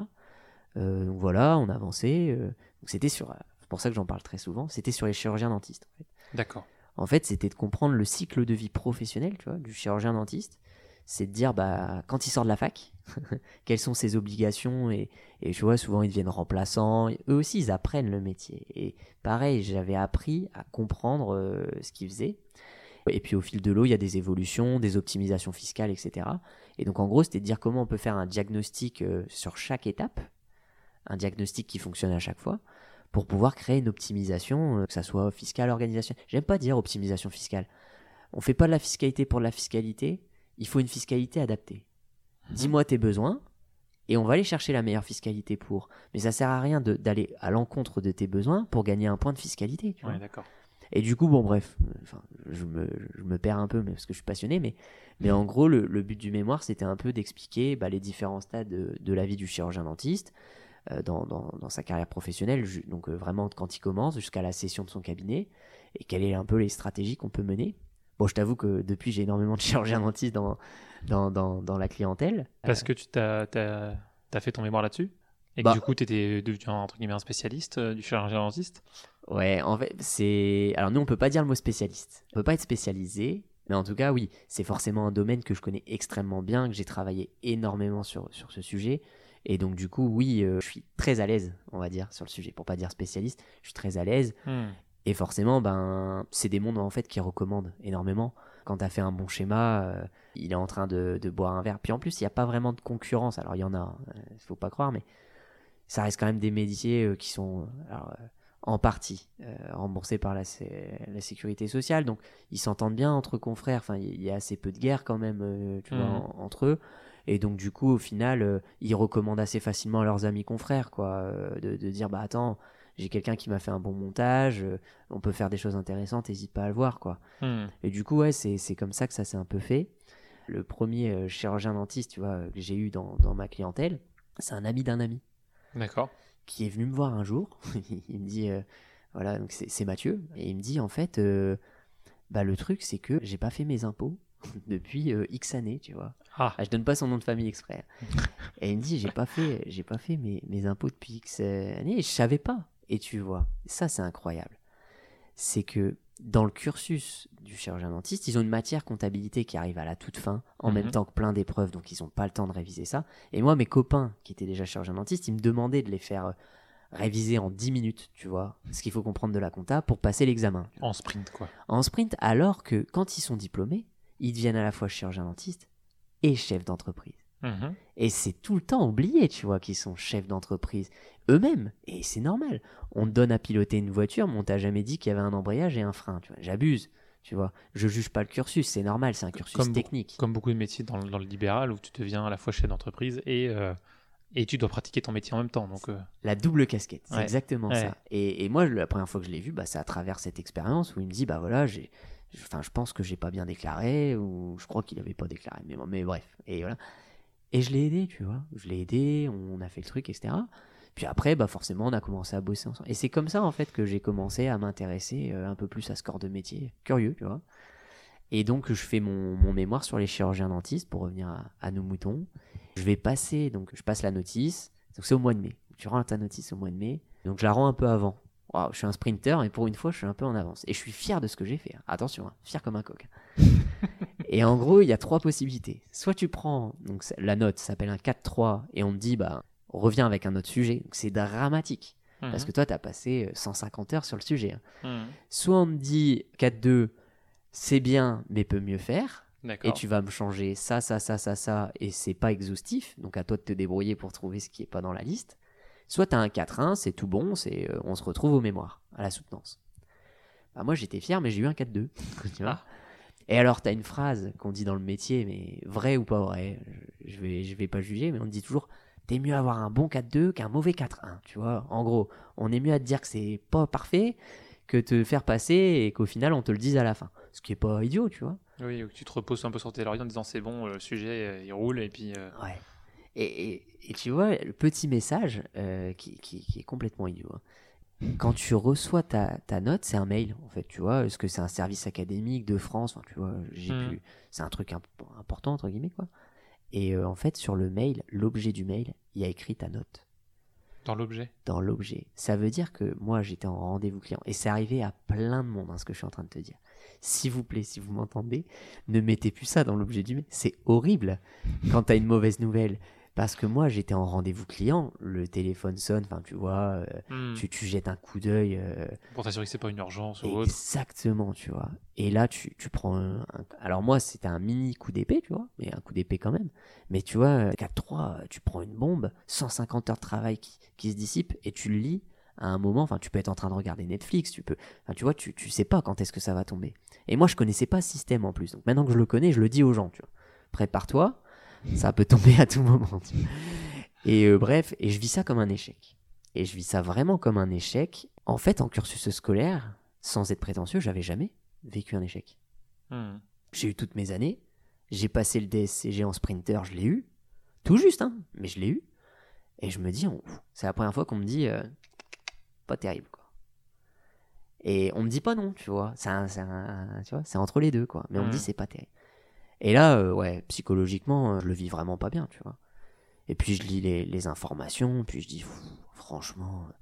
Euh, donc voilà, on avançait. euh, donc c'était sur. c'est pour ça que j'en parle très souvent. C'était sur les chirurgiens dentistes. En fait, D'accord. En fait, c'était de comprendre le cycle de vie professionnel, tu vois, du chirurgien dentiste. C'est de dire, bah, quand il sort de la fac, quelles sont ses obligations et, et tu vois, souvent ils deviennent remplaçants. Eux aussi, ils apprennent le métier. Et pareil, j'avais appris à comprendre euh, ce qu'ils faisaient. Et puis au fil de l'eau, il y a des évolutions, des optimisations fiscales, etc. Et donc en gros, c'était de dire comment on peut faire un diagnostic euh, sur chaque étape, un diagnostic qui fonctionne à chaque fois, pour pouvoir créer une optimisation, euh, que ça soit fiscale, organisationnelle. J'aime pas dire optimisation fiscale. On fait pas de la fiscalité pour de la fiscalité, il faut une fiscalité adaptée. Dis-moi tes besoins, et on va aller chercher la meilleure fiscalité pour. Mais ça sert à rien d'aller à l'encontre de tes besoins pour gagner un point de fiscalité. Tu vois. Ouais, d'accord. Et du coup, bon, bref, enfin, je, me, je me perds un peu mais parce que je suis passionné, mais, mais en gros, le, le but du mémoire, c'était un peu d'expliquer bah, les différents stades de, de la vie du chirurgien-dentiste euh, dans, dans, dans sa carrière professionnelle, donc euh, vraiment quand il commence jusqu'à la session de son cabinet, et quelles est un peu les stratégies qu'on peut mener. Bon, je t'avoue que depuis, j'ai énormément de chirurgiens-dentistes dans, dans, dans, dans la clientèle. Parce que tu t'as t'as- t'as fait ton mémoire là-dessus et que Bah- du coup, tu étais devenu entre guillemets un spécialiste euh, du chirurgien dentiste? Ouais, en fait, c'est. Alors, nous, on peut pas dire le mot spécialiste. On peut pas être spécialisé, mais en tout cas, oui, c'est forcément un domaine que je connais extrêmement bien, que j'ai travaillé énormément sur, sur ce sujet. Et donc, du coup, oui, euh, je suis très à l'aise, on va dire, sur le sujet. Pour pas dire spécialiste, je suis très à l'aise. Hmm. Et forcément, ben, c'est des mondes en fait qui recommandent énormément. Quand tu as fait un bon schéma, euh, il est en train de, de boire un verre. Puis en plus, il n'y a pas vraiment de concurrence. Alors, il y en a, il faut pas croire, mais ça reste quand même des métiers euh, qui sont euh, alors, euh, en partie euh, remboursés par la, sé- la sécurité sociale. Donc, ils s'entendent bien entre confrères. Enfin, il y a assez peu de guerre quand même, euh, vois, en- entre eux. Et donc, du coup, au final, euh, ils recommandent assez facilement à leurs amis confrères, quoi, euh, de, de dire, bah attends, j'ai quelqu'un qui m'a fait un bon montage, euh, on peut faire des choses intéressantes, n'hésite pas à le voir, quoi. Hmm. Et du coup, ouais, c'est comme ça que ça s'est un peu fait. Le premier euh, chirurgien dentiste, tu vois, que j'ai eu dans, dans ma clientèle, c'est un ami d'un ami D'accord. qui est venu me voir un jour. il me dit, euh, voilà, donc c'est Mathieu, et il me dit en fait, bah le truc c'est que j'ai pas fait mes impôts depuis euh, X années, tu vois. Ah, Ah, je donne pas son nom de famille exprès. et il me dit, j'ai pas fait, j'ai pas fait mes, mes impôts depuis X années, et je savais pas. Et tu vois, ça c'est incroyable. C'est que dans le cursus du chirurgien dentiste, ils ont une matière comptabilité qui arrive à la toute fin, en Mhm. même temps que plein d'épreuves, donc ils n'ont pas le temps de réviser ça. Et moi, mes copains qui étaient déjà chirurgiens dentistes, ils me demandaient de les faire euh, réviser en 10 minutes, tu vois, ce qu'il faut comprendre de la compta pour passer l'examen. en sprint quoi. En sprint, alors que quand ils sont diplômés, ils deviennent à la fois chirurgien dentiste et chef d'entreprise. Mhm. Et c'est tout le temps oublié, tu vois, qu'ils sont chefs d'entreprise eux-mêmes. Et c'est normal. On te donne à piloter une voiture, mais on t'a jamais dit qu'il y avait un embrayage et un frein. Tu vois, j'abuse. Tu vois, je juge pas le cursus, c'est normal, c'est un cursus Comme technique. Comme beaucoup de métiers dans, le- dans le libéral où tu deviens à la fois chef d'entreprise et, euh, et tu dois pratiquer ton métier en même temps. Donc, euh, La double casquette, c'est Ouais. exactement Ouais. ça. Et, et moi, la première fois que je l'ai vu, bah, c'est à travers cette expérience où il me dit, bah voilà, j'ai, enfin, je pense que j'ai pas bien déclaré, ou je crois qu'il avait pas déclaré, mais, mais bref. Et voilà. Et je l'ai aidé, tu vois. Je l'ai aidé, on a fait le truc, etc. Puis après, bah forcément, on a commencé à bosser ensemble. Et c'est comme ça, en fait, que j'ai commencé à m'intéresser euh, un peu plus à ce corps de métier. Curieux, tu vois. Et donc, je fais mon, mon mémoire sur les chirurgiens dentistes pour revenir à, à nos moutons. Je vais passer, donc je passe la notice. Donc c'est au mois de mai. Tu rends ta notice au mois de mai. Donc je la rends un peu avant. Je suis un sprinter et pour une fois, je suis un peu en avance. Et je suis fier de ce que j'ai fait. Attention, hein, fier comme un coq. et en gros, il y a trois possibilités. Soit tu prends, donc la note s'appelle un 4-3 et on te dit, bah, reviens avec un autre sujet. C'est dramatique. Parce mhm. que toi, tu as passé euh, 150 heures sur le sujet. hein. Mhm. Soit on te dit 4-2, c'est bien, mais peut mieux faire. Et tu vas me changer ça, ça, ça, ça, ça, et c'est pas exhaustif, donc à toi de te débrouiller pour trouver ce qui est pas dans la liste. Soit tu as un 4-1, c'est tout bon, c'est euh, on se retrouve aux mémoires, à la soutenance. Bah, moi j'étais fier, mais j'ai eu un 4-2. tu vois. Ah. Et alors tu as une phrase qu'on dit dans le métier, mais vrai ou pas vrai, je, vais, je vais pas juger, mais on dit toujours t'es mieux avoir un bon 4-2 qu'un mauvais 4-1. Tu vois, en gros, on est mieux à te dire que c'est pas parfait que te faire passer et qu'au final on te le dise à la fin. Ce qui est pas idiot, tu vois. Oui, ou que tu te reposes un peu sur tes lauriers en disant c'est bon, euh, le sujet euh, il roule et puis. euh, Ouais. Et, et- et tu vois, le petit message euh, qui, qui- qui est complètement idiot. hein. Quand tu reçois ta, ta note, c'est un mail, en fait, tu vois. Est-ce que c'est un service académique de France? Enfin, tu vois, j'ai plus. C'est un truc imp- important, entre guillemets, quoi. Et euh, en fait, sur le mail, l'objet du mail, il y a écrit ta note dans l'objet? dans l'objet. Ça veut dire que moi, j'étais en rendez-vous client. Et c'est arrivé à plein de monde, hein, ce que je suis en train de te dire. S'il vous plaît, si vous m'entendez, ne mettez plus ça dans l'objet du mail. C'est horrible quand tu as une mauvaise nouvelle. Parce que moi, j'étais en rendez-vous client, le téléphone sonne, enfin, tu vois, euh, Mhm. tu, tu jettes un coup d'œil. euh, Pour t'assurer que c'est pas une urgence ou autre. Exactement, tu vois. Et là, tu, tu prends un, un- Alors moi, c'était un mini coup d'épée, tu vois, mais un coup d'épée quand même. Mais tu vois, 4-3, tu prends une bombe, 150 heures de travail qui, qui se dissipent, et tu le lis à un moment, enfin, tu peux être en train de regarder Netflix, tu peux... Enfin, tu vois, tu, tu sais pas quand est-ce que ça va tomber. Et moi, je connaissais pas ce système en plus. Donc maintenant que je le connais, je le dis aux gens, tu vois. Prépare-toi, ça peut tomber à tout moment. Et euh, bref, et je vis ça comme un échec. Et je vis ça vraiment comme un échec. En fait, en cursus scolaire, sans être prétentieux, j'avais jamais vécu un échec. Hmm. J'ai eu toutes mes années. J'ai passé le DSCG en sprinter, je l'ai eu. Tout juste, hein, mais je l'ai eu. Et je me dis, on- c'est la première fois qu'on me dit, euh, pas terrible, quoi. Et on me dit pas non, tu vois. C'est entre les deux, quoi. Mais on me dit, c'est pas terrible. Et là, euh, ouais, psychologiquement, euh, je le vis vraiment pas bien, tu vois. Et puis je lis les, les informations, puis je dis, Pff, franchement, euh,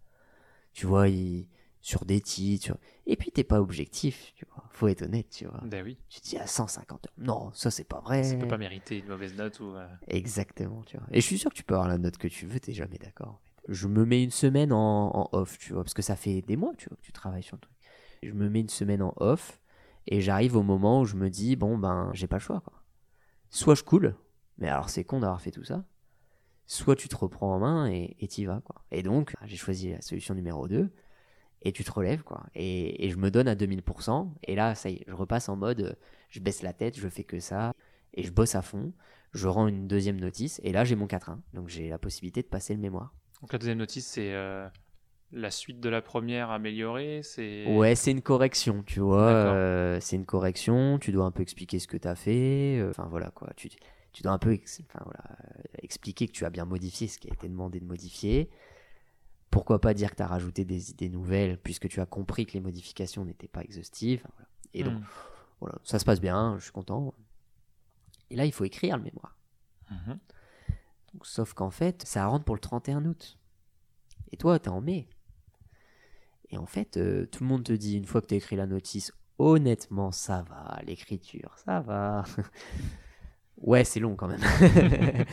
tu vois, il- sur des titres. Et puis t'es pas objectif, tu vois. Faut être honnête, tu vois. Ben oui, Tu te dis à 150 heures. Non, ça c'est pas vrai. ça peut pas mériter une mauvaise note ou. euh, Exactement, tu vois. Et je suis sûr que tu peux avoir la note que tu veux, t'es jamais d'accord. en fait. Je me mets une semaine en, en off, tu vois, parce que ça fait des mois, tu vois, que tu travailles sur le truc. Je me mets une semaine en off, et j'arrive au moment où je me dis, bon, ben, j'ai pas le choix, quoi. Soit je coule, mais alors c'est con d'avoir fait tout ça, soit tu te reprends en main et t'y vas, quoi. Et donc, j'ai choisi la solution numéro 2, et tu te relèves, quoi. Et, et je me donne à 2000%, et là, ça y est, je repasse en mode, je baisse la tête, je fais que ça, et je bosse à fond je rends une deuxième notice et là j'ai mon 4-1. Donc j'ai la possibilité de passer le mémoire. Donc la deuxième notice, c'est euh, la suite de la première améliorée. C'est. Ouais, c'est une correction, tu vois. Euh, c'est une correction, tu dois un peu expliquer ce que tu as fait. euh, Enfin voilà quoi. Tu, tu dois un peu ex- enfin, voilà, euh, expliquer que tu as bien modifié ce qui a été demandé de modifier. Pourquoi pas dire que tu as rajouté des idées nouvelles puisque tu as compris que les modifications n'étaient pas exhaustives. enfin, voilà. Et donc Hmm. voilà, ça se passe bien, je suis content. Et là il faut écrire le mémoire. Mhm. Donc, sauf qu'en fait, ça rentre pour le 31 août. Et toi, t'es en mai. Et en fait, euh, tout le monde te dit, une fois que t'as écrit la notice, honnêtement, ça va, l'écriture, ça va. ouais, c'est long quand même.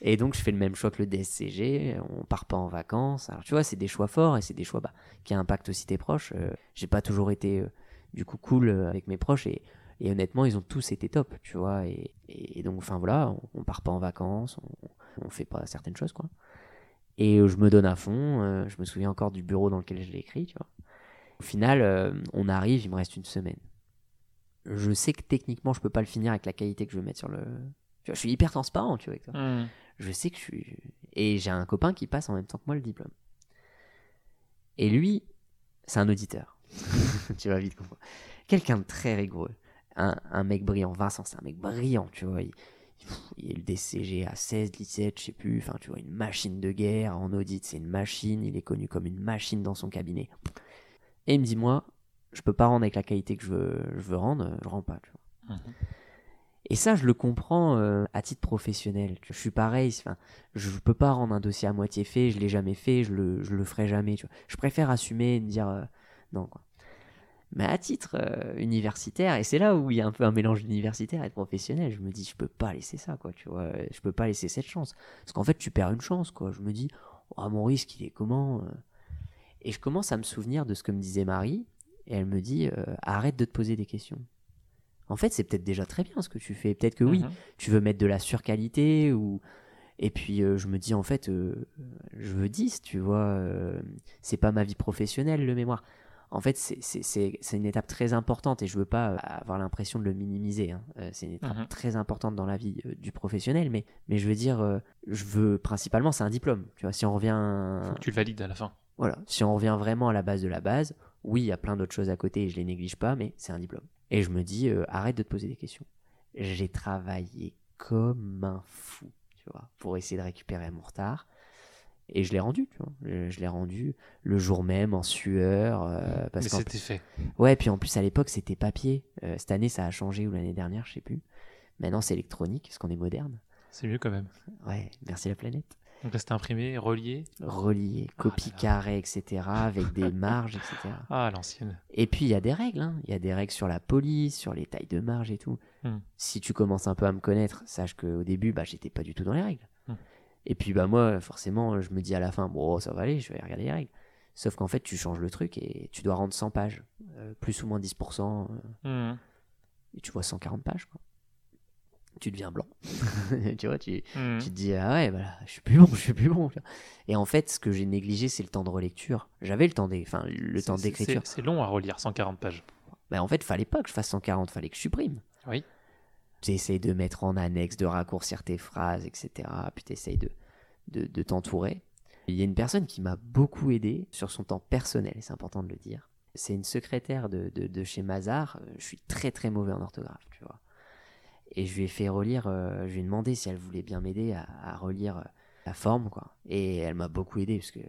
et donc, je fais le même choix que le DSCG, on part pas en vacances. Alors, tu vois, c'est des choix forts et c'est des choix bah, qui impactent aussi tes proches. Euh, J'ai pas toujours été, euh, du coup, cool avec mes proches et et honnêtement, ils ont tous été top, tu vois. Et, et donc, enfin voilà, on, on part pas en vacances, on, on fait pas certaines choses, quoi. Et euh, je me donne à fond. euh, je me souviens encore du bureau dans lequel je l'ai écrit, tu vois. Au final, euh, on arrive, il me reste une semaine. Je sais que techniquement, je peux pas le finir avec la qualité que je veux mettre sur le. Tu vois, je suis hyper transparent, tu vois. Avec toi. Hmm. Je sais que je suis. Et j'ai un copain qui passe en même temps que moi le diplôme. Et lui, c'est un auditeur. tu vas vite comprendre. Quelqu'un de très rigoureux. Un, un mec brillant. Vincent, c'est un mec brillant, tu vois. Il, il est le DCG à 16, 17, je sais plus. Enfin, tu vois, une machine de guerre. En audit, c'est une machine. Il est connu comme une machine dans son cabinet. Et il me dit, moi, je peux pas rendre avec la qualité que je veux, je veux rendre. Je rends pas, tu vois. Mhm. Et ça, je le comprends euh, à titre professionnel. Je suis pareil. Enfin, je peux pas rendre un dossier à moitié fait. Je l'ai jamais fait. Je le, je le ferai jamais. Tu vois. Je préfère assumer et me dire euh, non. Quoi. Mais à titre euh, universitaire, et c'est là où il y a un peu un mélange universitaire et de professionnel, je me dis, je peux pas laisser ça, quoi, tu vois, je peux pas laisser cette chance. Parce qu'en fait, tu perds une chance, quoi. Je me dis, oh, mon risque, il est comment euh Et je commence à me souvenir de ce que me disait Marie, et elle me dit, euh, arrête de te poser des questions. En fait, c'est peut-être déjà très bien ce que tu fais. Peut-être que oui, Mhm. tu veux mettre de la surqualité ou et puis euh, je me dis en fait je veux 10 tu vois c'est pas ma vie professionnelle le mémoire en fait c'est- une étape très importante et je veux pas euh, avoir l'impression de le minimiser hein. Euh, c'est une étape Mhm. très importante dans la vie euh, du professionnel mais mais je veux dire je veux principalement c'est un diplôme tu vois si on revient Faut que tu le valides à la fin. voilà, si on revient vraiment à la base de la base, oui, il y a plein d'autres choses à côté et je les néglige pas, mais c'est un diplôme. Et je me dis, euh, arrête de te poser des questions. J'ai travaillé comme un fou, tu vois, pour essayer de récupérer mon retard. Et je l'ai rendu, tu vois. Je, je l'ai rendu le jour même en sueur. euh, parce Mais c'était fait. Ouais, puis en plus à l'époque c'était papier. Euh, cette année ça a changé ou l'année dernière, je sais plus. Maintenant c'est électronique, parce qu'on est moderne. C'est mieux quand même. Ouais, merci la planète. Donc là, c'était imprimé, relié. Relié, copie là là. carrée, etc. avec des marges, etc. Ah, l'ancienne. Et puis il y a des règles, hein. il y a des règles sur la police, sur les tailles de marge et tout. Hmm. Si tu commences un peu à me connaître, sache qu'au début, bah, j'étais pas du tout dans les règles. Hmm. Et puis bah moi, forcément, je me dis à la fin, bon, ça va aller, je vais regarder les règles. Sauf qu'en fait, tu changes le truc et tu dois rendre 100 pages, euh, plus ou moins 10%, euh, Mhm. et tu vois 140 pages. Quoi. Tu deviens blanc. tu vois, tu, Mhm. tu te dis ah ouais bah, je suis plus bon je suis plus bon et en fait ce que j'ai négligé c'est le temps de relecture j'avais le temps des enfin le temps d'écriture C'est c'est long à relire 140 pages. bah en fait fallait pas que je fasse 140 fallait que je supprime Oui. Tu essayes de mettre en annexe de raccourcir tes phrases etc puis tu essayes de de, de t'entourer. Il y a une personne qui m'a beaucoup aidé sur son temps personnel, c'est important de le dire. C'est une secrétaire de, de, de chez Mazar. Je suis très très mauvais en orthographe, tu vois. Et je lui ai fait relire, euh, je lui ai demandé si elle voulait bien m'aider à, à relire euh, la forme, quoi. Et elle m'a beaucoup aidé, parce que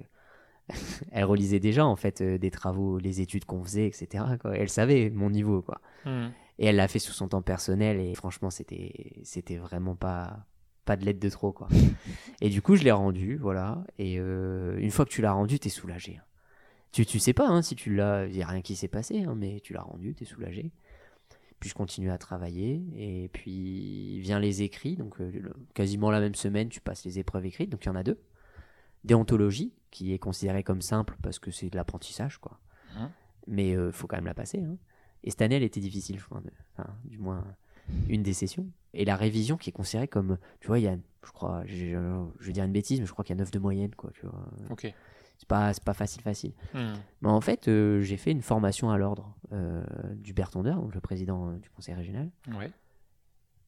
elle relisait déjà, en fait, euh, des travaux, les études qu'on faisait, etc. Elle savait mon niveau, quoi. Hmm. Et elle l'a fait sous son temps personnel, et franchement, c'était, c'était vraiment pas, pas de l'aide de trop, quoi. et du coup, je l'ai rendu, voilà. Et euh, une fois que tu l'as rendu, t'es soulagé. hein. Tu, tu sais pas hein, si tu l'as, il y a rien qui s'est passé, hein, mais tu l'as rendu, t'es soulagé. Puis je continue à travailler, et puis vient les écrits, donc euh, le- quasiment la même semaine, tu passes les épreuves écrites, donc il y en a deux. Déontologie, qui est considérée comme simple parce que c'est de l'apprentissage, quoi. Mhm. Mais il faut quand même la passer. hein. Et cette année, elle était difficile, je crois, de- enfin, du moins une des sessions. Et la révision qui est considérée comme, tu vois, il y a, je crois, je, je- je vais dire une bêtise, mais je crois qu'il y a 9 de moyenne, quoi, tu vois. Ok. C'est pas, c'est pas facile, facile. Hmm. Mais en fait, euh, j'ai fait une formation à l'ordre euh, du Bertondeur, le président euh, du conseil régional. Ouais.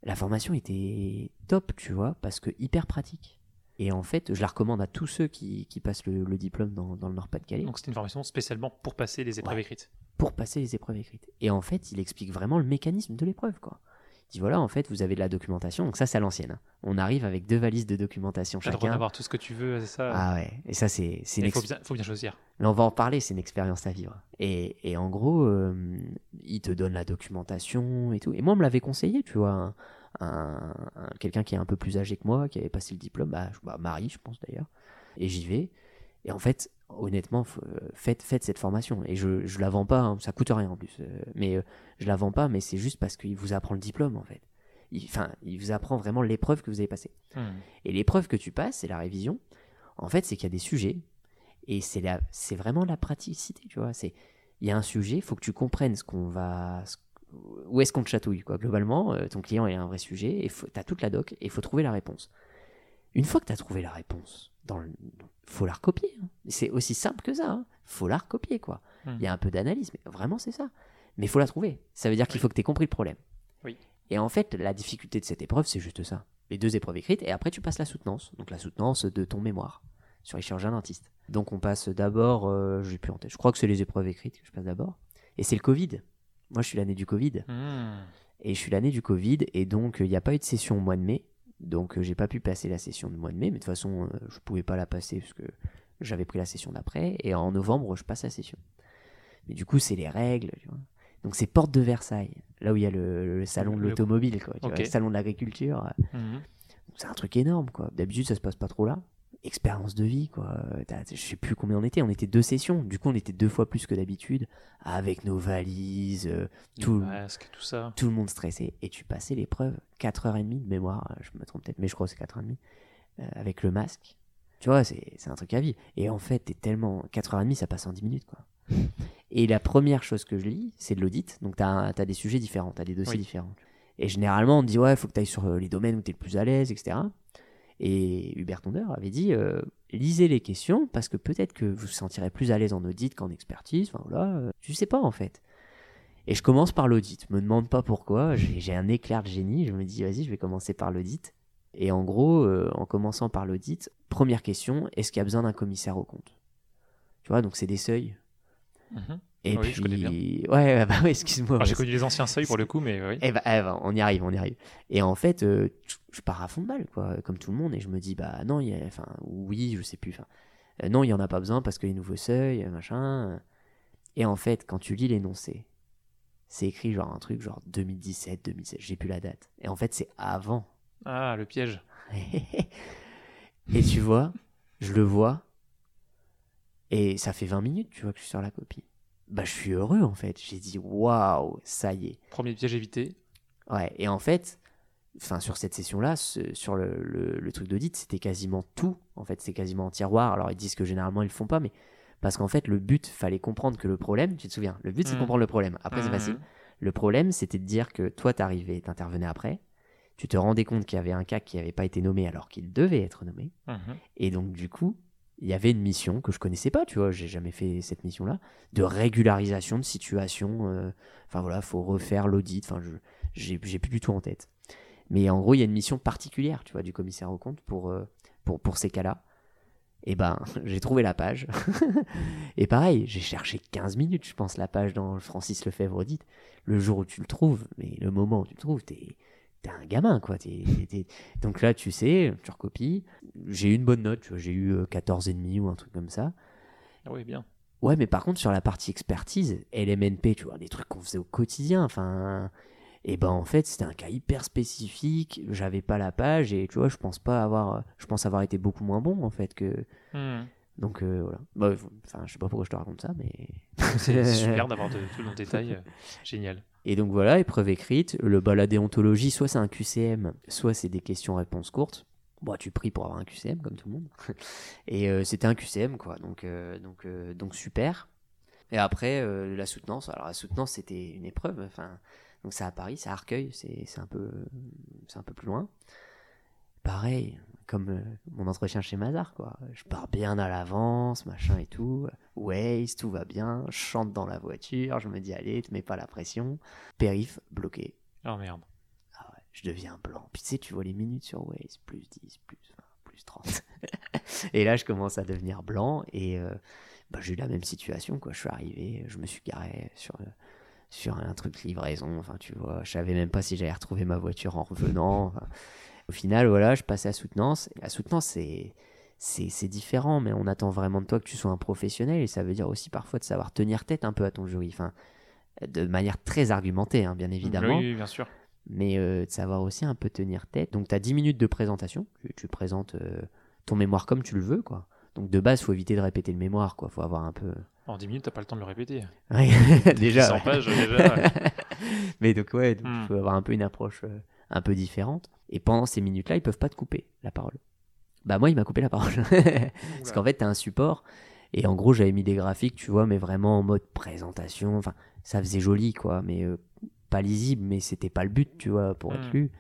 La formation était top, tu vois, parce que hyper pratique. Et en fait, je la recommande à tous ceux qui, qui passent le, le diplôme dans, dans le Nord-Pas-de-Calais Donc c'était une formation spécialement pour passer les épreuves Ouais. écrites. Pour passer les épreuves écrites. Et en fait, il explique vraiment le mécanisme de l'épreuve, quoi. Il dit voilà, en fait, vous avez de la documentation, donc ça, c'est à l'ancienne. hein. On arrive avec deux valises de documentation T'as le droit chacun. d'avoir tout ce que tu veux, c'est ça? Ah ouais, et ça, c'est c'est une Il faut bien, faut bien choisir. Mais on va en parler, c'est une expérience à vivre. Et, et en gros, euh, il te donne la documentation et tout. Et moi, on me l'avait conseillé, tu vois. un- un- un- Quelqu'un qui est un peu plus âgé que moi, qui avait passé le diplôme, bah, je- bah, Marie, je pense d'ailleurs. Et j'y vais. Et en fait, honnêtement, euh, faites, faites cette formation. Et je, je la vends pas, hein, ça coûte rien en plus. euh, mais euh, je la vends pas, mais c'est juste parce qu'il vous apprend le diplôme, en fait. Il- Enfin, il vous apprend vraiment l'épreuve que vous avez passée. Hmm. Et l'épreuve que tu passes, c'est la révision. En fait, c'est qu'il y a des sujets et c'est la, c'est vraiment la praticité, tu vois. C'est, il y a un sujet, il faut que tu comprennes ce qu'on va, ce- où est-ce qu'on te chatouille, quoi. Globalement, euh, ton client il a un vrai sujet et tu as toute la doc et il faut trouver la réponse. Une fois que tu as trouvé la réponse, dans le, faut la recopier. hein. C'est aussi simple que ça. hein. Faut la recopier, quoi. Hmm. Il y a un peu d'analyse, mais vraiment c'est ça. Mais il faut la trouver. Ça veut dire qu'il faut que tu aies compris le problème. Oui. Et en fait, la difficulté de cette épreuve, c'est juste ça. Les deux épreuves écrites, et après tu passes la soutenance. Donc la soutenance de ton mémoire sur les chirurgiens dentistes. Donc on passe d'abord, euh, j'ai plus en tête, je crois que c'est les épreuves écrites que je passe d'abord. Et c'est le Covid. Moi je suis l'année du Covid. Hmm. Et je suis l'année du Covid, et donc il n'y a pas eu de session au mois de mai. Donc euh, j'ai pas pu passer la session du mois de mai, mais de toute façon euh, je pouvais pas la passer parce que j'avais pris la session d'après. Et en novembre je passe la session. Mais du coup c'est les règles, tu vois. Donc c'est porte de Versailles, là où il y a le, le salon de Le- l'automobile, quoi. tu vois, Ok. le salon de l'agriculture. Hmm. C'est un truc énorme, quoi. D'habitude, ça se passe pas trop là. Expérience de vie, quoi. Je sais plus combien on était. On était deux sessions. Du coup, on était deux fois plus que d'habitude. Avec nos valises, euh, tout, tout ça. tout le monde stressé. Et tu passais l'épreuve 4h30 de mémoire. euh, Je me trompe peut-être, mais je crois que c'est 4h30. euh, avec le masque. Tu vois, c'est un truc à vie. Et en fait, t'es tellement. 4h30, ça passe en 10 minutes, quoi. Et la première chose que je lis, c'est de l'audit. Donc, t'as as des sujets différents, t'as des dossiers Oui. différents. Et généralement, on te dit, ouais, faut que tu ailles sur les domaines où tu es le plus à l'aise, etc. Et Hubert Tondeur avait dit, euh, lisez les questions parce que peut-être que vous vous sentirez plus à l'aise en audit qu'en expertise. Enfin, voilà, euh, je sais pas en fait. Et je commence par l'audit. Me demande pas pourquoi. J'ai j'ai un éclair de génie. Je me dis, vas-y, je vais commencer par l'audit. Et en gros, euh, en commençant par l'audit, première question, est-ce qu'il y a besoin d'un commissaire au compte? Tu vois, donc c'est des seuils. Mhm. Et Oui, puis, je connais bien. ouais, bah ouais, excuse-moi. J'ai connu les anciens seuils pour le coup, mais oui. eh ben, eh on y arrive, on y arrive. Et en fait, euh, je pars à fond de balle, quoi, comme tout le monde, et je me dis, bah non, il y a, enfin, oui, je sais plus, enfin, euh, non, il y en a pas besoin parce que les nouveaux seuils, euh, machin. Et en fait, quand tu lis l'énoncé, c'est écrit genre un truc genre 2017, 2016, j'ai plus la date. Et en fait, c'est avant. Ah, le piège. et tu vois, je le vois, et ça fait 20 minutes, tu vois, que je suis sur la copie. Bah, je suis heureux, en fait. J'ai dit, waouh, ça y est. Premier piège évité. Ouais, et en fait, enfin sur cette session-là, ce- sur le, le- le truc d'audit, c'était quasiment tout. En fait, c'est quasiment en tiroir. Alors ils disent que généralement ils le font pas, mais parce qu'en fait le but, fallait comprendre que le problème, tu te souviens, le but c'est de Mhm. comprendre le problème. Après c'est Mhm. facile. Le problème, c'était de dire que toi t'arrivais, t'intervenais après, tu te rendais compte qu'il y avait un cas qui n'avait pas été nommé alors qu'il devait être nommé, Mhm. et donc du coup. Il y avait une mission que je connaissais pas, tu vois, j'ai jamais fait cette mission-là, de régularisation de situation. euh, Enfin voilà, faut refaire l'audit. Enfin, je j'ai plus du tout en tête. Mais en gros, il y a une mission particulière, tu vois, du commissaire au compte pour euh, pour, pour ces cas-là. Et ben, j'ai trouvé la page. et pareil, j'ai cherché 15 minutes, je pense, la page dans Francis Lefebvre dit. Le jour où tu le trouves, mais le moment où tu le trouves, t'es t'es un gamin, quoi. Donc là, tu sais, tu recopies. J'ai eu une bonne note, j'ai eu 14,5 ou un truc comme ça. Ah oui, bien. Ouais, mais par contre, sur la partie expertise, LMNP, tu vois, des trucs qu'on faisait au quotidien, enfin. Et ben en fait, c'était un cas hyper spécifique, j'avais pas la page et tu vois, je pense pas avoir je pense avoir été beaucoup moins bon en fait que Hmm. donc euh, voilà. Bah, enfin, je sais pas pourquoi je te raconte ça mais C'est super d'avoir tout le détail. euh, Génial. Et donc voilà, épreuve écrite, le bah, la soit c'est un QCM, soit c'est des questions-réponses courtes. Bon, tu pries pour avoir un QCM comme tout le monde. Et euh, c'était un QCM quoi, donc euh, donc euh, donc super. Et après la soutenance, alors la soutenance c'était une épreuve, enfin donc c'est à Paris, c'est à Arcueil, c'est un c'est un peu plus loin. Pareil, comme euh, mon entretien chez Mazar quoi. Je pars bien à l'avance, machin et tout. Waze, tout va bien. Je chante dans la voiture, je me dis allez, te mets pas la pression. Périph bloqué. Oh merde. Ah ouais, je deviens blanc. Puis tu sais, tu vois les minutes sur Waze, plus 10, plus 20, plus 30. et là, je commence à devenir blanc et euh, bah, j'ai eu la même situation. Quoi. Je suis arrivé, je me suis garé sur, euh, sur un truc livraison. Enfin, tu vois, je savais même pas si j'allais retrouver ma voiture en revenant. Enfin, au final, voilà, je passais à soutenance. La soutenance, c'est. Différent, mais on attend vraiment de toi que tu sois un professionnel et ça veut dire aussi parfois de savoir tenir tête un peu à ton jury. Enfin, de manière très argumentée, hein, bien évidemment Oui, oui, bien sûr. mais euh, de savoir aussi un peu tenir tête. Donc, tu as 10 minutes de présentation. Tu, tu présentes euh, ton mémoire comme tu le veux, quoi. Donc, de base, faut éviter de répéter le mémoire, quoi. faut avoir un peu. En 10 minutes, t'as pas le temps de le répéter. Ouais, déjà. 100 ouais. pages, déjà. ouais. mais donc, ouais, il Hmm. faut avoir un peu une approche euh, un peu différente. Et pendant ces minutes-là, ils peuvent pas te couper la parole. Bah, moi, il m'a coupé la parole. Parce qu'en fait, tu as un support. Et en gros, j'avais mis des graphiques, tu vois, mais vraiment en mode présentation. Enfin, ça faisait joli, quoi. Mais euh, pas lisible, mais c'était pas le but, tu vois, pour être Mm. lu.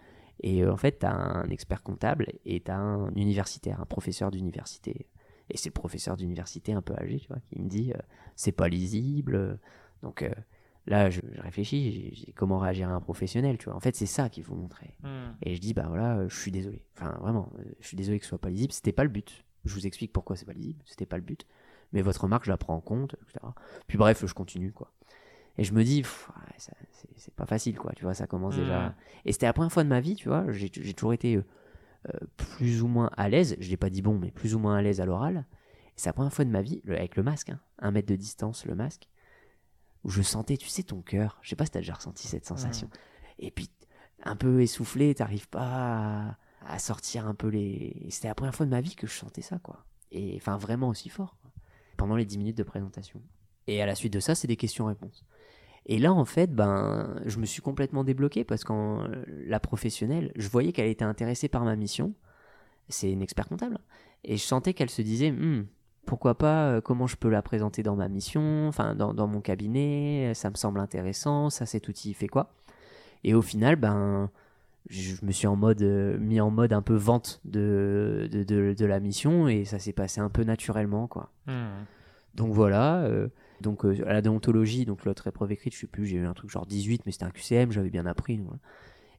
Et euh, en fait, tu as un expert comptable et tu as un universitaire, un professeur d'université. Et c'est le professeur d'université un peu âgé, tu vois, qui me dit euh, c'est pas lisible. Donc là, je, je réfléchis, comment réagir à un professionnel, tu vois. En fait, c'est ça qu'il faut montrer. Hmm. Et je dis, bah voilà, euh, je suis désolé. Enfin, vraiment, euh, je suis désolé que ce soit pas lisible. C'était pas le but. Je vous explique pourquoi c'est pas lisible. C'était pas le but. Mais votre remarque, je la prends en compte, etc. Puis bref, je continue, quoi. Et je me dis, c'est pas facile, quoi. Tu vois, ça commence déjà. Et c'était la première fois de ma vie, tu vois. J'ai toujours été euh, plus ou moins à l'aise. Je l'ai pas dit bon, mais plus ou moins à l'aise à l'oral. Et c'est la première fois de ma vie, le- avec le masque, hein, un mètre de distance, le masque, où je sentais, tu sais, ton cœur. Je sais pas si t'as déjà ressenti cette sensation. Et puis, un peu essoufflé, t'arrives pas à, à sortir un peu les. C'était la première fois de ma vie que je sentais ça, quoi. Et enfin, vraiment aussi fort, quoi. Pendant les 10 minutes de présentation. Et à la suite de ça, c'est des questions-réponses. Et là, en fait, ben, je me suis complètement débloqué parce qu'en la professionnelle, je voyais qu'elle était intéressée par ma mission. C'est une expert comptable. Et je sentais qu'elle se disait, Hmm, pourquoi pas, euh, comment je peux la présenter dans ma mission, enfin, dans, dans mon cabinet, ça me semble intéressant, ça, cet outil, il fait quoi? Et au final, ben, je me suis en mode, euh, mis en mode un peu vente de, de, de, de la mission et ça s'est passé un peu naturellement, quoi. Hmm. Donc voilà. euh, donc euh, à la déontologie, donc l'autre épreuve écrite, je sais plus, j'ai eu un truc genre 18, mais c'était un QCM, j'avais bien appris. voilà.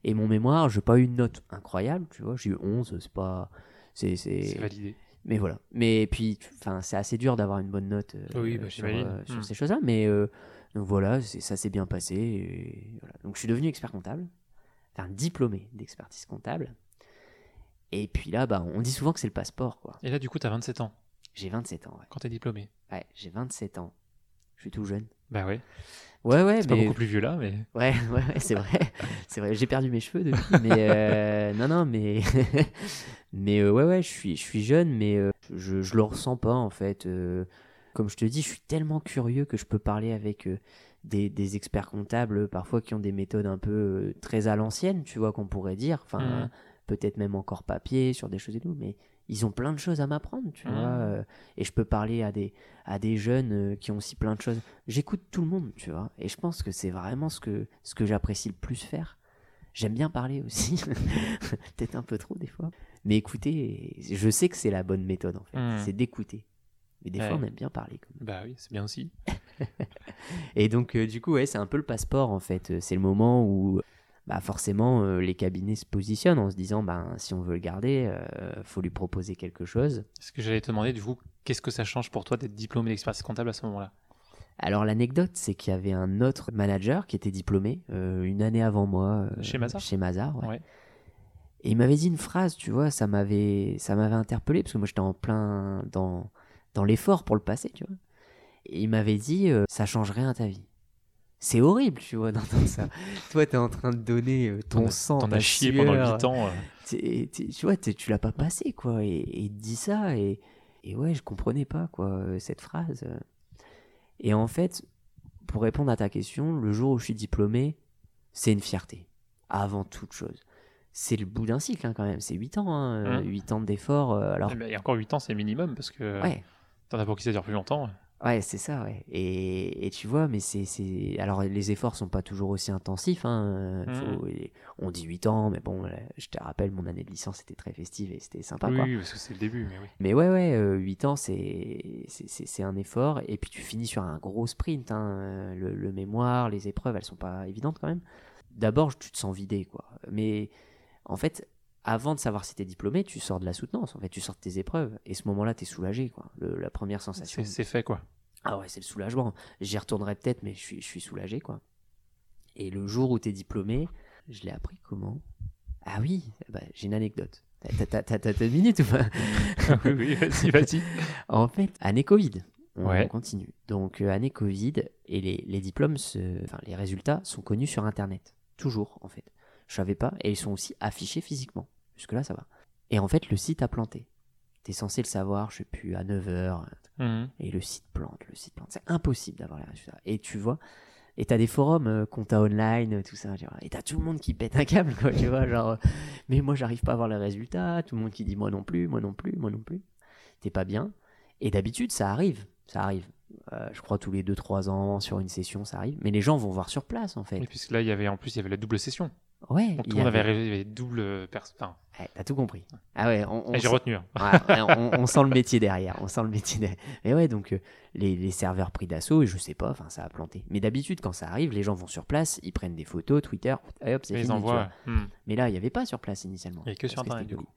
Et mon mémoire, j'ai pas eu une note incroyable, tu vois, j'ai eu 11, c'est pas. C'est validé. Mais voilà. Mais puis, enfin, c'est assez dur d'avoir une bonne note euh, Oui, bah, sur, euh, sur Hmm. ces choses-là. Mais euh, donc voilà, c'est- ça s'est bien passé. et voilà. Donc je suis devenu expert comptable, enfin diplômé d'expertise comptable. Et puis là, bah, on dit souvent que c'est le passeport, quoi. Et là, du coup, t'as 27 ans J'ai 27 ans, ouais. quand t'es diplômé. Ouais, j'ai 27 ans. Je suis tout jeune. Bah ouais. Ouais, ouais, C'est pas mais beaucoup plus vieux là, mais. Ouais, ouais, ouais, c'est vrai. c'est vrai. J'ai perdu mes cheveux depuis. Mais euh, non, non, mais mais euh, ouais, ouais, je suis, je suis jeune, mais euh, je, je le ressens pas en fait. Euh, comme je te dis, je suis tellement curieux que je peux parler avec des, des experts comptables parfois qui ont des méthodes un peu très à l'ancienne, tu vois, qu'on pourrait dire. Enfin, Mhm. peut-être même encore papier sur des choses et tout, mais ils ont plein de choses à m'apprendre, tu Mhm. vois. et je peux parler à des, à des jeunes qui ont aussi plein de choses. J'écoute tout le monde, tu vois. Et je pense que c'est vraiment ce que, ce que j'apprécie le plus faire. J'aime bien parler aussi. Peut-être un peu trop des fois. Mais écouter, je sais que c'est la bonne méthode en fait. Mhm. C'est d'écouter. Mais des Ouais. fois, on aime bien parler. Quand même. Bah oui, c'est bien aussi. Et donc, euh, du coup, ouais, c'est un peu le passeport en fait. C'est le moment où bah forcément, euh, les cabinets se positionnent en se disant, ben, si on veut le garder, euh, faut lui proposer quelque chose. Ce que j'allais te demander, du coup, qu'est-ce que ça change pour toi d'être diplômé d'expertise comptable à ce moment-là? Alors l'anecdote, c'est qu'il y avait un autre manager qui était diplômé euh, une année avant moi. euh, Chez Mazars Chez Mazars, ouais. Ouais. Et il m'avait dit une phrase, tu vois, ça m'avait, ça m'avait interpellé parce que moi j'étais en plein dans, dans l'effort pour le passer, tu vois. Et il m'avait dit, euh, ça change rien à ta vie. C'est horrible, tu vois, d'entendre ça. Toi, t'es en train de donner ton sang, T'en as chié pendant sueur. 8 ans. T'es- t'es- tu vois, t'es- tu l'as pas passé, quoi. Et, il te dit ça, et, et ouais, je comprenais pas, quoi, cette phrase. Et en fait, pour répondre à ta question, le jour où je suis diplômé, c'est une fierté, avant toute chose. C'est le bout d'un cycle, hein, quand même. C'est 8 ans, hein, euh, Hum. 8 ans d'efforts. euh, alors, Eh ben, Et encore 8 ans, c'est minimum parce que ouais, t'en as pour qui ça dure plus longtemps. Ouais, c'est ça, ouais. Et, et tu vois, mais c'est, c'est... Alors, les efforts sont pas toujours aussi intensifs. Hein. faut- et- On dit 8 ans, mais bon, je te rappelle, mon année de licence était très festive et c'était sympa, oui, quoi. oui, parce que c'est le début, mais oui. Mais ouais, ouais, euh, 8 ans, c'est, c'est, c'est- c'est un effort. Et puis, tu finis sur un gros sprint. Hein. Le, le mémoire, les épreuves, elles sont pas évidentes quand même. D'abord, tu te sens vidé, quoi. Mais en fait, avant de savoir si t'es diplômé, tu sors de la soutenance. En fait, tu sors de tes épreuves. Et ce moment-là, t'es soulagé, quoi. Le- la première sensation. C'est fait, quoi. Ah ouais, c'est le soulagement. J'y retournerai peut-être, mais je suis, je suis soulagé, quoi. Et le jour où t'es diplômé, je l'ai appris comment? Ah oui, bah, j'ai une anecdote. T'as- T'as t'as- t'as une minute ou pas? Oui, oui, vas-y, vas-y. En fait, année Covid. On Ouais. continue. Donc, euh, année Covid, et les, les diplômes, se- enfin, les résultats sont connus sur Internet. Toujours, en fait. Je savais pas, et ils sont aussi affichés physiquement. Jusque-là, ça va. Et en fait, le site a planté. T'es censé le savoir, je sais plus, à 9h, Mhm. et le site plante, le site plante. C'est impossible d'avoir les résultats. Et tu vois, et t'as des forums, euh, compta online, euh, tout ça, tu vois, et t'as tout le monde qui pète un câble, quoi, tu vois, genre, euh, mais moi j'arrive pas à avoir les résultats, tout le monde qui dit moi non plus, moi non plus, moi non plus. T'es pas bien. Et d'habitude, ça arrive, ça arrive. Euh, je crois tous les 2-3 ans, sur une session, ça arrive. Mais les gens vont voir sur place, en fait. Et puisque là, il y avait en plus, il y avait la double session. Ouais, Donc tout le monde avait, avait double pers- enfin, Ouais, t'as tout compris. Ah ouais, on, on et j'ai retenu. hein. Ouais, on, on sent le métier derrière. On sent le métier derrière. Mais ouais, donc euh, les, les serveurs pris d'assaut, et je sais pas, enfin ça a planté. Mais d'habitude, quand ça arrive, les gens vont sur place, ils prennent des photos, Twitter, et hop, c'est fini. ils envoient. hmm. Mais là, il n'y avait pas sur place initialement. Il y avait que sur Internet, du Covid.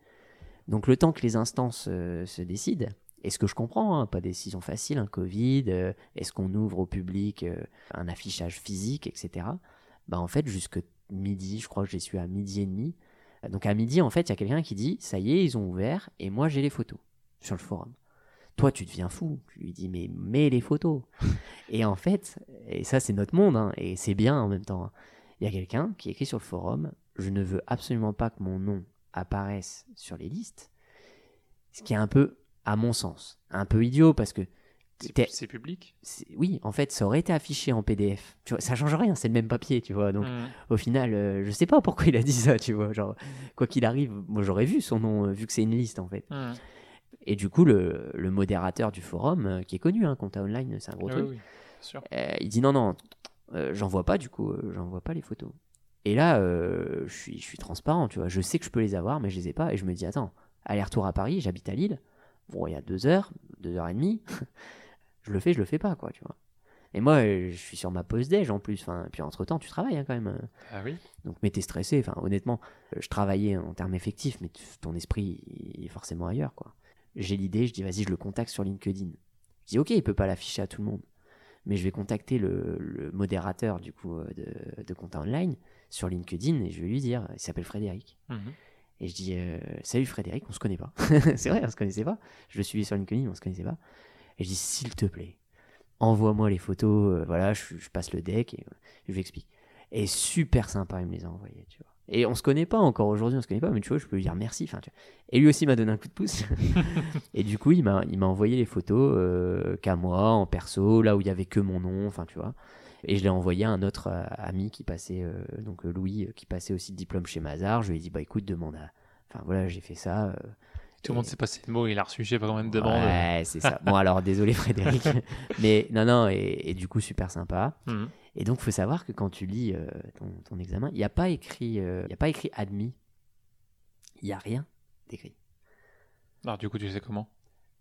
Donc le temps que les instances euh, se décident, et ce que je comprends, hein, pas décision facile, un Covid, euh, est-ce qu'on ouvre au public euh, un affichage physique, etc. Bah en fait, jusque midi, je crois que j'y suis à midi et demi. Donc à midi, en fait, il y a quelqu'un qui dit, ça y est, ils ont ouvert, et moi j'ai les photos sur le forum. Toi, tu deviens fou. Tu lui dis, mais mets les photos. et en fait, et ça c'est notre monde, hein, et c'est bien en même temps. hein. Il y a quelqu'un qui écrit sur le forum, je ne veux absolument pas que mon nom apparaisse sur les listes. Ce qui est un peu, à mon sens, un peu idiot parce que C'est public. oui, en fait, ça aurait été affiché en PDF. Tu vois, ça change rien, c'est le même papier, tu vois. Donc, Hmm. au final, euh, je sais pas pourquoi il a dit ça, tu vois. Genre, quoi qu'il arrive, moi j'aurais vu son nom, euh, vu que c'est une liste en fait. Hmm. Et du coup, le, le modérateur du forum, euh, qui est connu, hein, Compta Online, c'est un gros Oui, truc, oui, bien sûr. euh, il dit non, non, j'en vois pas du coup, j'en vois pas les photos. Et là, je suis, je suis transparent, tu vois. Je sais que je peux les avoir, mais je les ai pas. Et je me dis, attends, aller-retour à Paris, j'habite à Lille. Bon, il y a deux heures, deux heures et demie. je le fais, je le fais pas, quoi, tu vois. Et moi, je suis sur ma pause déj en plus. Enfin, puis entre temps, tu travailles hein, quand même. euh. Ah oui. Donc, mais t'es stressé. Enfin, honnêtement, euh, je travaillais en termes effectifs, mais ton esprit il est forcément ailleurs, quoi. J'ai l'idée, je dis, vas-y, je le contacte sur LinkedIn. Je dis, ok, il peut pas l'afficher à tout le monde, mais je vais contacter le, le modérateur du coup euh, de, de compta online sur LinkedIn et je vais lui dire, il s'appelle Frédéric. Mhm. Et je dis, euh, salut Frédéric, on se connaît pas. c'est vrai, on se connaissait pas. Je le suivais sur LinkedIn, on se connaissait pas. Et je dis, s'il te plaît, envoie-moi les photos. euh, voilà, je, je passe le deck et euh, je lui explique. Et super sympa, il me les a envoyés, tu vois. Et on se connaît pas encore aujourd'hui, on se connaît pas, mais tu vois, je peux lui dire merci. Enfin. Et lui aussi m'a donné un coup de pouce. et du coup, il m'a, il m'a envoyé les photos euh, qu'à moi, en perso, là où il y avait que mon nom, enfin, tu vois. Et je l'ai envoyé à un autre ami qui passait, donc Louis, qui passait aussi le diplôme chez Mazar. Je lui ai dit, bah écoute, demande à. Enfin voilà, j'ai fait ça. Tout le monde s'est passé le mot, il a reçu, je sais pas combien de demandes. Ouais, c'est ça. Bon, alors désolé Frédéric. Mais non, non, et, et du coup, super sympa. Mhm. Et donc, faut savoir que quand tu lis euh, ton, ton examen, il n'y a pas écrit, euh, il y a pas écrit admis. Il n'y a rien d'écrit. Alors du coup, tu sais comment?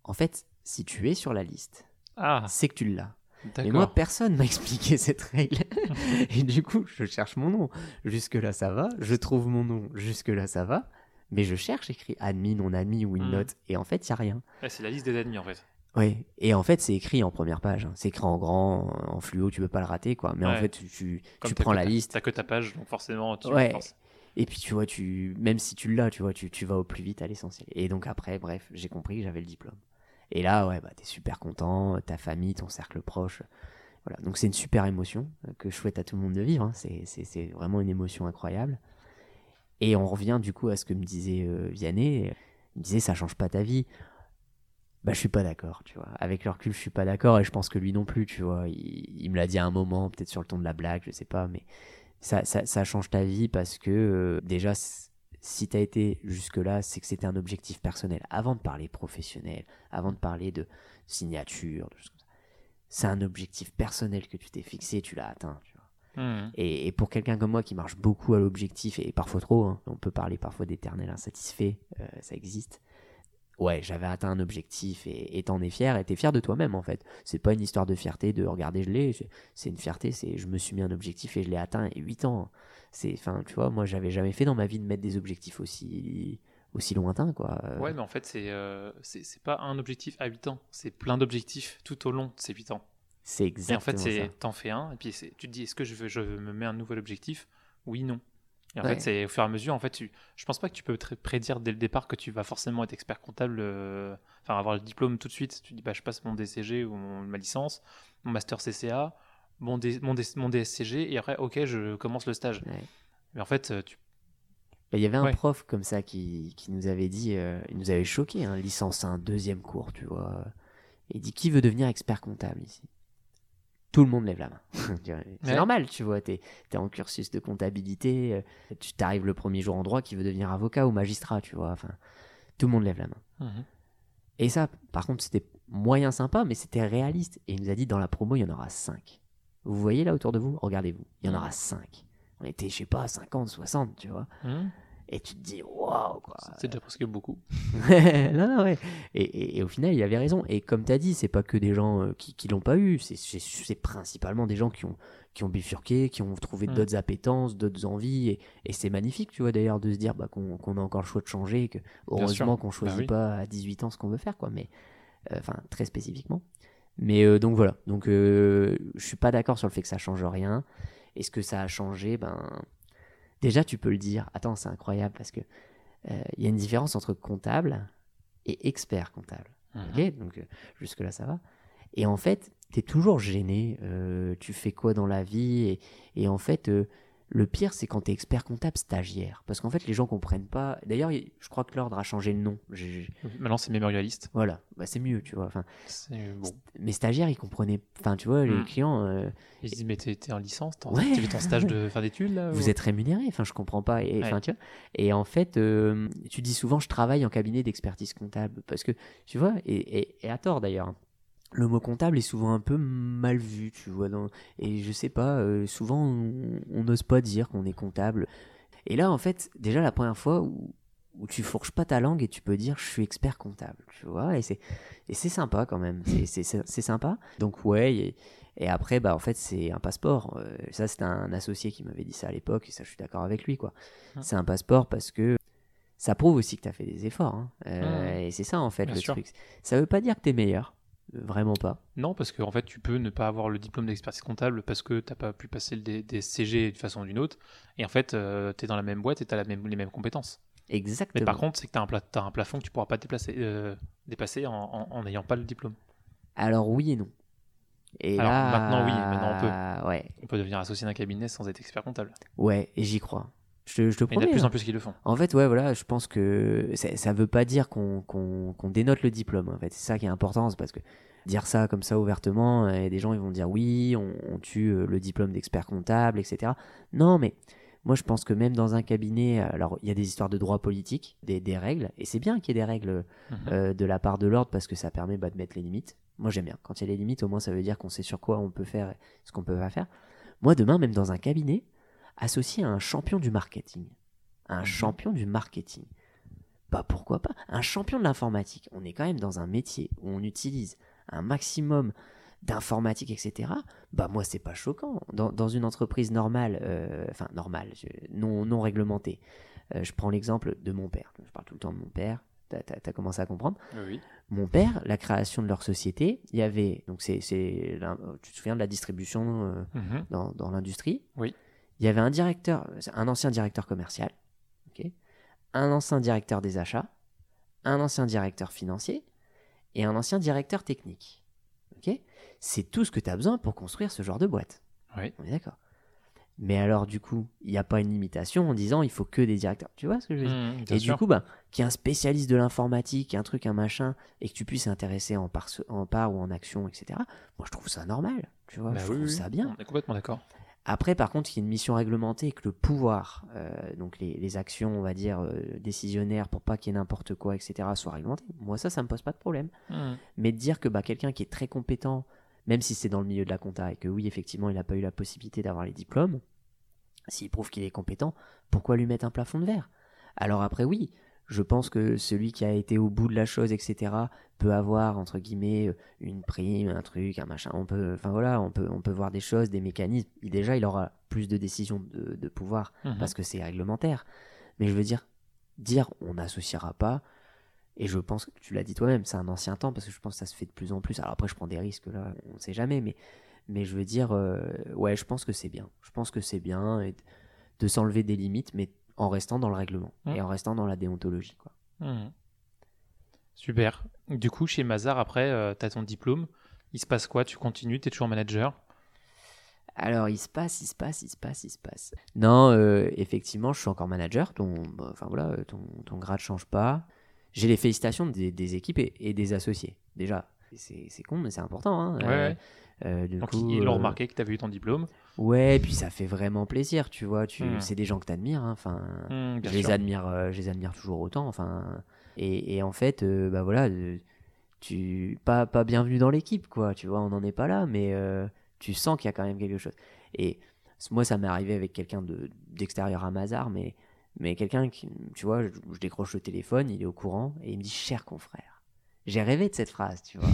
En fait, si tu es sur la liste, Ah, c'est que tu l'as. Et moi, personne m'a expliqué cette règle. et du coup, je cherche mon nom. Jusque-là, ça va. Je trouve mon nom. Jusque-là, ça va. Mais je cherche écrit admin, non admis ou une Hmm. note. Et en fait, il n'y a rien. c'est la liste des admis en fait. Oui, et en fait, c'est écrit en première page. hein. C'est écrit en grand, en fluo, tu peux pas le rater, quoi. Mais en fait, tu, tu, prends la ta- liste. T'as que ta page, donc forcément tu Ouais. penses. Et puis, tu vois, tu, même si tu l'as, tu vois, tu, tu vas au plus vite à l'essentiel. Et donc, après, bref, j'ai compris que j'avais le diplôme. Et là, ouais, bah, t'es super content, ta famille, ton cercle proche. Voilà. Donc, c'est une super émotion euh, que je souhaite à tout le monde de vivre. hein. C'est vraiment une émotion incroyable. Et on revient, du coup, à ce que me disait euh, Vianney. Il me disait, ça change pas ta vie. Bah, je suis pas d'accord, tu vois. Avec le recul, je suis pas d'accord et je pense que lui non plus, tu vois. Il, me l'a dit à un moment, peut-être sur le ton de la blague, je sais pas, mais ça, change ta vie parce que euh, déjà, si t'as été jusque-là, c'est que c'était un objectif personnel. Avant de parler professionnel, avant de parler de signature, c'est un objectif personnel que tu t'es fixé, tu l'as atteint, Mhm. Et, et pour quelqu'un comme moi qui marche beaucoup à l'objectif, et parfois trop, hein, on peut parler parfois d'éternel insatisfait, euh, ça existe. Ouais, j'avais atteint un objectif et t'en es fier, et t'es fier de toi-même en fait. C'est pas une histoire de fierté de regarder, je l'ai, c'est- une fierté, c'est je me suis mis un objectif et je l'ai atteint, et 8 ans. C'est, enfin, tu vois, moi j'avais jamais fait dans ma vie de mettre des objectifs aussi, aussi lointains, quoi. Ouais, mais en fait, c'est euh, c'est c'est pas un objectif à 8 ans, c'est plein d'objectifs tout au long de ces 8 ans. C'est Et exactement en fait, c'est t'en fais un, et puis tu te dis, est-ce que je, veux, je me mets un nouvel objectif? Oui, non. Et en Ouais. fait, c'est au fur et à mesure, en fait, tu, je pense pas que tu peux prédire dès le départ que tu vas forcément être expert comptable, euh, enfin avoir le diplôme tout de suite. Tu dis, bah, je passe mon DCG ou mon- ma licence, mon master CCA, mon, D- mon, D- mon DSCG, et après, ok, je commence le stage. Ouais. Mais en fait, euh, tu, Bah, Il y avait un Ouais. prof comme ça qui, qui nous avait dit, euh, il nous avait choqué, hein, licence 1, deuxième cours, tu vois. Il dit qui veut devenir expert comptable ici? Tout le monde lève la main. C'est Ouais. normal, tu vois, t'es es en cursus de comptabilité, euh, tu t'arrives le premier jour en droit qui veut devenir avocat ou magistrat, tu vois. Enfin, tout le monde lève la main. Mhm. Et ça, par contre, c'était moyen sympa, mais c'était réaliste. Et il nous a dit dans la promo, il y en aura 5. Vous voyez là autour de vous? Regardez-vous, il y en Mhm. aura 5. On était, je sais pas, 50, 60, tu vois. Mhm. Et tu te dis, waouh, quoi. c'est déjà presque beaucoup. non, non, ouais. Et, et- et au final, il avait raison. Et comme tu as dit, c'est pas que des gens euh, qui, qui l'ont pas eu, c'est- principalement des gens qui ont, qui ont bifurqué, qui ont trouvé Mm. d'autres appétences, d'autres envies. Et, et c'est magnifique, tu vois, d'ailleurs, de se dire bah, qu'on qu'on a encore le choix de changer, et que heureusement qu'on choisit oui. pas à 18 ans ce qu'on veut faire, quoi. Mais, euh, enfin, très spécifiquement. Mais euh, donc voilà. Donc, euh, je suis pas d'accord sur le fait que ça change rien. Et ce que ça a changé, ben. Déjà, tu peux le dire. Attends, c'est incroyable parce que euh, il y a une différence entre comptable et expert comptable. Mhm. Donc euh, jusque-là, ça va. Et en fait, tu es toujours gêné. euh, tu fais quoi dans la vie et, et en fait, le pire, c'est quand tu es expert comptable stagiaire. Parce qu'en fait, les gens comprennent pas. D'ailleurs, il- je crois que l'ordre a changé de nom. J'ai- Maintenant, c'est mémorialiste. Voilà, bah, c'est mieux, tu vois. Enfin, bon. mes stagiaires, ils comprenaient. Enfin, tu vois, les Mm. clients, euh, Ils se disent, mais t'es t'es en licence, t'es en- Ouais. ton stage de fin d'études là vous ou- êtes rémunéré. Enfin, je comprends pas. Et, enfin, Ouais. tu vois. Et en fait, euh, tu dis souvent, je travaille en cabinet d'expertise comptable. Parce que, tu vois, et, et- et à tort d'ailleurs. Le mot comptable est souvent un peu mal vu, tu vois. dans- Et je sais pas, euh, souvent on n'ose pas dire qu'on est comptable. Et là, en fait, déjà la première fois où, où tu fourches pas ta langue et tu peux dire je suis expert comptable, tu vois. Et c'est et c'est sympa quand même. C'est- C'est c'est- c'est sympa. Donc, ouais. Et, et après, bah, en fait, c'est un passeport. Euh, ça, c'était un associé qui m'avait dit ça à l'époque, et ça, je suis d'accord avec lui, quoi. Hum. C'est un passeport parce que ça prouve aussi que tu as fait des efforts. hein. Euh, Hum. Et c'est ça, en fait, Bien le sûr. truc. Ça veut pas dire que tu es meilleur. Euh, Vraiment pas. Non, parce qu'en fait, tu peux ne pas avoir le diplôme d'expertise comptable parce que t'as pas pu passer le D- des CG d'une façon ou d'une autre. Et en fait, tu es dans la même boîte et tu as même, les mêmes compétences. Exactement. Mais par contre, c'est que tu as, un plafond que tu pourras pas déplacer, euh, dépasser en- en en n'ayant pas le diplôme. Alors, oui et non. Et Alors, là, maintenant, oui, maintenant, on peut. Ouais, On peut devenir associé d'un cabinet sans être expert comptable. ouais, et j'y crois. Je te, je te Mais il y en a de plus hein. en plus qui le font. En fait, ouais, voilà, je pense que ça, ça veut pas dire qu'on dénote le diplôme. En fait, c'est ça qui est important, c'est parce que dire ça comme ça ouvertement, euh, des gens ils vont dire oui, on, on tue euh, le diplôme d'expert comptable, etc. Non, mais moi je pense que même dans un cabinet, alors il y a des histoires de droit politique, des, des règles, et c'est bien qu'il y ait des règles Mhm. euh, de la part de l'ordre parce que ça permet bah, de mettre les limites. Moi j'aime bien. Quand il y a les limites, au moins ça veut dire qu'on sait sur quoi on peut faire et ce qu'on peut pas faire. Moi demain, même dans un cabinet, associé à un champion du marketing, un Mhm. champion du marketing, bah pourquoi pas? Un champion de l'informatique. On est quand même dans un métier où on utilise un maximum d'informatique, etc. Bah moi c'est pas choquant. Dans, dans une entreprise normale, euh, enfin normale, je- non non réglementée. euh, je prends l'exemple de mon père. Je parle tout le temps de mon père. T'as as, commencé à comprendre. Oui. Mon père, la création de leur société, il y avait donc c'est tu te souviens de la distribution euh, Mhm. dans, dans l'industrie? Oui. Il y avait un directeur, un ancien directeur commercial, un ancien directeur des achats, un ancien directeur financier et un ancien directeur technique. C'est tout ce que tu as besoin pour construire ce genre de boîte. Oui. On est d'accord. Mais alors, du coup, il n'y a pas une limitation en disant il faut que des directeurs. Tu vois ce que je veux dire? Bien et sûr. du coup, bah, qu'il y ait un spécialiste de l'informatique, un truc, un machin, et que tu puisses intéresser en part, en part ou en action, etc. Moi, je trouve ça normal. Tu vois, Bah je oui, trouve oui, ça bien. On est complètement d'accord. Après, par contre, il y a une mission réglementée et que le pouvoir, euh, donc les, les actions, on va dire, euh, décisionnaires pour pas qu'il y ait n'importe quoi, etc., soient réglementées. Moi, ça, ça me pose pas de problème. Mhm. Mais de dire que bah, quelqu'un qui est très compétent, même si c'est dans le milieu de la compta et que oui, effectivement, il n'a pas eu la possibilité d'avoir les diplômes, s'il prouve qu'il est compétent, pourquoi lui mettre un plafond de verre? Alors après, oui, je pense que celui qui a été au bout de la chose, etc., peut avoir, entre guillemets, euh, une prime, un truc, un machin. On peut, enfin voilà, on peut, on peut voir des choses, des mécanismes. Et déjà, il aura plus de décisions de, de pouvoir Mhm. parce que c'est réglementaire. Mais je veux dire, dire on n'associera pas, et je pense que tu l'as dit toi-même, c'est un ancien temps parce que je pense que ça se fait de plus en plus. Alors après, je prends des risques là, on ne sait jamais, mais, mais je veux dire, euh, ouais, je pense que c'est bien. Je pense que c'est bien de s'enlever des limites, mais en restant dans le règlement Mhm. et en restant dans la déontologie. Quoi. Mhm. Super. Du coup, chez Mazar, après, tu as ton diplôme. Il se passe quoi? Tu continues? Tu es toujours manager? Alors, il se passe, il se passe, il se passe, il se passe. Non, euh, effectivement, je suis encore manager. Ton, enfin voilà, euh, ton, ton grade change pas. J'ai les félicitations des, des équipes et, et des associés. Déjà, c'est con, mais c'est important. hein. Ouais, Euh, ouais. euh, du Donc, coup, ils l'ont euh, remarqué que tu avais eu ton diplôme. Ouais, puis ça fait vraiment plaisir, tu vois. Tu, Hmm. c'est des gens que t'admires. hein, Enfin, bien je les sûr. admire, euh, je les admire toujours autant. Enfin, et, et en fait, euh, bah voilà, euh, tu pas pas bienvenue dans l'équipe, quoi. Tu vois, on n'en est pas là, mais tu sens qu'il y a quand même quelque chose. Et moi, ça m'est arrivé avec quelqu'un de d'extérieur à Mazar, mais mais quelqu'un qui, tu vois, je, je décroche le téléphone, il est au courant et il me dit cher confrère. J'ai rêvé de cette phrase, tu vois.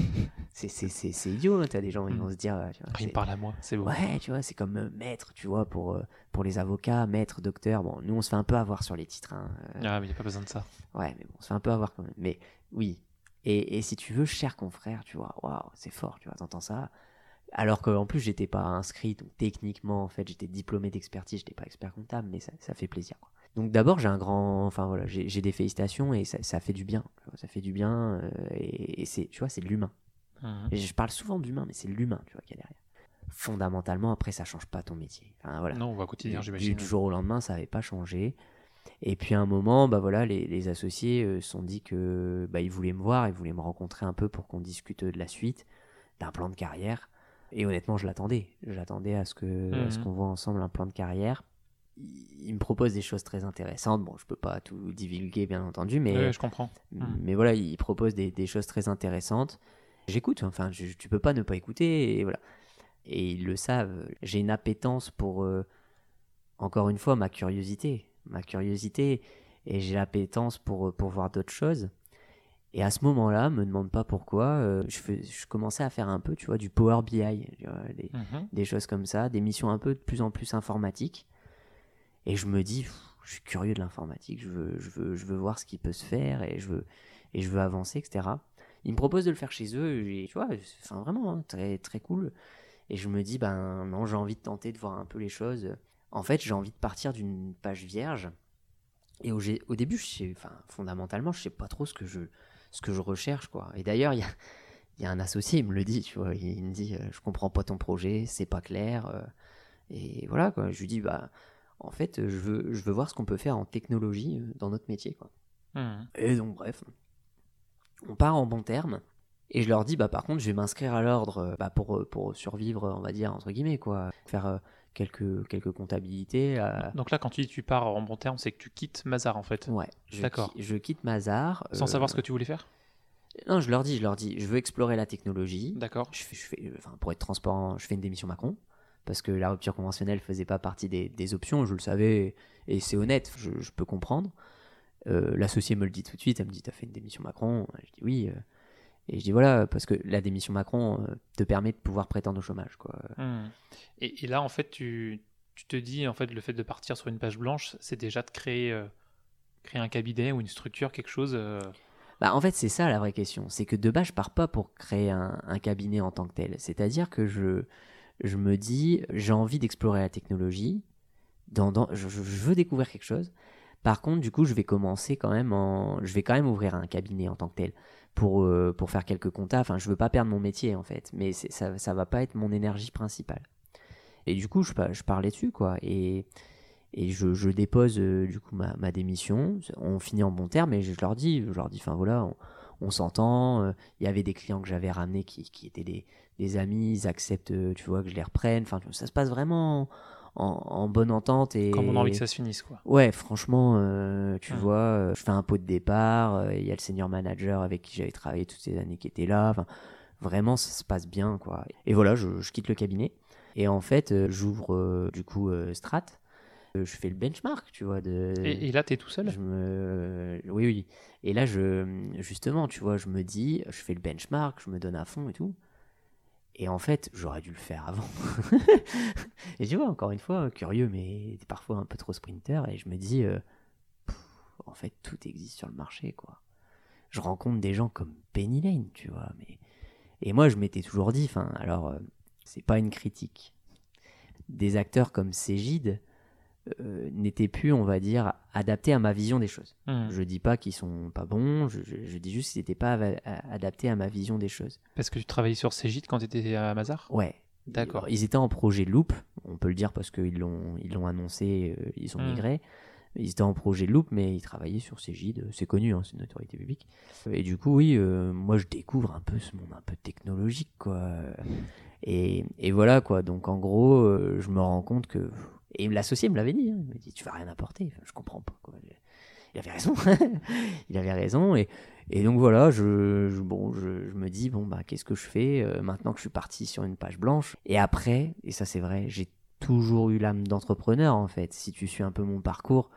C'est c'est c'est c'est idiot. hein, T'as des gens, ils vont se dire, euh, tu vois, il me parle à moi, c'est beau. Ouais, tu vois, c'est comme euh, maître, tu vois, pour, euh, pour les avocats, maître, docteur. Bon, nous, on se fait un peu avoir sur les titres. hein, euh, Ah, mais il n'y a pas besoin de ça. ouais, mais bon, on se fait un peu avoir quand même. Mais oui. Et, et si tu veux, cher confrère, tu vois, waouh, c'est fort, tu vois, t'entends ça. Alors qu'en plus, j'étais pas inscrit, donc techniquement, en fait, j'étais diplômé d'expertise, j'étais pas expert comptable, mais ça, ça fait plaisir. quoi. Donc d'abord, j'ai un grand. Enfin voilà, j'ai des félicitations et ça, ça fait du bien. ça fait du bien euh, et, et c'est, tu vois, c'est de l'humain. Mhm. Et je parle souvent d'humain, mais c'est l'humain, tu vois, qu'il y a derrière. Fondamentalement, après, ça change pas ton métier. Enfin, voilà. Non, on va quotidien, j'imagine. Du, jour au lendemain, ça n'avait pas changé. Et puis à un moment, bah voilà, les, les associés euh, se sont dit que bah, ils voulaient me voir, ils voulaient me rencontrer un peu pour qu'on discute de la suite, d'un plan de carrière. Et honnêtement, je l'attendais. J'attendais à ce que, à ce Mhm. qu'on voit ensemble un plan de carrière. Ils me proposent des choses très intéressantes. Bon, je peux pas tout divulguer, bien entendu, mais Ouais, je comprends. Mhm. mais voilà, il propose des, des choses très intéressantes. J'écoute, enfin, je- tu peux pas ne pas écouter, et voilà. Et ils le savent. J'ai une appétence pour, euh, encore une fois, ma curiosité. Ma curiosité, et j'ai l'appétence pour, pour voir d'autres choses. Et à ce moment-là, me demande pas pourquoi, euh, je, fais, je commençais à faire un peu, tu vois, du Power BI, tu vois, des, Mhm. des choses comme ça, des missions un peu de plus en plus informatiques. Et je me dis, pff, je suis curieux de l'informatique, je veux, je, veux, je veux voir ce qui peut se faire et je veux, et je veux avancer, etc. Ils me proposent de le faire chez eux, et, tu vois, enfin, vraiment, hein, très, très cool. Et je me dis, ben non, j'ai envie de tenter de voir un peu les choses. En fait, j'ai envie de partir d'une page vierge. Et au, au début, je sais, enfin, fondamentalement, je sais pas trop ce que je, ce que je recherche, quoi. Et d'ailleurs, il y a, il y a un associé, il me le dit, tu vois, il me dit, euh, je comprends pas ton projet, c'est pas clair. euh, et voilà, quoi. Je lui dis, bah, en fait, je veux, je veux voir ce qu'on peut faire en technologie euh, dans notre métier, quoi. Mhm. Et donc, bref, on part en bon terme. Et je leur dis, bah, par contre, je vais m'inscrire à l'ordre euh, bah, pour, euh, pour survivre, on va dire, entre guillemets, quoi. Faire euh, quelques, quelques comptabilités. euh, Donc là, quand tu dis tu pars en bon terme, c'est que tu quittes Mazar en fait. ouais, je, D'accord. qui- je quitte Mazar. Sans euh, savoir ce que tu voulais faire? Non, je leur dis, je leur dis, je veux explorer la technologie. D'accord. Je fais, je fais, enfin, pour être transparent, je fais une démission Macron. Parce que la rupture conventionnelle faisait pas partie des, des options, je le savais, et c'est honnête, je, je peux comprendre. Euh, L'associé me le dit tout de suite, elle me dit T'as fait une démission Macron Je dis Oui. euh. Et je dis voilà, parce que la démission Macron euh, te permet de pouvoir prétendre au chômage. Quoi. Hmm. Et, et, là, en fait, tu, tu, te dis, en fait, le fait de partir sur une page blanche, c'est déjà de créer, euh, créer un cabinet ou une structure, quelque chose. Euh. Bah, en fait, c'est ça la vraie question. C'est que de base, je pars pas pour créer un, un cabinet en tant que tel. C'est-à-dire que je, je me dis, j'ai envie d'explorer la technologie. Dans, dans, je, je, veux découvrir quelque chose. Par contre, du coup, je vais commencer quand même en, je vais quand même ouvrir un cabinet en tant que tel pour, euh, pour faire quelques comptas. Enfin, je veux pas perdre mon métier en fait, mais ça, ça va pas être mon énergie principale. Et du coup, je, je parlais dessus quoi. Et, et je, je dépose euh, du coup ma, démission. On finit en bon terme et je leur dis, je leur dis, enfin voilà, on, on s'entend. Euh, il y avait des clients que j'avais ramenés qui, qui étaient des, des, amis, ils acceptent, tu vois, que je les reprenne. Enfin, ça se passe vraiment en, bonne entente. Et... Comme on a envie que ça se finisse, quoi. Ouais, franchement, euh, tu vois, euh, je fais un pot de départ, euh, il y a le senior manager avec qui j'avais travaillé toutes ces années qui était là. Vraiment, ça se passe bien, quoi. Et voilà, je, quitte le cabinet. Et en fait, j'ouvre du coup Strat. Je fais le benchmark, tu vois. De... Et, là, tu es tout seul? Je me... Oui, oui. Et là, je, justement, tu vois, je me dis, je fais le benchmark, je me donne à fond et tout. Et en fait, j'aurais dû le faire avant. et tu vois, encore une fois, curieux, mais parfois un peu trop sprinter. Et je me dis, euh, en fait, tout existe sur le marché, quoi. Je rencontre des gens comme Penny Lane, tu vois. Mais... Et moi, je m'étais toujours dit, enfin, alors, euh, c'est pas une critique. Des acteurs comme Cégide, euh, n'était plus, on va dire, adapté à ma vision des choses. Hmm. Je dis pas qu'ils sont pas bons, je, dis juste qu'ils n'étaient pas adaptés à ma vision des choses. Parce que tu travaillais sur Cégide quand tu étais à Mazar? Ouais. D'accord. Ils étaient en projet Loop, on peut le dire parce qu'ils l'ont ils l'ont annoncé, euh, ils ont hmm. migré. Ils étaient en projet Loop, mais ils travaillaient sur Cégide, c'est connu, hein, c'est une autorité publique. Et du coup, oui, euh, moi je découvre un peu ce monde un peu technologique, quoi. Et, et voilà, quoi. Donc en gros, je me rends compte que et l'associé me l'avait dit. Hein. Il m'a dit Tu vas rien apporter. je comprends pas. Il avait raison. il avait raison. Et, et donc voilà, je, bon, je, me dis Bon, bah, qu'est-ce que je fais euh, maintenant que je suis parti sur une page blanche Et après, et ça c'est vrai, j'ai toujours eu l'âme d'entrepreneur en fait. Si tu suis un peu mon parcours,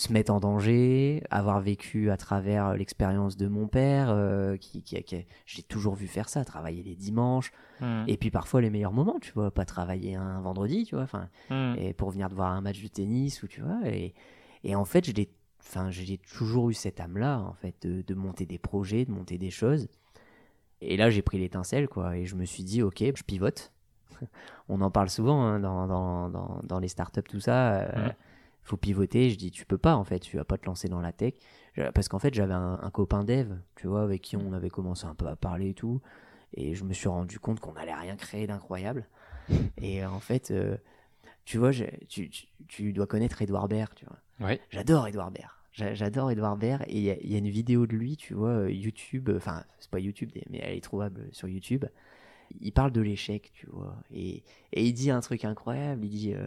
se mettre en danger, avoir vécu à travers l'expérience de mon père, euh, qui, qui, j'ai toujours vu faire ça, travailler les dimanches, mmh. et puis parfois les meilleurs moments, tu vois, pas travailler un vendredi, tu vois, enfin, mmh. et pour venir de voir un match de tennis ou tu vois, et, et en fait, j'ai, enfin, j'ai toujours eu cette âme-là, en fait, de, monter des projets, de monter des choses, et là j'ai pris l'étincelle, quoi, et je me suis dit, ok, je pivote. On en parle souvent hein, dans, dans, dans, dans, les startups, tout ça. Euh, mmh faut pivoter. Je dis, tu peux pas, en fait, tu vas pas te lancer dans la tech. Parce qu'en fait, j'avais un, copain dev, tu vois, avec qui on avait commencé un peu à parler et tout. Et je me suis rendu compte qu'on allait rien créer d'incroyable. Et en fait, euh, tu vois, tu, tu, dois connaître Edouard Baird, tu vois. Ouais. J'adore Edouard Baird. J'adore Edouard Baird. Et il y, a une vidéo de lui, tu vois, euh, YouTube, enfin, c'est pas YouTube, mais elle est trouvable sur YouTube. Il parle de l'échec, tu vois. Et, et, il dit un truc incroyable. Il dit. Euh,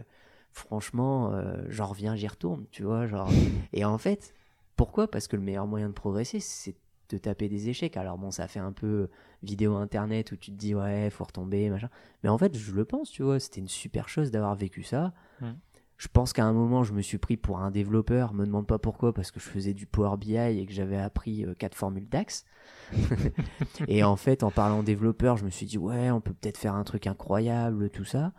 franchement, euh, j'en reviens, j'y retourne, tu vois. Genre... Et en fait, pourquoi? Parce que le meilleur moyen de progresser, c'est de taper des échecs. Alors bon, ça fait un peu vidéo internet où tu te dis, ouais, faut retomber, machin. Mais en fait, je le pense, tu vois, c'était une super chose d'avoir vécu ça. Mmh. Je pense qu'à un moment, je me suis pris pour un développeur. Me demande pas pourquoi, parce que je faisais du Power BI et que j'avais appris euh, quatre formules DAX. et en fait, en parlant développeur, je me suis dit, ouais, on peut peut-être faire un truc incroyable, tout ça.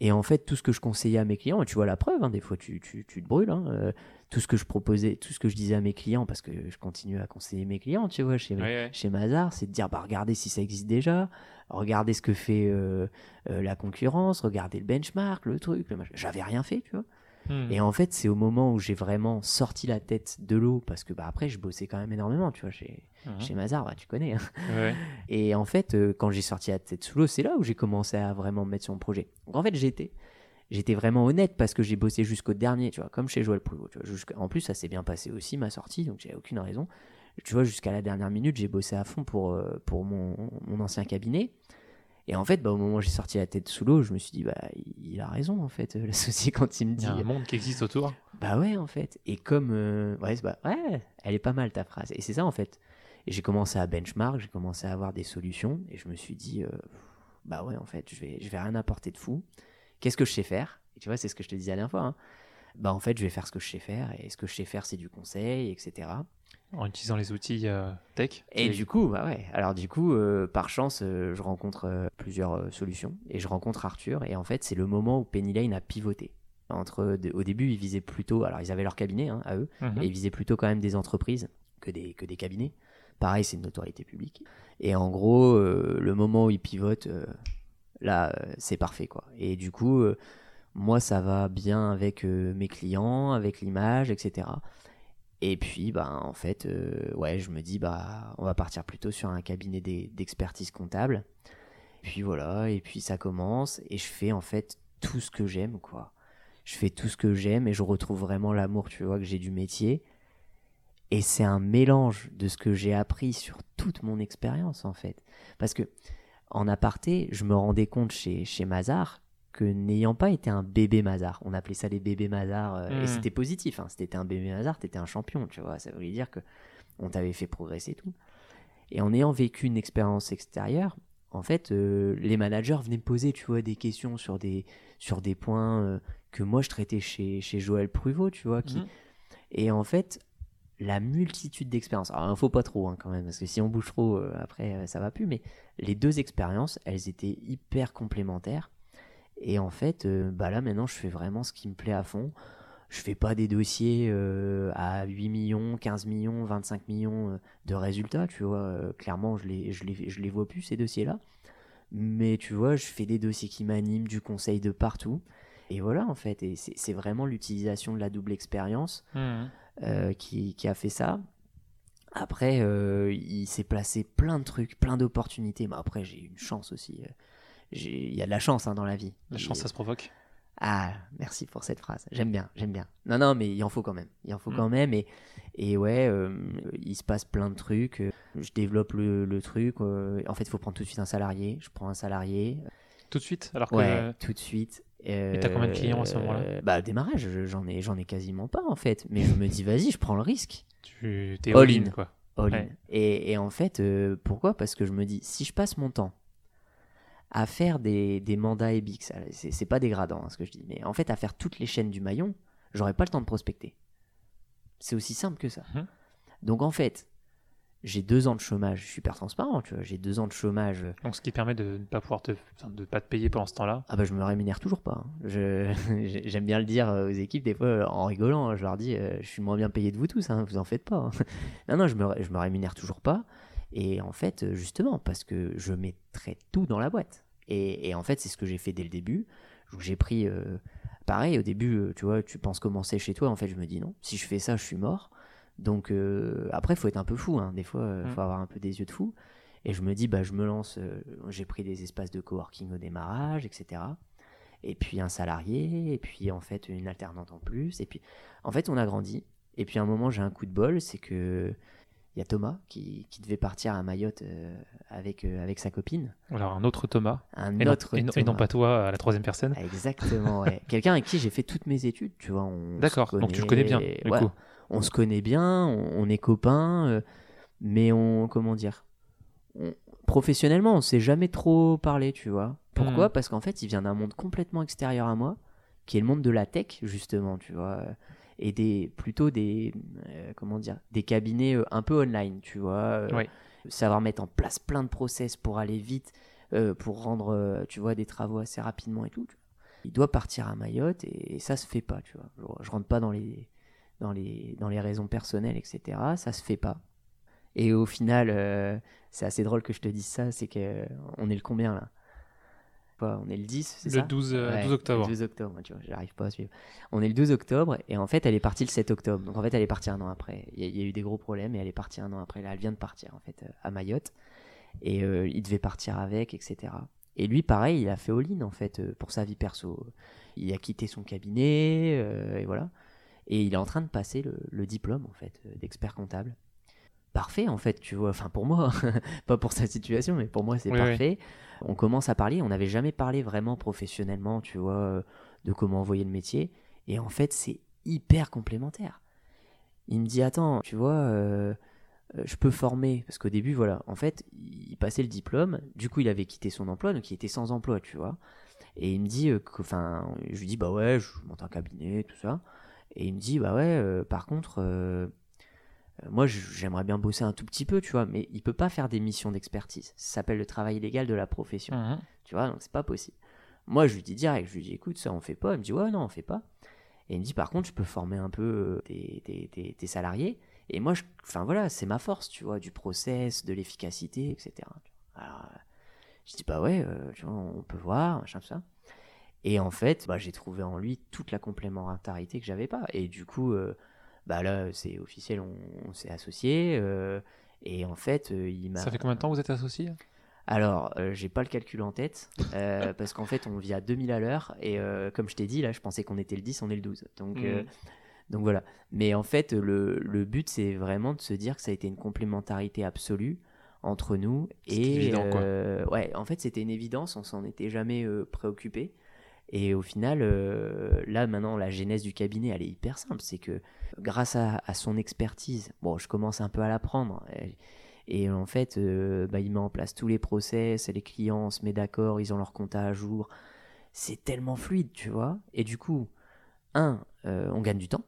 Et en fait, tout ce que je conseillais à mes clients, et tu vois la preuve, hein, des fois tu, tu, tu te brûles, hein, euh, tout ce que je proposais, tout ce que je disais à mes clients, parce que je continue à conseiller mes clients, tu vois, chez, chez Mazar, c'est de dire, bah, regardez si ça existe déjà, regardez ce que fait euh, euh, la concurrence, regardez le benchmark, le truc, le J'avais rien fait, tu vois. Hmm. Et en fait, c'est au moment où j'ai vraiment sorti la tête de l'eau, parce que bah, après, je bossais quand même énormément, tu vois, chez, mhm. chez Mazar, bah, tu connais. Hein. Et en fait, euh, quand j'ai sorti la tête sous l'eau, c'est là où j'ai commencé à vraiment me mettre sur mon projet. Donc en fait, j'étais. J'étais vraiment honnête parce que j'ai bossé jusqu'au dernier, tu vois, comme chez Joël Prouveau. En plus, ça s'est bien passé aussi, ma sortie, donc j'ai aucune raison. Tu vois, jusqu'à la dernière minute, j'ai bossé à fond pour, euh, pour mon, mon ancien cabinet. Et en fait, bah, au moment où j'ai sorti la tête sous l'eau, je me suis dit, bah, il a raison, en fait, l'associé, quand il me dit. Il y a un monde qui existe autour. Bah ouais, en fait. Et comme. Euh, ouais, bah, ouais, elle est pas mal ta phrase. Et c'est ça, en fait. Et j'ai commencé à benchmark, j'ai commencé à avoir des solutions. Et je me suis dit, euh, bah ouais, en fait, je vais, je vais rien apporter de fou. Qu'est-ce que je sais faire? Et tu vois, c'est ce que je te disais la dernière fois. Hein. bah en fait, je vais faire ce que je sais faire. Et ce que je sais faire, c'est du conseil, etc. En utilisant les outils euh, tech. Et du coup, bah ouais. Alors du coup, euh, par chance, euh, je rencontre plusieurs solutions et je rencontre Arthur. Et en fait, c'est le moment où Penny Lane a pivoté. Entre, au début, ils visaient plutôt, alors ils avaient leur cabinet hein, à eux, Mhm. et ils visaient plutôt quand même des entreprises que des, que des cabinets. Pareil, c'est une notoriété publique. Et en gros, le moment où ils pivotent, là, c'est parfait, quoi. Et du coup, moi, ça va bien avec mes clients, avec l'image, etc. Et puis, bah, en fait, euh, ouais, je me dis, bah, on va partir plutôt sur un cabinet d'e- d'expertise comptable. Puis voilà, et puis ça commence, et je fais en fait tout ce que j'aime, quoi. Je fais tout ce que j'aime et je retrouve vraiment l'amour, tu vois, que j'ai du métier. Et c'est un mélange de ce que j'ai appris sur toute mon expérience, en fait. Parce que, en aparté, je me rendais compte chez, chez Mazar que n'ayant pas été un bébé Mazar, on appelait ça les bébés Mazar, euh, et Mhm. c'était positif, hein, si t'étais un bébé Mazar, t'étais un champion, tu vois, ça voulait dire que on t'avait fait progresser et tout. Et en ayant vécu une expérience extérieure, en fait, euh, les managers venaient me poser, tu vois, des questions sur des, sur des points euh, que moi je traitais chez, chez Joël Pruvot, tu vois, qui, Mhm. et en fait, la multitude d'expériences. Alors, il ne faut pas trop hein, quand même, parce que si on bouge trop, euh, après, euh, ça va plus. Mais les deux expériences, elles étaient hyper complémentaires. Et en fait, euh, bah là, maintenant, je fais vraiment ce qui me plaît à fond. Je fais pas des dossiers euh, à 8 millions, 15 millions, 25 millions euh, de résultats, tu vois. Clairement, je les, je, les, je les vois plus, ces dossiers-là. Mais tu vois, je fais des dossiers qui m'animent, du conseil de partout. Et voilà, en fait. Et c'est c'est vraiment l'utilisation de la double expérience euh, qui, qui a fait ça. Après, il s'est placé plein de trucs, plein d'opportunités. Mais après, j'ai eu une chance aussi. Euh, Il y a de la chance hein, dans la vie. La Et- chance, ça se provoque. Ah, merci pour cette phrase. J'aime bien, j'aime bien. Non, non, mais il en faut quand même. Il en faut Mm. quand même. Et, et ouais, euh, il se passe plein de trucs. euh, Je développe le, le truc. euh, en fait, il faut prendre tout de suite un salarié. Je prends un salarié. Tout de suite Alors que. Ouais, tout de suite. Et t'as combien de clients à ce moment-là? Euh, Bah, démarrage, je- j'en ai, j'en ai quasiment pas en fait. Mais je me dis, vas-y, je prends le risque. Tu t'es All all-in, in. quoi. All in. Ouais. Et, et en fait, euh, pourquoi? Parce que je me dis, si je passe mon temps à faire des, des mandats EBIX, alors, c'est pas dégradant hein, ce que je dis, mais en fait, à faire toutes les chaînes du maillon, j'aurais pas le temps de prospecter. C'est aussi simple que ça. Mhm. Donc en fait, j'ai deux ans de chômage, je suis super transparent, tu vois, j'ai deux ans de chômage. Donc, ce qui permet de ne pas pouvoir te, de pas te payer pendant ce temps-là. Ah bah je me rémunère toujours pas. hein. J'aime bien le dire euh, aux équipes des fois euh, en rigolant. Je leur dis, euh, je suis moins bien payé de vous tous, hein, vous en faites pas. hein. non non, je me, je me rémunère toujours pas. Et en fait, euh, justement, parce que je mettrais tout dans la boîte. Et, et en fait, c'est ce que j'ai fait dès le début. J'ai pris, euh, pareil, au début, euh, tu vois, tu penses commencer chez toi. En fait, je me dis non, si je fais ça, je suis mort. Donc euh, après, il faut être un peu fou. hein. Des fois, il Mm. faut avoir un peu des yeux de fou. Et je me dis, bah, je me lance. euh, j'ai pris des espaces de coworking au démarrage, etc. Et puis un salarié, et puis en fait une alternante en plus. Et puis en fait, on a grandi. Et puis à un moment, j'ai un coup de bol, c'est que il y a Thomas qui, qui devait partir à Mayotte euh, avec, euh, avec sa copine. Alors, un autre Thomas. Un Et non, et et pas toi à la troisième personne. Exactement, ouais. Quelqu'un avec qui j'ai fait toutes mes études, tu vois. D'accord, donc tu le connais bien, du Ouais, coup. on se connaît bien, on, on est copains, euh, mais on, comment dire, on- professionnellement, on s'est jamais trop parlé, tu vois. Pourquoi? Mhm. Parce qu'en fait, il vient d'un monde complètement extérieur à moi, qui est le monde de la tech, justement, tu vois, et des, plutôt des, euh, comment dire, des cabinets euh, un peu online, tu vois. euh. Savoir mettre en place plein de process pour aller vite, euh, pour rendre, euh, tu vois, des travaux assez rapidement et tout. Il doit partir à Mayotte et, ça se fait pas, tu vois. Je, je rentre pas dans les, dans les, dans les raisons personnelles, etc. Ça se fait pas. Et au final, euh, c'est assez drôle que je te dise ça, c'est que on est le combien là? On est le 10, c'est ça Le 12, euh, Ouais, 12 octobre. Le 12 octobre, tu vois, j'arrive pas à suivre. On est le 12 octobre et en fait, elle est partie le 7 octobre. Donc en fait, elle est partie un an après. Il y, a- il y a eu des gros problèmes et elle est partie un an après. Là, elle vient de partir en fait euh, à Mayotte et euh, il devait partir avec, etc. Et lui, pareil, il a fait all-in en fait pour sa vie perso. Il a quitté son cabinet euh, et voilà. Et il est en train de passer le, le diplôme en fait d'expert comptable. Parfait en fait, tu vois. Enfin pour moi, pas pour sa situation, mais pour moi c'est Oui, oui. parfait. On commence à parler. On n'avait jamais parlé vraiment professionnellement, tu vois, euh, de comment envoyer le métier. Et en fait, c'est hyper complémentaire. Il me dit attends, tu vois, euh, euh, je peux former parce qu'au début, voilà, en fait, il passait le diplôme. Du coup, il avait quitté son emploi, donc il était sans emploi, tu vois. Et il me dit, enfin, je lui dis, bah ouais, je monte un cabinet, tout ça. Et il me dit, bah ouais, par contre, moi, j'aimerais bien bosser un tout petit peu, tu vois, mais il peut pas faire des missions d'expertise. Ça s'appelle le travail illégal de la profession. Mhm. Tu vois, donc c'est pas possible. Moi, je lui dis direct, je lui dis, écoute, ça on fait pas. Il me dit, ouais, non, on fait pas. Et il me dit, par contre, je peux former un peu tes, tes, salariés. Et moi, enfin voilà, c'est ma force, tu vois, du process, de l'efficacité, etc. Alors, je dis, bah ouais, euh, tu vois, on peut voir, machin, tout ça. Et en fait, bah, j'ai trouvé en lui toute la complémentarité que j'avais pas. Et du coup, euh, bah là, c'est officiel, on, s'est associé. Euh, et en fait, il m'a. Ça fait combien de temps que vous êtes associé alors, j'ai pas le calcul en tête, parce qu'en fait, on vit à 2000 à l'heure, et comme je t'ai dit, là, je pensais qu'on était le 10, on est le 12. Donc, mmh. Donc voilà. Mais en fait, le, le but, c'est vraiment de se dire que ça a été une complémentarité absolue entre nous. Et évident, quoi. Euh, ouais, en fait, c'était une évidence, on s'en était jamais euh, préoccupé. Et au final, euh, là maintenant, la genèse du cabinet, elle est hyper simple. C'est que grâce à, son expertise, bon, je commence un peu à l'apprendre. Et, et, en fait, bah, il met en place tous les process, les clients se mettent d'accord, ils ont leur compte à jour. C'est tellement fluide, tu vois. Et du coup, un, on gagne du temps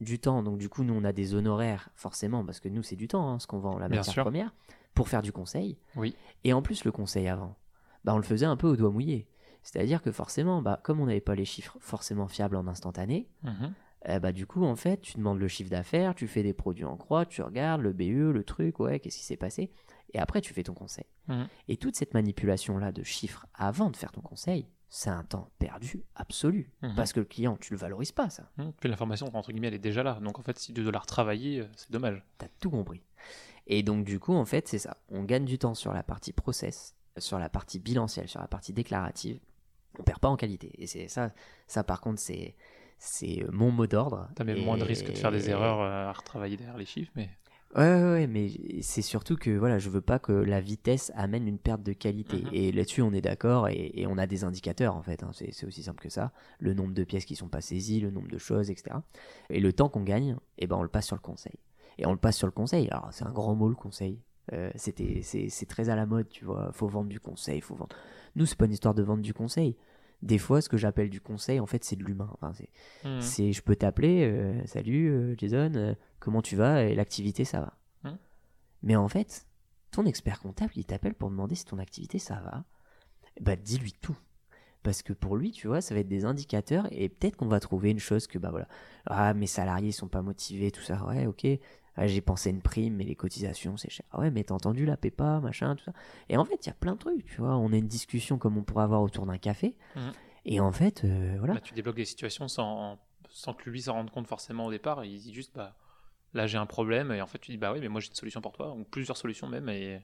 du temps. Donc du coup, nous, on a des honoraires, forcément, parce que nous, c'est du temps, hein, ce qu'on vend, la matière première, pour faire du conseil. Oui. Et en plus, le conseil avant, bah, on le faisait un peu au doigt mouillé. C'est-à-dire que forcément, bah, comme on n'avait pas les chiffres forcément fiables en instantané, mhm. eh bah, du coup, en fait, tu demandes le chiffre d'affaires, tu fais des produits en croix, tu regardes le BE, le truc, ouais, qu'est-ce qui s'est passé Et après, tu fais ton conseil. Mhm. Et toute cette manipulation-là de chiffres avant de faire ton conseil, c'est un temps perdu absolu. Mhm. Parce que le client, tu le valorises pas, ça. Puis l'information, entre guillemets, elle est déjà là. Donc en fait, si tu dois la retravailler, euh, c'est dommage. T'as tout compris. Et donc du coup, en fait, c'est ça. On gagne du temps sur la partie process, sur la partie bilancielle, sur la partie déclarative. On perd pas en qualité. Et c'est ça, ça par contre, c'est c'est mon mot d'ordre. T'as même moins de risque de faire des erreurs euh, à retravailler derrière les chiffres, mais. Ouais, ouais, ouais, mais c'est surtout que voilà, je veux pas que la vitesse amène une perte de qualité. Mhm. Et là-dessus, on est d'accord et, on a des indicateurs en fait. Hein. c'est aussi simple que ça. Le nombre de pièces qui sont pas saisies, le nombre de choses, etc. Et le temps qu'on gagne, eh ben, on le passe sur le conseil. Et on le passe sur le conseil. Alors, c'est un grand mot le conseil. Euh, c'était, c'est très à la mode, tu vois. Faut vendre du conseil, faut vendre. Nous, c'est pas une histoire de vendre du conseil des fois, ce que j'appelle du conseil, en fait, c'est de l'humain. Enfin, c'est, mmh. je peux t'appeler, euh, salut euh, Jason, comment tu vas Et l'activité, ça va. Mmh. Mais en fait, ton expert comptable, il t'appelle pour demander si ton activité, ça va. Bah, dis-lui tout. Parce que pour lui, tu vois, ça va être des indicateurs et peut-être qu'on va trouver une chose que, bah voilà, ah, mes salariés sont pas motivés, tout ça, ouais, ok, j'ai pensé une prime, mais les cotisations, c'est cher. Ah ouais, mais t'as entendu la PEPA, machin, tout ça. Et en fait, il y a plein de trucs, tu vois. On a une discussion comme on pourrait avoir autour d'un café. Mhm. Et en fait, euh, voilà. Là, tu débloques des situations sans, sans que lui s'en rende compte forcément au départ. Il dit juste, bah, là, j'ai un problème. Et en fait, tu dis, bah oui, mais moi, j'ai une solution pour toi, ou plusieurs solutions même. Et,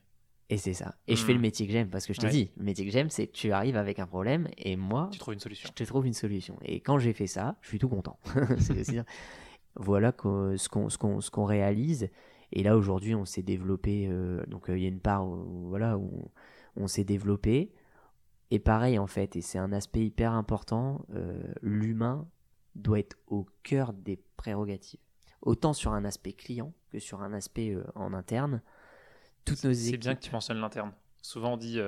et c'est ça. Et je fais le mhm. métier que j'aime, parce que je te dis, le métier que j'aime, c'est que tu arrives avec un problème, et moi, tu trouves une solution. Je te trouve une solution. Et quand j'ai fait ça, je suis tout content. c'est voilà ce qu'on réalise. Et là, aujourd'hui, on s'est développé. Euh, donc, euh, il y a une part où, voilà, où on, s'est développé. Et pareil, en fait, et c'est un aspect hyper important, euh, l'humain doit être au cœur des prérogatives. Autant sur un aspect client que sur un aspect en interne. Toutes nos C'est bien que tu mentionnes l'interne. Souvent, on dit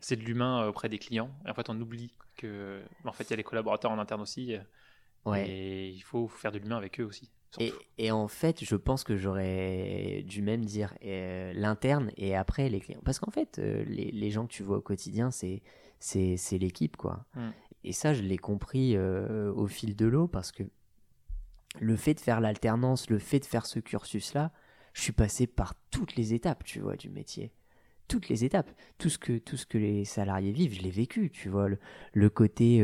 c'est de l'humain auprès des clients. Et en fait, on oublie que en fait, il y a les collaborateurs en interne aussi. Ouais. Et il faut faire de l'humain avec eux aussi. Et, en fait, je pense que j'aurais dû même dire euh, l'interne et après les clients. Parce qu'en fait, euh, les, gens que tu vois au quotidien, c'est, c'est, l'équipe, quoi. Mm. Et ça, je l'ai compris euh, au fil de l'eau parce que le fait de faire l'alternance, le fait de faire ce cursus-là, je suis passé par toutes les étapes, tu vois, du métier. Toutes les étapes. Tout ce que, tout ce que les salariés vivent, je l'ai vécu, tu vois. Le, côté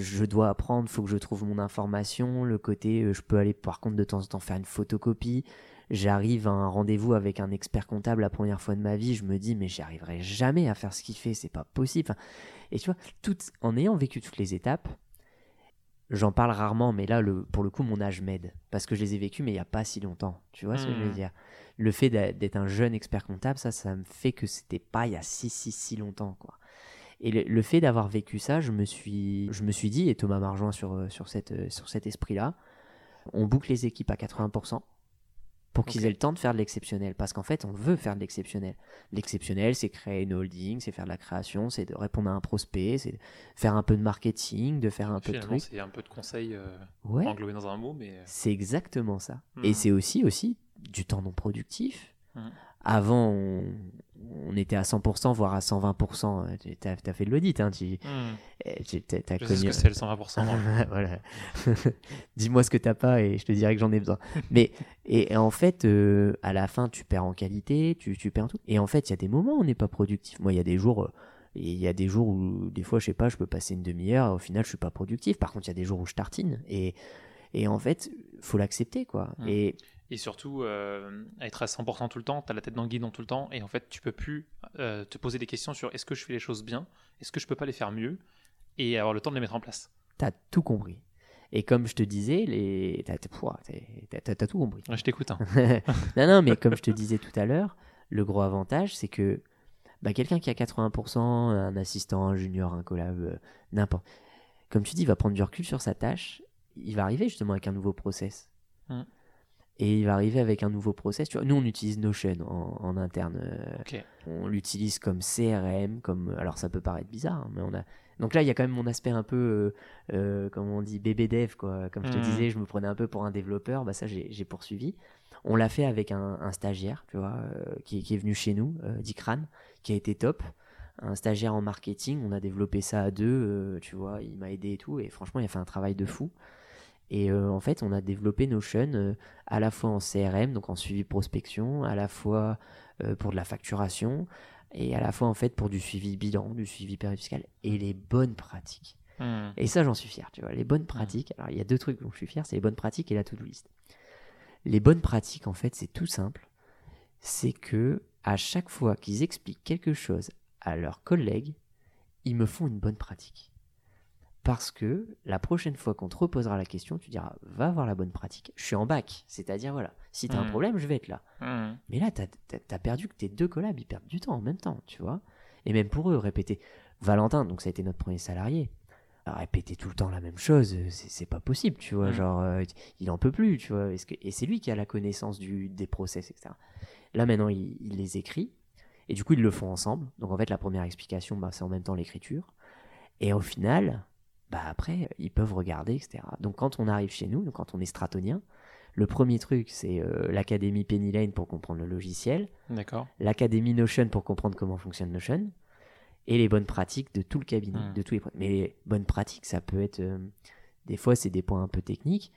je, dois apprendre, faut que je trouve mon information. Le côté, euh, je peux aller par contre de temps en temps faire une photocopie. J'arrive à un rendez-vous avec un expert comptable la première fois de ma vie, je me dis mais j'y arriverai jamais à faire ce qu'il fait, c'est pas possible. et tu vois, tout, en ayant vécu toutes les étapes, j'en parle rarement, mais là, le, pour le coup, mon âge m'aide. Parce que je les ai vécues, mais il n'y a pas si longtemps. Tu vois ce que je veux mmh. dire? Le fait d'être un jeune expert comptable, ça, ça me fait que c'était pas il y a si, si, si longtemps. quoi. Et le, fait d'avoir vécu ça, je me suis, je me suis dit, et Thomas m'a rejoint sur, euh, sur, cette, euh, sur cet esprit-là, on boucle les équipes à 80%. pour qu'ils aient le temps de faire de l'exceptionnel. Parce qu'en fait, on veut faire de l'exceptionnel. L'exceptionnel, c'est créer une holding, c'est faire de la création, c'est de répondre à un prospect, c'est faire un peu de marketing, de faire un peu de trucs. c'est un peu de conseil euh, Ouais, englobé dans un mot, mais euh, c'est exactement ça. Et Mhm. c'est aussi, aussi du temps non productif. Mhm. Avant, on, on était à 100%, voire à 120%. Euh, Tu as, fait de l'audit, hein, tu hmm, eh, tu- t'as- t'as je sais ce connu- que c'est le 120%. voilà. Dis-moi ce que t'as pas et je te dirai que j'en ai besoin. Mais et, et en fait, euh, à la fin, tu perds en qualité, tu, tu perds en tout. Et en fait, il y a des moments où on n'est pas productif. Moi, il y a des jours, euh, il y a des jours où des fois, je sais pas, je peux passer une demi-heure. Au final, je suis pas productif. Par contre, il y a des jours où je tartine. Et et en fait, faut l'accepter, quoi. Mm. Et Et surtout, euh, être à 100% tout le temps, tu as la tête dans le guidon tout le temps, et en fait, tu peux plus euh, te poser des questions sur est-ce que je fais les choses bien, est-ce que je peux pas les faire mieux, et avoir le temps de les mettre en place. t'as tout compris. Et comme je te disais, les... t'as, t'as- t'as- t'as- t'as tout compris. Ouais, je t'écoute. hein. non, non, mais comme je te disais tout à l'heure, le gros avantage, c'est que bah, quelqu'un qui a 80%, un assistant, un junior, un collab, euh, n'importe. Comme tu dis, il va prendre du recul sur sa tâche. Il va arriver justement avec un nouveau process. Mm. Et il va arriver avec un nouveau process. Tu vois, nous, on utilise Notion en, en interne. euh, on l'utilise comme CRM, comme alors ça peut paraître bizarre, hein, mais on a donc là il y a quand même mon aspect un peu, euh, euh, comment on dit, bébé dev quoi. Comme je te Mhm. disais, je me prenais un peu pour un développeur, bah ça j'ai poursuivi. On l'a fait avec un, un stagiaire, tu vois, euh, qui, qui est venu chez nous, Dikran, qui a été top. Un stagiaire en marketing, on a développé ça à deux, tu vois, il m'a aidé et tout, et franchement il a fait un travail de fou. Et euh, en fait, on a développé Notion euh, à la fois en CRM, donc en suivi prospection, à la fois euh, pour de la facturation, et à la fois en fait pour du suivi bilan, du suivi période fiscale, et les bonnes pratiques. Hmm. Et ça, j'en suis fier, tu vois. Les bonnes pratiques, alors il y a deux trucs dont je suis fier, c'est les bonnes pratiques et la to-do list. Les bonnes pratiques, en fait, c'est tout simple. C'est que à chaque fois qu'ils expliquent quelque chose à leurs collègues, ils me font une bonne pratique. Parce que la prochaine fois qu'on te reposera la question, tu diras va voir la bonne pratique. Je suis en bac, c'est-à-dire voilà, si tu as un Mhm. problème, je vais être là. Hmm. Mais là, t'as as, perdu que tes deux collabs, ils perdent du temps en même temps, tu vois. Et même pour eux, répéter. Valentin, donc ça a été notre premier salarié, répéter tout le temps la même chose, euh, c'est pas possible, tu vois. Mm. Genre, euh, il en peut plus, tu vois. Que- et c'est lui qui a la connaissance du, des process, etc. Là, maintenant, il, il les écrit. Et du coup, ils le font ensemble. Donc, en fait, la première explication, bah, c'est en même temps l'écriture. Et au final, bah, après, ils peuvent regarder, etc. Donc, quand on arrive chez nous, donc quand on est stratonien, le premier truc, c'est euh, l'académie Penny Lane pour comprendre le logiciel, D'accord. l'académie Notion pour comprendre comment fonctionne Notion, et les bonnes pratiques de tout le cabinet, Hmm. de tous les. Mais les bonnes pratiques, ça peut être. euh, des fois, c'est des points un peu techniques,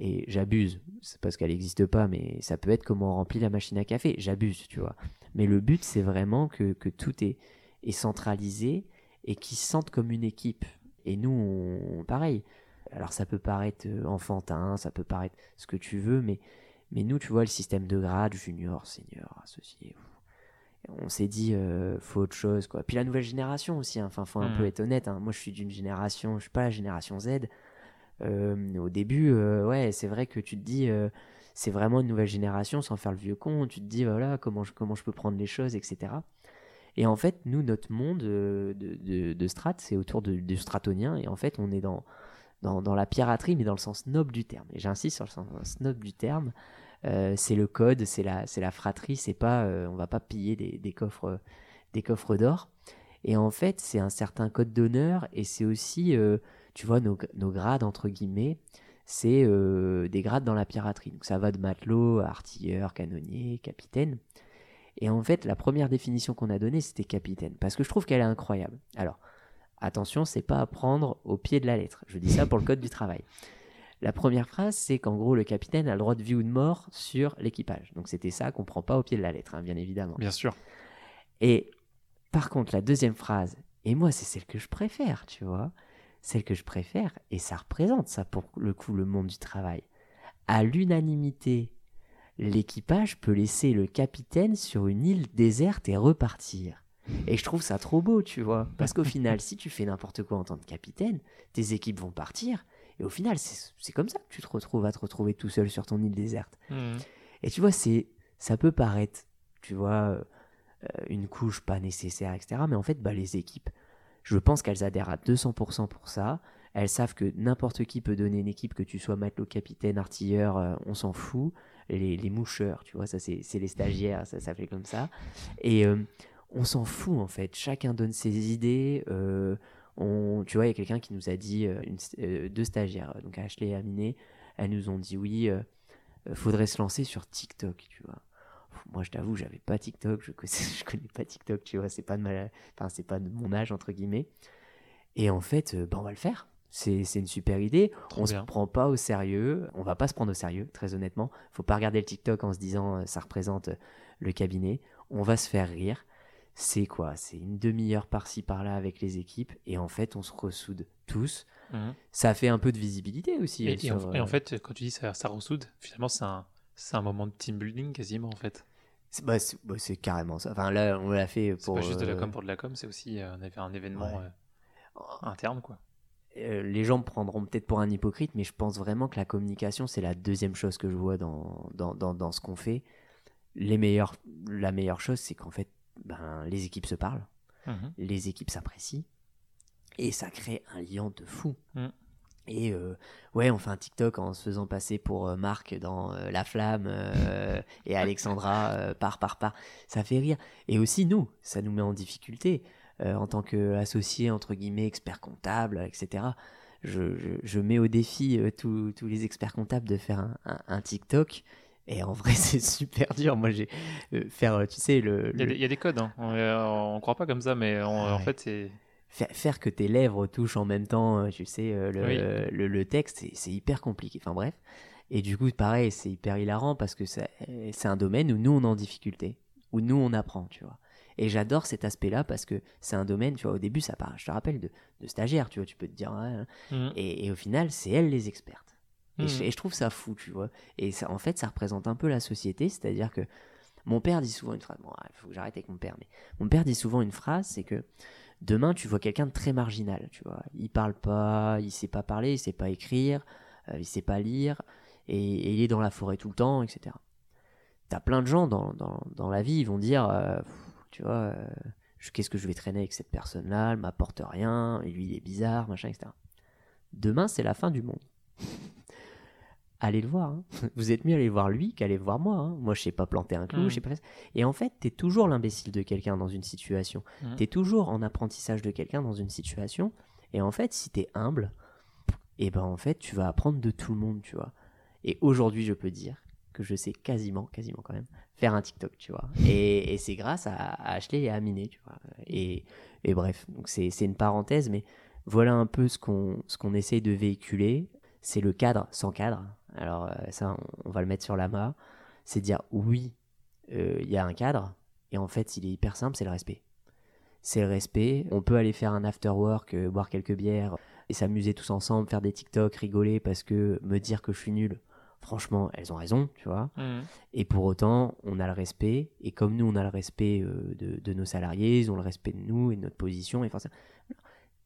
et j'abuse, c'est parce qu'elle n'existe pas, mais ça peut être comment on remplit la machine à café. J'abuse, tu vois. Mais le but, c'est vraiment que, que tout est, est centralisé et qu'ils se sentent comme une équipe. Et nous, on, pareil. Alors, ça peut paraître euh, enfantin, ça peut paraître ce que tu veux, mais, mais nous, tu vois, le système de grade, junior, senior, associé, on s'est dit euh, faut autre chose quoi puis la nouvelle génération aussi hein. enfin faut un peu être honnête hein. moi je suis d'une génération je suis pas la génération Z Euh, au début euh, ouais c'est vrai que tu te dis c'est vraiment une nouvelle génération sans faire le vieux con tu te dis voilà comment je, comment je peux prendre les choses etc et en fait nous notre monde euh, de, de, strat c'est autour du stratonien et en fait on est dans, dans, la piraterie mais dans le sens noble du terme et j'insiste sur le sens noble du terme euh, c'est le code, c'est la, c'est la fratrie, c'est pas, euh, on va pas piller des, des coffres, des coffres d'or. Et en fait, c'est un certain code d'honneur et c'est aussi, tu vois, nos, nos grades entre guillemets, c'est des grades dans la piraterie. Donc ça va de matelot, artilleur, canonnier, capitaine. Et en fait, la première définition qu'on a donnée, c'était capitaine, parce que je trouve qu'elle est incroyable. Alors, attention, c'est pas à prendre au pied de la lettre. Je dis ça pour le code du travail. La première phrase, c'est qu'en gros, le capitaine a le droit de vie ou de mort sur l'équipage. Donc c'était ça qu'on prend pas au pied de la lettre, hein, bien évidemment. Bien sûr. Et par contre, la deuxième phrase, et moi, c'est celle que je préfère, tu vois. Celle que je préfère, et ça représente ça pour le coup le monde du travail. À l'unanimité, l'équipage peut laisser le capitaine sur une île déserte et repartir. Et je trouve ça trop beau, tu vois. Parce qu'au final, si tu fais n'importe quoi en tant que capitaine, tes équipes vont partir. Et au final, c'est comme ça que tu te retrouves à te retrouver tout seul sur ton île déserte. Hmm. Et tu vois, c'est, ça peut paraître, tu vois, euh, une couche pas nécessaire, etc. Mais en fait, bah, les équipes, je pense qu'elles adhèrent à 200% pour ça. Elles savent que n'importe qui peut donner une équipe, que tu sois matelot, capitaine, artilleur, euh, on s'en fout. Les, moucheurs, tu vois, ça c'est les stagiaires, ça s'appelait comme ça. Et euh, on s'en fout en fait. Chacun donne ses idées. euh, on, tu vois, il y a quelqu'un qui nous a dit, deux stagiaires, donc Ashley et Aminé, elles nous ont dit oui, faudrait se lancer sur TikTok, tu vois. Moi, je t'avoue, j'avais pas TikTok, je connais, connais pas TikTok, tu vois, c'est pas de ma, c'est pas de mon âge entre guillemets. Et en fait, bah, on va le faire. C'est c'est une super idée. Trop on se bien. prend pas au sérieux. On va pas se prendre au sérieux, très honnêtement. Faut pas regarder le TikTok en se disant euh, ça représente euh, le cabinet. On va se faire rire. C'est quoi? C'est une demi-heure par-ci par-là avec les équipes et en fait on se ressoude tous. Mhm. Ça fait un peu de visibilité aussi. Et, euh, en, sur, et en fait, quand tu dis ça, ça ressoude, finalement, c'est un, c'est un moment de team building quasiment en fait. c'est bah, c'est- bah, c'est carrément ça. Enfin là on l'a fait C'est pour. pas juste de la com pour de la com, c'est aussi euh, on avait un événement Ouais. euh, interne quoi. Euh, les gens me prendront peut-être pour un hypocrite, mais je pense vraiment que la communication, c'est la deuxième chose que je vois dans, dans, dans, dans ce qu'on fait. Les meilleurs, la meilleure chose, c'est qu'en fait, ben, les équipes se parlent, Mhm. les équipes s'apprécient, et ça crée un lien de fou. Mm. Et euh, ouais, on fait un TikTok en se faisant passer pour euh, Marc dans euh, La Flamme et Alexandra par, par, par. Ça fait rire. Et aussi, nous, ça nous met en difficulté euh, en tant qu'associé, entre guillemets, expert comptable, etc. Je, je, je mets au défi euh, tous tous les experts comptables de faire un, un- un TikTok. Et en vrai, c'est super dur. Moi, j'ai euh, faire, tu sais, le, Il y, a le- des, il y a des codes, hein. on, on croit pas comme ça, mais on- Ah en fait c'est faire, que tes lèvres touchent en même temps, tu sais, le, Oui. le, le texte, c'est- hyper compliqué. Enfin bref. Et du coup, pareil, c'est hyper hilarant parce que c'est un domaine où nous, on est en difficulté, où nous, on apprend, tu vois. Et j'adore cet aspect-là parce que c'est un domaine, tu vois, au début, ça part, je te rappelle, de, de stagiaire, tu vois, tu peux te dire, hein. Mhm. et, et au final, c'est elles les expertes. Et, je, Mhm. et je trouve ça fou, tu vois. Et ça, en fait, ça représente un peu la société, c'est-à-dire que mon père dit souvent une phrase, bon, il faut que j'arrête avec mon père, mais mon père dit souvent une phrase, c'est que demain, tu vois quelqu'un de très marginal, tu vois. Il parle pas, il sait pas parler, il sait pas écrire, euh, il sait pas lire, et, et il est dans la forêt tout le temps, etc. T'as plein de gens dans, dans, dans la vie, ils vont dire, euh, tu vois, euh, qu'est-ce que je vais traîner avec cette personne-là, elle m'apporte rien, et lui, il est bizarre, machin, etc. Demain, c'est la fin du monde. allez le voir. hein. Vous êtes mieux à aller voir lui qu'à aller voir moi. hein. Moi, je sais pas planter un clou, Mhm. je sais pas. Et en fait, t'es toujours l'imbécile de quelqu'un dans une situation. Mhm. T'es toujours en apprentissage de quelqu'un dans une situation. Et en fait, si t'es humble, et ben en fait, tu vas apprendre de tout le monde, tu vois. Et aujourd'hui, je peux dire que je sais quasiment, quasiment quand même, faire un TikTok, tu vois. Et, c'est grâce à, à Ashley et à Aminé, tu vois. Et, et bref, donc c'est une parenthèse, mais voilà un peu ce qu'on qu'on essaye de véhiculer. C'est le cadre sans cadre. Alors euh, ça, on, on va le mettre sur la main. C'est dire oui, euh, il y a un cadre, et en fait, il est hyper simple, c'est le respect. C'est le respect. On peut aller faire un after work, euh, boire quelques bières et s'amuser tous ensemble, faire des TikTok, rigoler parce que me dire que je suis nul, franchement, elles ont raison, tu vois. Mhm. Et pour autant, on a le respect. Et comme nous, on a le respect euh, de, de nos salariés, ils ont le respect de nous et de notre position. Et forcément,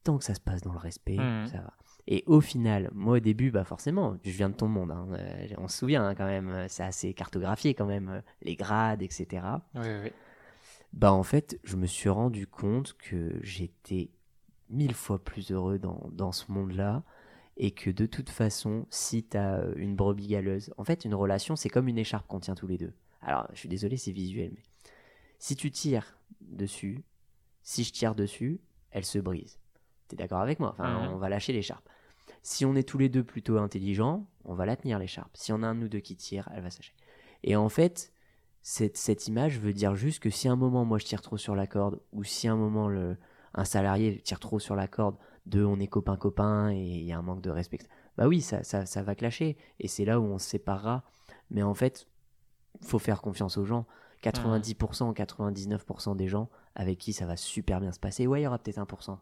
tant que ça se passe dans le respect, Mhm. ça va. Et au final, moi au début, bah forcément, je viens de ton monde. hein. Euh, on se souvient hein, quand même, c'est assez cartographié quand même, euh, les grades, etc. Oui, oui, oui. Bah en fait, je me suis rendu compte que j'étais mille fois plus heureux dans, dans ce monde-là et que de toute façon, si tu as une brebis galeuse, en fait, une relation, c'est comme une écharpe qu'on tient tous les deux. Alors, je suis désolé, c'est visuel, mais si tu tires dessus, si je tire dessus, elle se brise. T'es d'accord avec moi? Enfin, Mhm. on va lâcher l'écharpe. Si on est tous les deux plutôt intelligents, on va la tenir l'écharpe. Si on a un de nous deux qui tire, elle va s'acheter. Et en fait, cette, cette image veut dire juste que si à un moment moi je tire trop sur la corde, ou si à un moment le, un salarié tire trop sur la corde, de on est copain-copain et il y a un manque de respect, bah oui, ça, ça, ça va clasher. Et c'est là où on se séparera. Mais en fait, faut faire confiance aux gens. 90%, 99% des gens avec qui ça va super bien se passer. Ouais, il y aura peut-être 1%.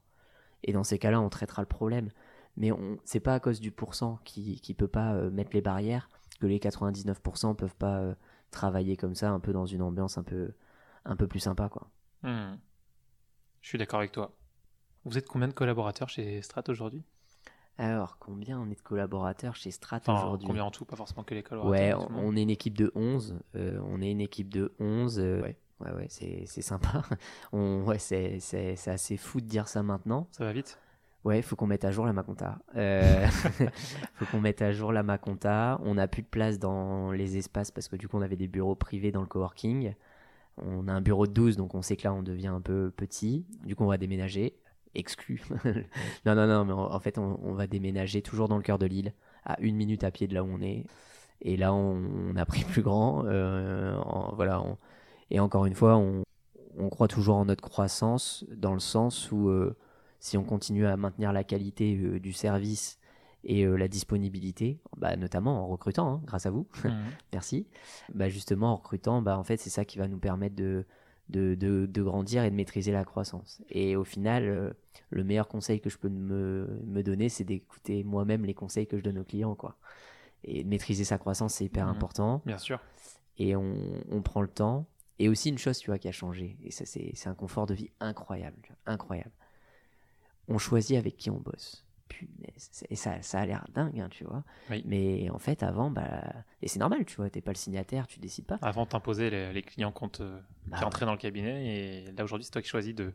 Et dans ces cas-là, on traitera le problème. Mais on, c'est pas à cause du pourcent qui, qui peut pas euh, mettre les barrières que les 99% peuvent pas euh, travailler comme ça, un peu dans une ambiance un peu, un peu plus sympa, quoi. Mhm. Je suis d'accord avec toi. Vous êtes combien de collaborateurs chez Strat aujourd'hui? Alors, combien on est de collaborateurs chez Strat Enfin, aujourd'hui? combien en tout, pas forcément que les collaborateurs. Ouais, on, est une équipe de 11. euh, on est une équipe de 11. euh, ouais, ouais, ouais, c'est, c'est sympa. On, ouais, c'est, c'est, c'est assez fou de dire ça maintenant. Ça va vite? Ouais, il faut qu'on mette à jour la Maconta. Euh, faut qu'on mette à jour la Maconta. On n'a plus de place dans les espaces parce que du coup, on avait des bureaux privés dans le coworking. On a un bureau de 12, donc on sait que là, on devient un peu petit. Du coup, on va déménager. Exclu. non, non, non, mais en, fait, on, va déménager toujours dans le cœur de l'île, à une minute à pied de là où on est. Et là, on, a pris plus grand. Euh, voilà. et encore une fois, on, croit toujours en notre croissance dans le sens où euh, si on continue à maintenir la qualité euh, du service et la disponibilité, bah, notamment en recrutant, hein, grâce à vous, mmh. merci, bah, justement en recrutant, bah, en fait, c'est ça qui va nous permettre de, de, de, grandir et de maîtriser la croissance. Et au final, le meilleur conseil que je peux me, me donner, c'est d'écouter moi-même les conseils que je donne aux clients. Quoi. Et maîtriser sa croissance, c'est hyper mhm. important. Bien sûr. Et on, on, prend le temps. Et aussi une chose, tu vois, qui a changé. Et ça, c'est un confort de vie incroyable. incroyable. On choisit avec qui on bosse. Punaise. Et ça, ça a l'air dingue, hein, tu vois. Mais en fait, avant, bah, et c'est normal, tu vois, t'es pas le signataire, tu décides pas. Avant, t'imposais les, les clients quand tu bah, entraient dans le cabinet. Et là, aujourd'hui, c'est toi qui choisis de,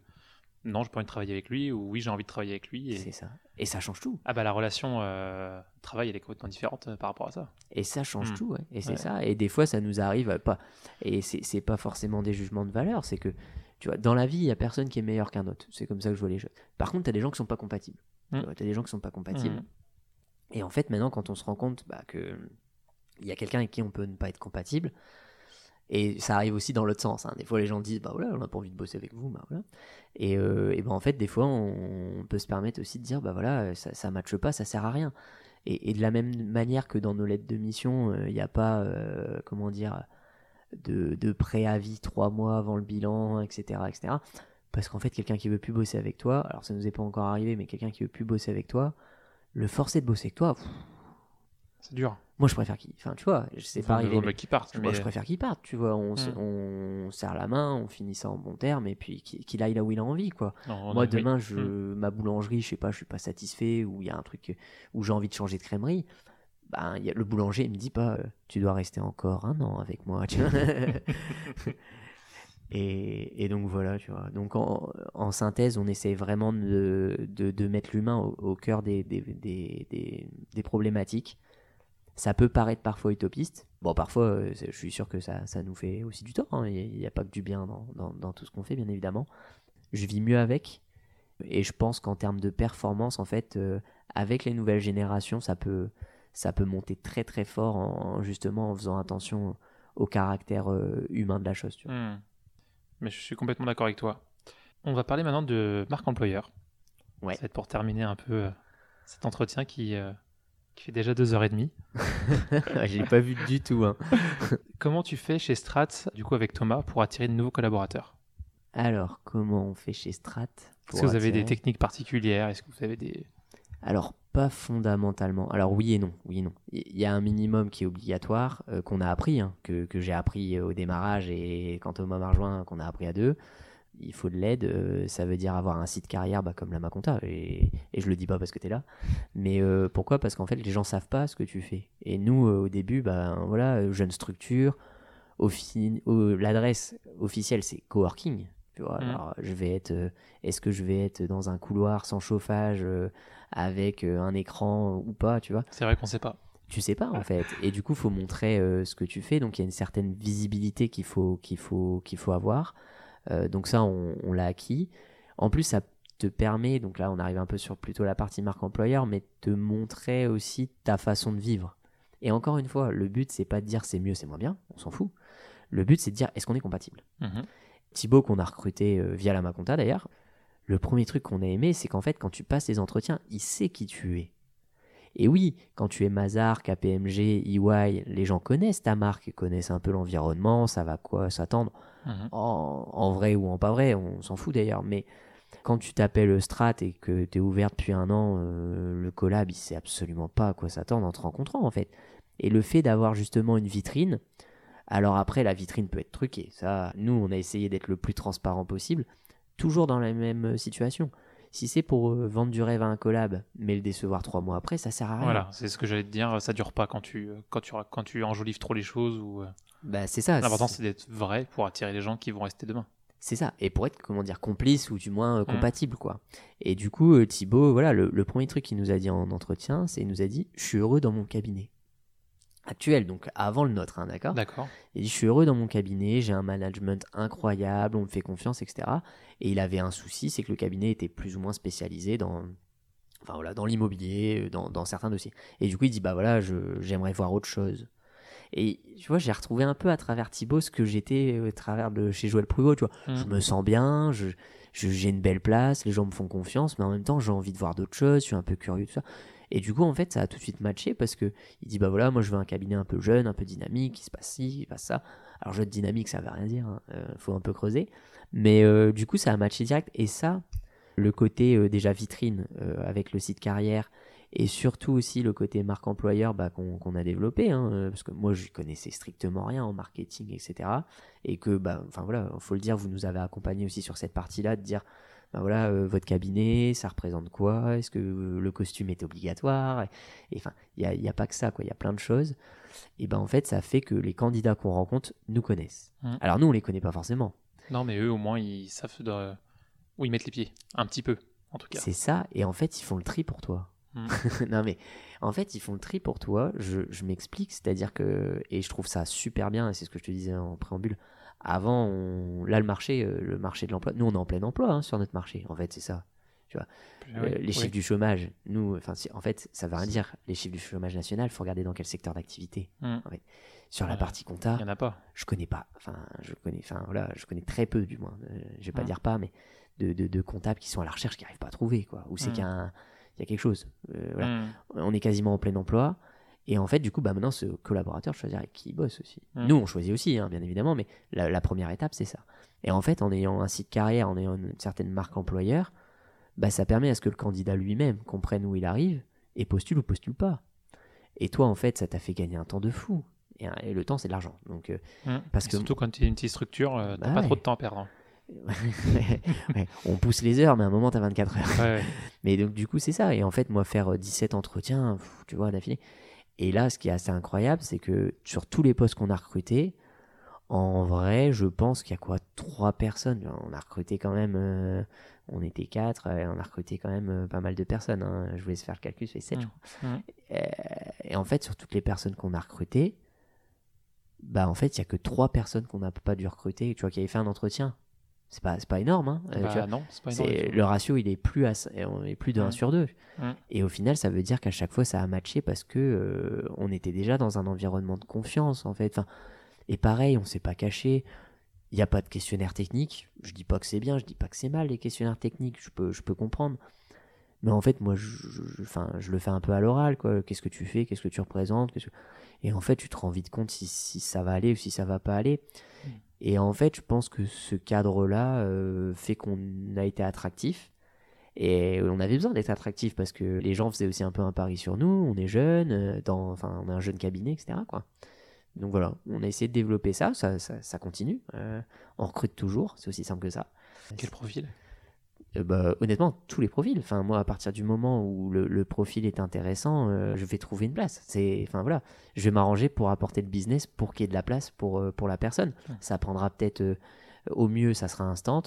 non, j'ai pas envie de travailler avec lui, ou oui, j'ai envie de travailler avec lui. Et... C'est ça. Et ça change tout. Ah bah la relation euh, travail, elle est complètement différente euh, par rapport à ça. Et ça change hmm. tout, ouais. Et c'est ça. Et des fois, ça nous arrive euh, pas. Et c'est pas forcément des jugements de valeur, c'est que, tu vois, dans la vie, il y a personne qui est meilleur qu'un autre. C'est comme ça que je vois les choses. Par contre, tu as des gens qui sont pas compatibles. Tu hmm. as des gens qui sont pas compatibles. Hmm. Et en fait, maintenant, quand on se rend compte bah, que il y a quelqu'un avec qui on peut ne pas être compatible, et ça arrive aussi dans l'autre sens. Hein. Des fois, les gens disent Bah voilà, on n'a pas envie de bosser avec vous. Bah voilà. Et, euh, et ben en fait, des fois, on, peut se permettre aussi de dire Bah voilà, ça ne matche pas, ça sert à rien. Et, et, de la même manière que dans nos lettres de mission, il euh, n'y a pas, euh, comment dire, de, de, préavis trois mois avant le bilan, etc. etc. parce qu'en fait, quelqu'un qui veut plus bosser avec toi, alors ça nous est pas encore arrivé, mais quelqu'un qui veut plus bosser avec toi, le forcer de bosser avec toi, c'est dur. Moi, je préfère qu'il. Enfin, tu vois, sais pas arrivé. Mais... Parte, Moi, je préfère qu'il parte, tu vois. On, hmm. on, serre la main, on finit ça en bon terme, et puis qu'il aille là où il a envie, quoi. Moi, demain, je, hmm. ma boulangerie, je sais pas, je suis pas satisfait, ou il y a un truc où j'ai envie de changer de crèmerie. Ben, y a, le boulanger, il me dit pas, euh, tu dois rester encore un an avec moi, tu vois. Et, donc voilà, tu vois. Donc en, synthèse, on essaie vraiment de, mettre l'humain au, cœur des, problématiques ça peut paraître parfois utopiste. Bon, parfois, euh, je suis sûr que ça, nous fait aussi du tort. Hein. Il n'y a, pas que du bien dans, dans, tout ce qu'on fait, bien évidemment. Je vis mieux avec. Et je pense qu'en termes de performance, en fait, euh, avec les nouvelles générations, ça peut, ça peut monter très très fort en, justement en faisant attention au caractère euh, humain de la chose. Tu vois. Hmm. Mais je suis complètement d'accord avec toi. On va parler maintenant de marque employeur. Ouais. Ça va être pour terminer un peu cet entretien qui qui fait déjà deux heures et demie. Je l'ai pas vu du tout. Hein. comment tu fais chez Strat, du coup avec Thomas, pour attirer de nouveaux collaborateurs? Alors, comment on fait chez Strat Est-ce que vous avez des techniques particulières? Est-ce que vous avez des... Alors, pas fondamentalement. Alors oui et non. Oui et non. Il y a un minimum qui est obligatoire, euh, qu'on a appris, hein, que, j'ai appris au démarrage et quand Thomas m'a rejoint, qu'on a appris à deux il faut de l'aide, euh, ça veut dire avoir un site carrière bah, comme la Maconta, et, et je le dis pas parce que tu es là, mais euh, pourquoi? Parce qu'en fait les gens savent pas ce que tu fais. Et nous euh, au début, bah, voilà, jeune structure, l'adresse officielle c'est coworking. Tu vois, mmh. alors, je vais être, est-ce que je vais être dans un couloir sans chauffage avec un écran ou pas, tu vois? C'est vrai qu'on sait pas tu sais pas en fait et du coup faut montrer ce que tu fais donc il y a une certaine visibilité qu'il faut qu'il faut qu'il faut avoir euh, donc ça, on, l'a acquis. En plus, ça te permet, donc là on arrive un peu sur plutôt la partie marque employeur, mais te montrer aussi ta façon de vivre. Et encore une fois, le but c'est pas de dire c'est mieux, c'est moins bien, on s'en fout. Le but c'est de dire est-ce qu'on est compatible? Mhm. Thibaut qu'on a recruté euh, via la Maconta d'ailleurs, le premier truc qu'on a aimé c'est qu'en fait quand tu passes les entretiens, il sait qui tu es. Et oui, quand tu es Mazar, KPMG, EY, les gens connaissent ta marque, connaissent un peu l'environnement, ça va quoi s'attendre. Mhm. En, vrai ou en pas vrai, on s'en fout d'ailleurs. Mais quand tu t'appelles Strat et que tu es ouvert depuis un an, euh, le collab, il sait absolument pas à quoi s'attendre en te rencontrant en fait. Et le fait d'avoir justement une vitrine, alors après la vitrine peut être truquée. Ça, nous, on a essayé d'être le plus transparent possible, toujours dans la même situation. Si c'est pour euh, vendre du rêve à un collab, mais le décevoir trois mois après, ça sert à rien. Voilà, c'est ce que j'allais te dire. Ça dure pas quand tu, quand tu, quand tu enjolives trop les choses ou. Euh. Bah, c'est ça. L'important, c'est d'être vrai pour attirer les gens qui vont rester demain. C'est ça. Et pour être, comment dire, complice ou du moins euh, compatible, quoi. Et du coup, euh, Thibaut, voilà, le, le premier truc qu'il nous a dit en entretien, c'est il nous a dit Je suis heureux dans mon cabinet actuel, donc avant le nôtre, hein, d'accord? D'accord. Il dit, je suis heureux dans mon cabinet, j'ai un management incroyable, on me fait confiance, etc. Et il avait un souci, c'est que le cabinet était plus ou moins spécialisé dans, enfin voilà, dans l'immobilier, dans, dans certains dossiers. Et du coup, il dit, bah voilà, j'aimerais voir autre chose. Et tu vois, j'ai retrouvé un peu à travers Thibaut ce que j'étais au travers de chez Joël Prugot, tu vois. Mm. Je me sens bien, je, je- j'ai une belle place, les gens me font confiance, mais en même temps, j'ai envie de voir d'autres choses, je suis un peu curieux, tout ça. Et du coup, en fait, ça a tout de suite matché parce que il dit bah voilà, moi je veux un cabinet un peu jeune, un peu dynamique, qui se passe ci, se passe ça. Alors jeune dynamique, ça veut rien dire, hein, euh, faut un peu creuser. Mais euh, du coup, ça a matché direct. Et ça, le côté euh, déjà vitrine euh, avec le site carrière et surtout aussi le côté marque employeur bah, qu'on a développé, hein, parce que moi je connaissais strictement rien en marketing, etc. Et que, bah, enfin voilà, faut le dire, vous nous avez accompagné aussi sur cette partie-là de dire voilà, euh, votre cabinet, ça représente quoi? Est-ce que euh, le costume est obligatoire? Et enfin, il n'y a, a pas que ça, quoi. Il y a plein de choses. Et ben en fait, ça fait que les candidats qu'on rencontre nous connaissent. Mm. Alors nous, on les connaît pas forcément. Non, mais eux, au moins, ils savent de... où ils mettent les pieds. Un petit peu, en tout cas. C'est ça. Et en fait, ils font le tri pour toi. Mm. non mais en fait, ils font le tri pour toi. Je, je m'explique, c'est-à-dire que et je trouve ça super bien. Et c'est ce que je te disais en préambule. Avant, on... là, le marché, euh, le marché de l'emploi. Nous, on est en plein emploi hein, sur notre marché. En fait, c'est ça. Oui, Euh, les oui. chiffres du chômage, nous, enfin, en fait, ça veut rien dire. Les chiffres du chômage national, il faut regarder dans quel secteur d'activité. Mm. Sur la Ouais. partie compta, Il n'y en a pas. je connais pas. Enfin, je connais, enfin voilà, je connais très peu du moins. Euh, je vais pas Mm. dire pas, mais de, de, de comptables qui sont à la recherche, qui n'arrivent pas à trouver, quoi. Ou c'est Mm. qu'il y a, y quelque chose. Euh, voilà. On est quasiment en plein emploi. Et en fait, du coup, bah maintenant, ce collaborateur choisir avec qui il bosse aussi. Mm. Nous, on choisit aussi, hein, bien évidemment, mais la, la première étape, c'est ça. Et en fait, en ayant un site carrière, en ayant une certaine marque employeur, bah, ça permet à ce que le candidat lui-même comprenne où il arrive et postule ou postule pas. Et toi, en fait, ça t'a fait gagner un temps de fou. Et, et le temps, c'est de l'argent. Donc, euh, Mm. Parce Et que- Surtout quand tu es une petite structure, euh, t'as Bah pas ouais. trop de temps à perdre. ouais, on pousse les heures, mais à un moment, t'as 24 heures. Ouais. Mais donc, du coup, c'est ça. Et en fait, moi, faire euh, 17 entretiens, pff, tu vois, d'affilée. Et là, ce qui est assez incroyable, c'est que sur tous les postes qu'on a recrutés, en vrai, je pense qu'il y a quoi Trois personnes. On a recruté quand même. euh, on était quatre, et on a recruté quand même euh, pas mal de personnes. hein. Je voulais se faire le calcul, c'est 7, Mm. je crois. Euh, et en fait, sur toutes les personnes qu'on a recrutées, bah en fait, il y a que trois personnes qu'on n'a pas dû recruter, tu vois, qui avaient fait un entretien. C'est pas, c'est pas énorme, hein. euh, Bah, tu vois. non, c'est pas énorme. le ratio, il est plus, à, on est plus de 1 Mm. sur 2. Mm. Et au final, ça veut dire qu'à chaque fois, ça a matché parce que euh, on était déjà dans un environnement de confiance, en fait. Enfin, et pareil, on s'est pas caché. Il n'y a pas de questionnaire technique. Je dis pas que c'est bien, je dis pas que c'est mal, les questionnaires techniques. Je peux, je peux comprendre. Mais en fait, moi, je, je- enfin, je le fais un peu à l'oral, quoi. Qu'est-ce que tu fais? Qu'est-ce que tu représentes? Que- Et en fait, tu te rends vite compte si, si ça va aller ou si ça va pas aller. Mm. Et en fait, je pense que ce cadre-là euh, fait qu'on a été attractif. Et on avait besoin d'être attractif parce que les gens faisaient aussi un peu un pari sur nous. On est jeune, euh, dans, enfin, on a un jeune cabinet, etc. Quoi. Donc voilà, on a essayé de développer ça. Ça, ça, ça continue. Euh, on recrute toujours. C'est aussi simple que ça. Quel profil? Euh, bah, honnêtement, tous les profils. Enfin, moi, à partir du moment où le, le profil est intéressant, euh, je vais trouver une place. C'est, enfin voilà, je vais m'arranger pour apporter le business, pour qu'il y ait de la place pour euh, pour la personne. Ça prendra peut-être, au mieux, ça sera instant.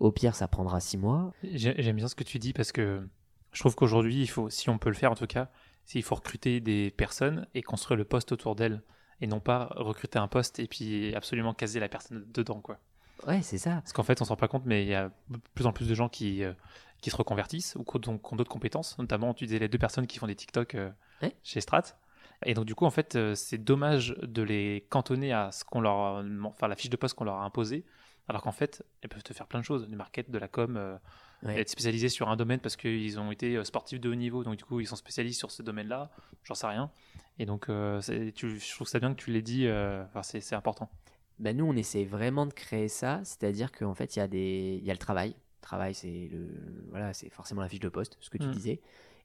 Au pire, ça prendra six mois. J'ai- J'aime bien ce que tu dis parce que je trouve qu'aujourd'hui, il faut, si on peut le faire en tout cas, il faut recruter des personnes et construire le poste autour d'elles et non pas recruter un poste et puis absolument caser la personne dedans quoi. Ouais, c'est ça. Parce qu'en fait, on s'en rend pas compte, mais il y a de plus en plus de gens qui, euh, qui se reconvertissent ou qui ont, qui ont d'autres compétences. Notamment, tu disais les deux personnes qui font des TikTok euh, Ouais. chez Strat. Et donc, du coup, en fait, euh, c'est dommage de les cantonner à ce qu'on leur, enfin, la fiche de poste qu'on leur a imposée, alors qu'en fait, elles peuvent te faire plein de choses, du market, de la com, Ouais. être spécialisés sur un domaine parce qu'ils ont été sportifs de haut niveau, donc du coup, ils sont spécialistes sur ce domaine-là. J'en sais rien. Et donc, tu, je trouve ça bien que tu l'aies dit. Enfin, c'est important. Ben, nous, on essaie vraiment de créer ça, c'est-à-dire qu'en fait, il y, a des... y a le travail. Le travail, c'est le... voilà, forcément la fiche de poste, ce que tu Mm. disais.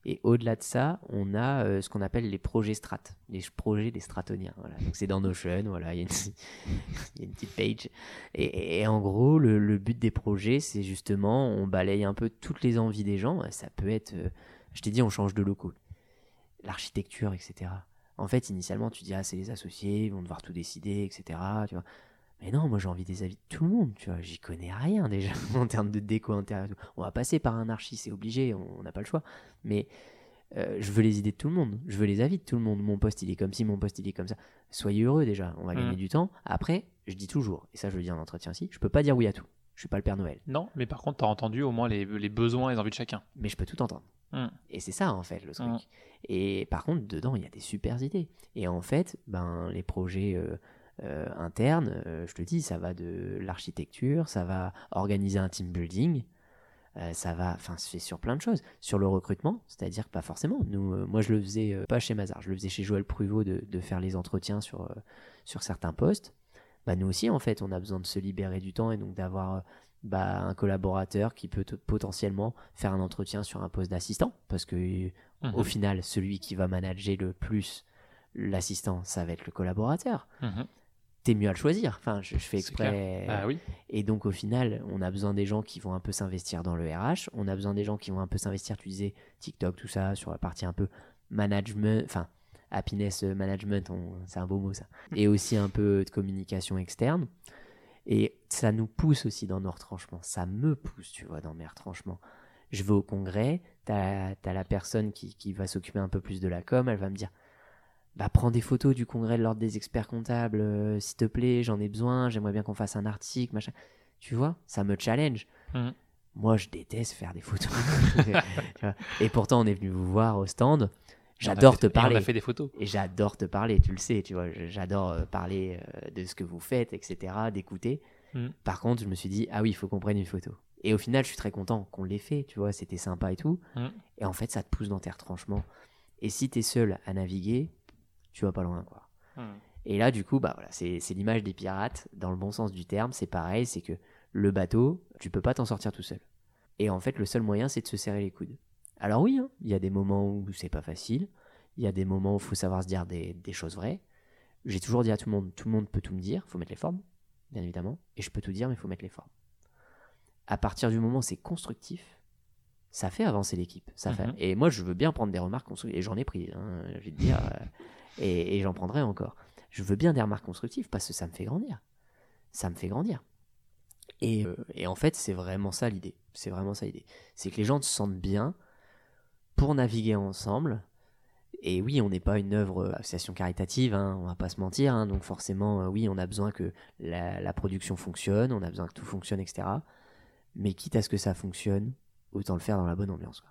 Et au-delà de ça, on a euh, ce qu'on appelle les projets strat, les projets des stratoniens. Voilà. Donc c'est dans Notion, voilà, il y, a une... il y a une petite page. Et, et en gros, le, le but des projets, c'est justement, on balaye un peu toutes les envies des gens. Ça peut être, euh, je t'ai dit, on change de locaux, l'architecture, etc. En fait, initialement, tu dis, ah, c'est les associés, ils vont devoir tout décider, etc. Tu vois. Mais non, moi j'ai envie des avis de tout le monde, tu vois. J'y connais rien déjà en termes de déco intérieure. On va passer par un archi, c'est obligé, on n'a pas le choix. Mais euh, je veux les idées de tout le monde, je veux les avis de tout le monde. Mon poste il est comme ci, mon poste il est comme ça. Soyez heureux déjà, on va gagner Mhm. du temps. Après, je dis toujours, et ça je le dis en entretien aussi, je peux pas dire oui à tout. Je suis pas le Père Noël, Non, mais par contre, tu as entendu au moins les, les besoins et les envies de chacun. mais je peux tout entendre. Mhm. Et c'est ça en fait le truc. Mhm. Et par contre, dedans, il y a des super idées. Et en fait, ben, les projets euh, euh, internes, euh, je te dis, ça va de l'architecture, ça va organiser un team building, ça va, enfin, fait sur plein de choses. Sur le recrutement, c'est-à-dire pas forcément. Nous, moi, je le faisais pas chez Mazar, je le faisais chez Joël Pruvot de, de faire les entretiens sur, sur certains postes. Bah, nous aussi, en fait, on a besoin de se libérer du temps et donc d'avoir bah, un collaborateur qui peut te- potentiellement faire un entretien sur un poste d'assistant, parce que euh, Mhm. au final, celui qui va manager le plus l'assistant, ça va être le collaborateur. Mhm. T'es mieux à le choisir. Enfin, je, je fais exprès. Ah oui. Et donc, au final, on a besoin des gens qui vont un peu s'investir dans le RH. On a besoin des gens qui vont un peu s'investir, tu disais, TikTok, tout ça, sur la partie un peu management, enfin, happiness management, c'est un beau mot ça. Et aussi un peu de communication externe. Et ça nous pousse aussi dans nos retranchements. Ça me pousse, tu vois, dans mes retranchements. Je vais au congrès, t'as as la personne qui, qui va s'occuper un peu plus de la com, elle va me dire bah, prends des photos du congrès de l'ordre des experts comptables, euh, s'il te plaît, j'en ai besoin, j'aimerais bien qu'on fasse un article, machin. Tu vois, ça me challenge. Mhm. Moi, je déteste faire des photos. Et pourtant, on est venu vous voir au stand. Et J'adore te et parler. On a fait des photos. Et j'adore te parler, tu le sais, tu vois, j'adore euh, parler euh, de ce que vous faites, etc., d'écouter. Mm. Par contre, je me suis dit, ah oui, il faut qu'on prenne une photo. Et au final, je suis très content qu'on l'ait fait, tu vois, c'était sympa et tout. Mm. Et en fait, ça te pousse dans tes retranchements. Et si tu es seul à naviguer, tu vas pas loin, quoi. Mhm. Et là, du coup, bah voilà, c'est c'est l'image des pirates, dans le bon sens du terme, c'est pareil, c'est que le bateau, tu peux pas t'en sortir tout seul. Et en fait, le seul moyen, c'est de se serrer les coudes. Alors oui, hein, il y a des moments où c'est pas facile, il y a des moments où il faut savoir se dire des, des choses vraies. J'ai toujours dit à tout le monde, tout le monde peut tout me dire, faut mettre les formes, bien évidemment, et je peux tout dire, mais il faut mettre les formes. À partir du moment où c'est constructif, ça fait avancer l'équipe. Ça fait... Mhm. Et moi, je veux bien prendre des remarques constructives, et j'en ai pris, hein, je vais te dire, euh, et, et j'en prendrai encore. Je veux bien des remarques constructives parce que ça me fait grandir. Ça me fait grandir. Et, euh, et en fait, c'est vraiment ça l'idée. C'est vraiment ça l'idée. C'est que les gens se sentent bien pour naviguer ensemble. Et oui, on n'est pas une œuvre euh, association caritative, hein, on va pas se mentir. hein, donc forcément, euh, oui, on a besoin que la, la production fonctionne, on a besoin que tout fonctionne, etc. Mais quitte à ce que ça fonctionne, autant le faire dans la bonne ambiance. quoi.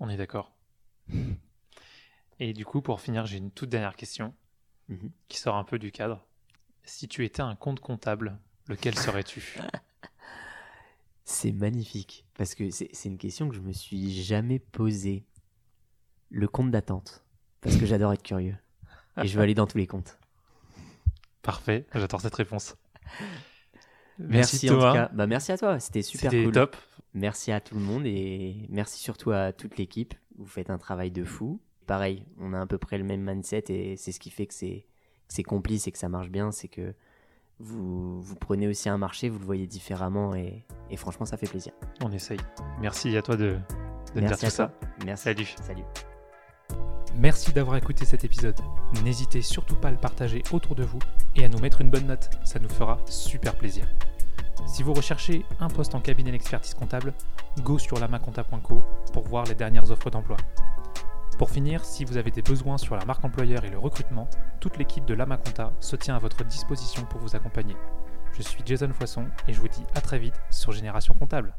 On est d'accord. Et du coup, pour finir, j'ai une toute dernière question Mhm. qui sort un peu du cadre. Si tu étais un compte comptable, lequel serais-tu? C'est magnifique. Parce que c'est une question que je me suis jamais posée. Le compte d'attente. Parce que j'adore être curieux. Et je veux aller dans tous les comptes. Parfait, j'attends cette réponse. Merci, en tout cas. Bah, merci à toi. C'était super C'était cool. top. Merci à tout le monde et merci surtout à toute l'équipe. Vous faites un travail de fou. Pareil, on a à peu près le même mindset et c'est ce qui fait que c'est que c'est complice et que ça marche bien. C'est que vous, vous prenez aussi un marché, vous le voyez différemment et, et franchement, ça fait plaisir. On essaye. Merci à toi de, de me dire merci tout à ça. toi. Merci. Salut. Salut. Merci d'avoir écouté cet épisode. N'hésitez surtout pas à le partager autour de vous et à nous mettre une bonne note, ça nous fera super plaisir. Si vous recherchez un poste en cabinet d'expertise comptable, go sur lamaconta.co pour voir les dernières offres d'emploi. Pour finir, si vous avez des besoins sur la marque employeur et le recrutement, toute l'équipe de Lamaconta se tient à votre disposition pour vous accompagner. Je suis Jason Foisson et je vous dis à très vite sur Génération Comptable.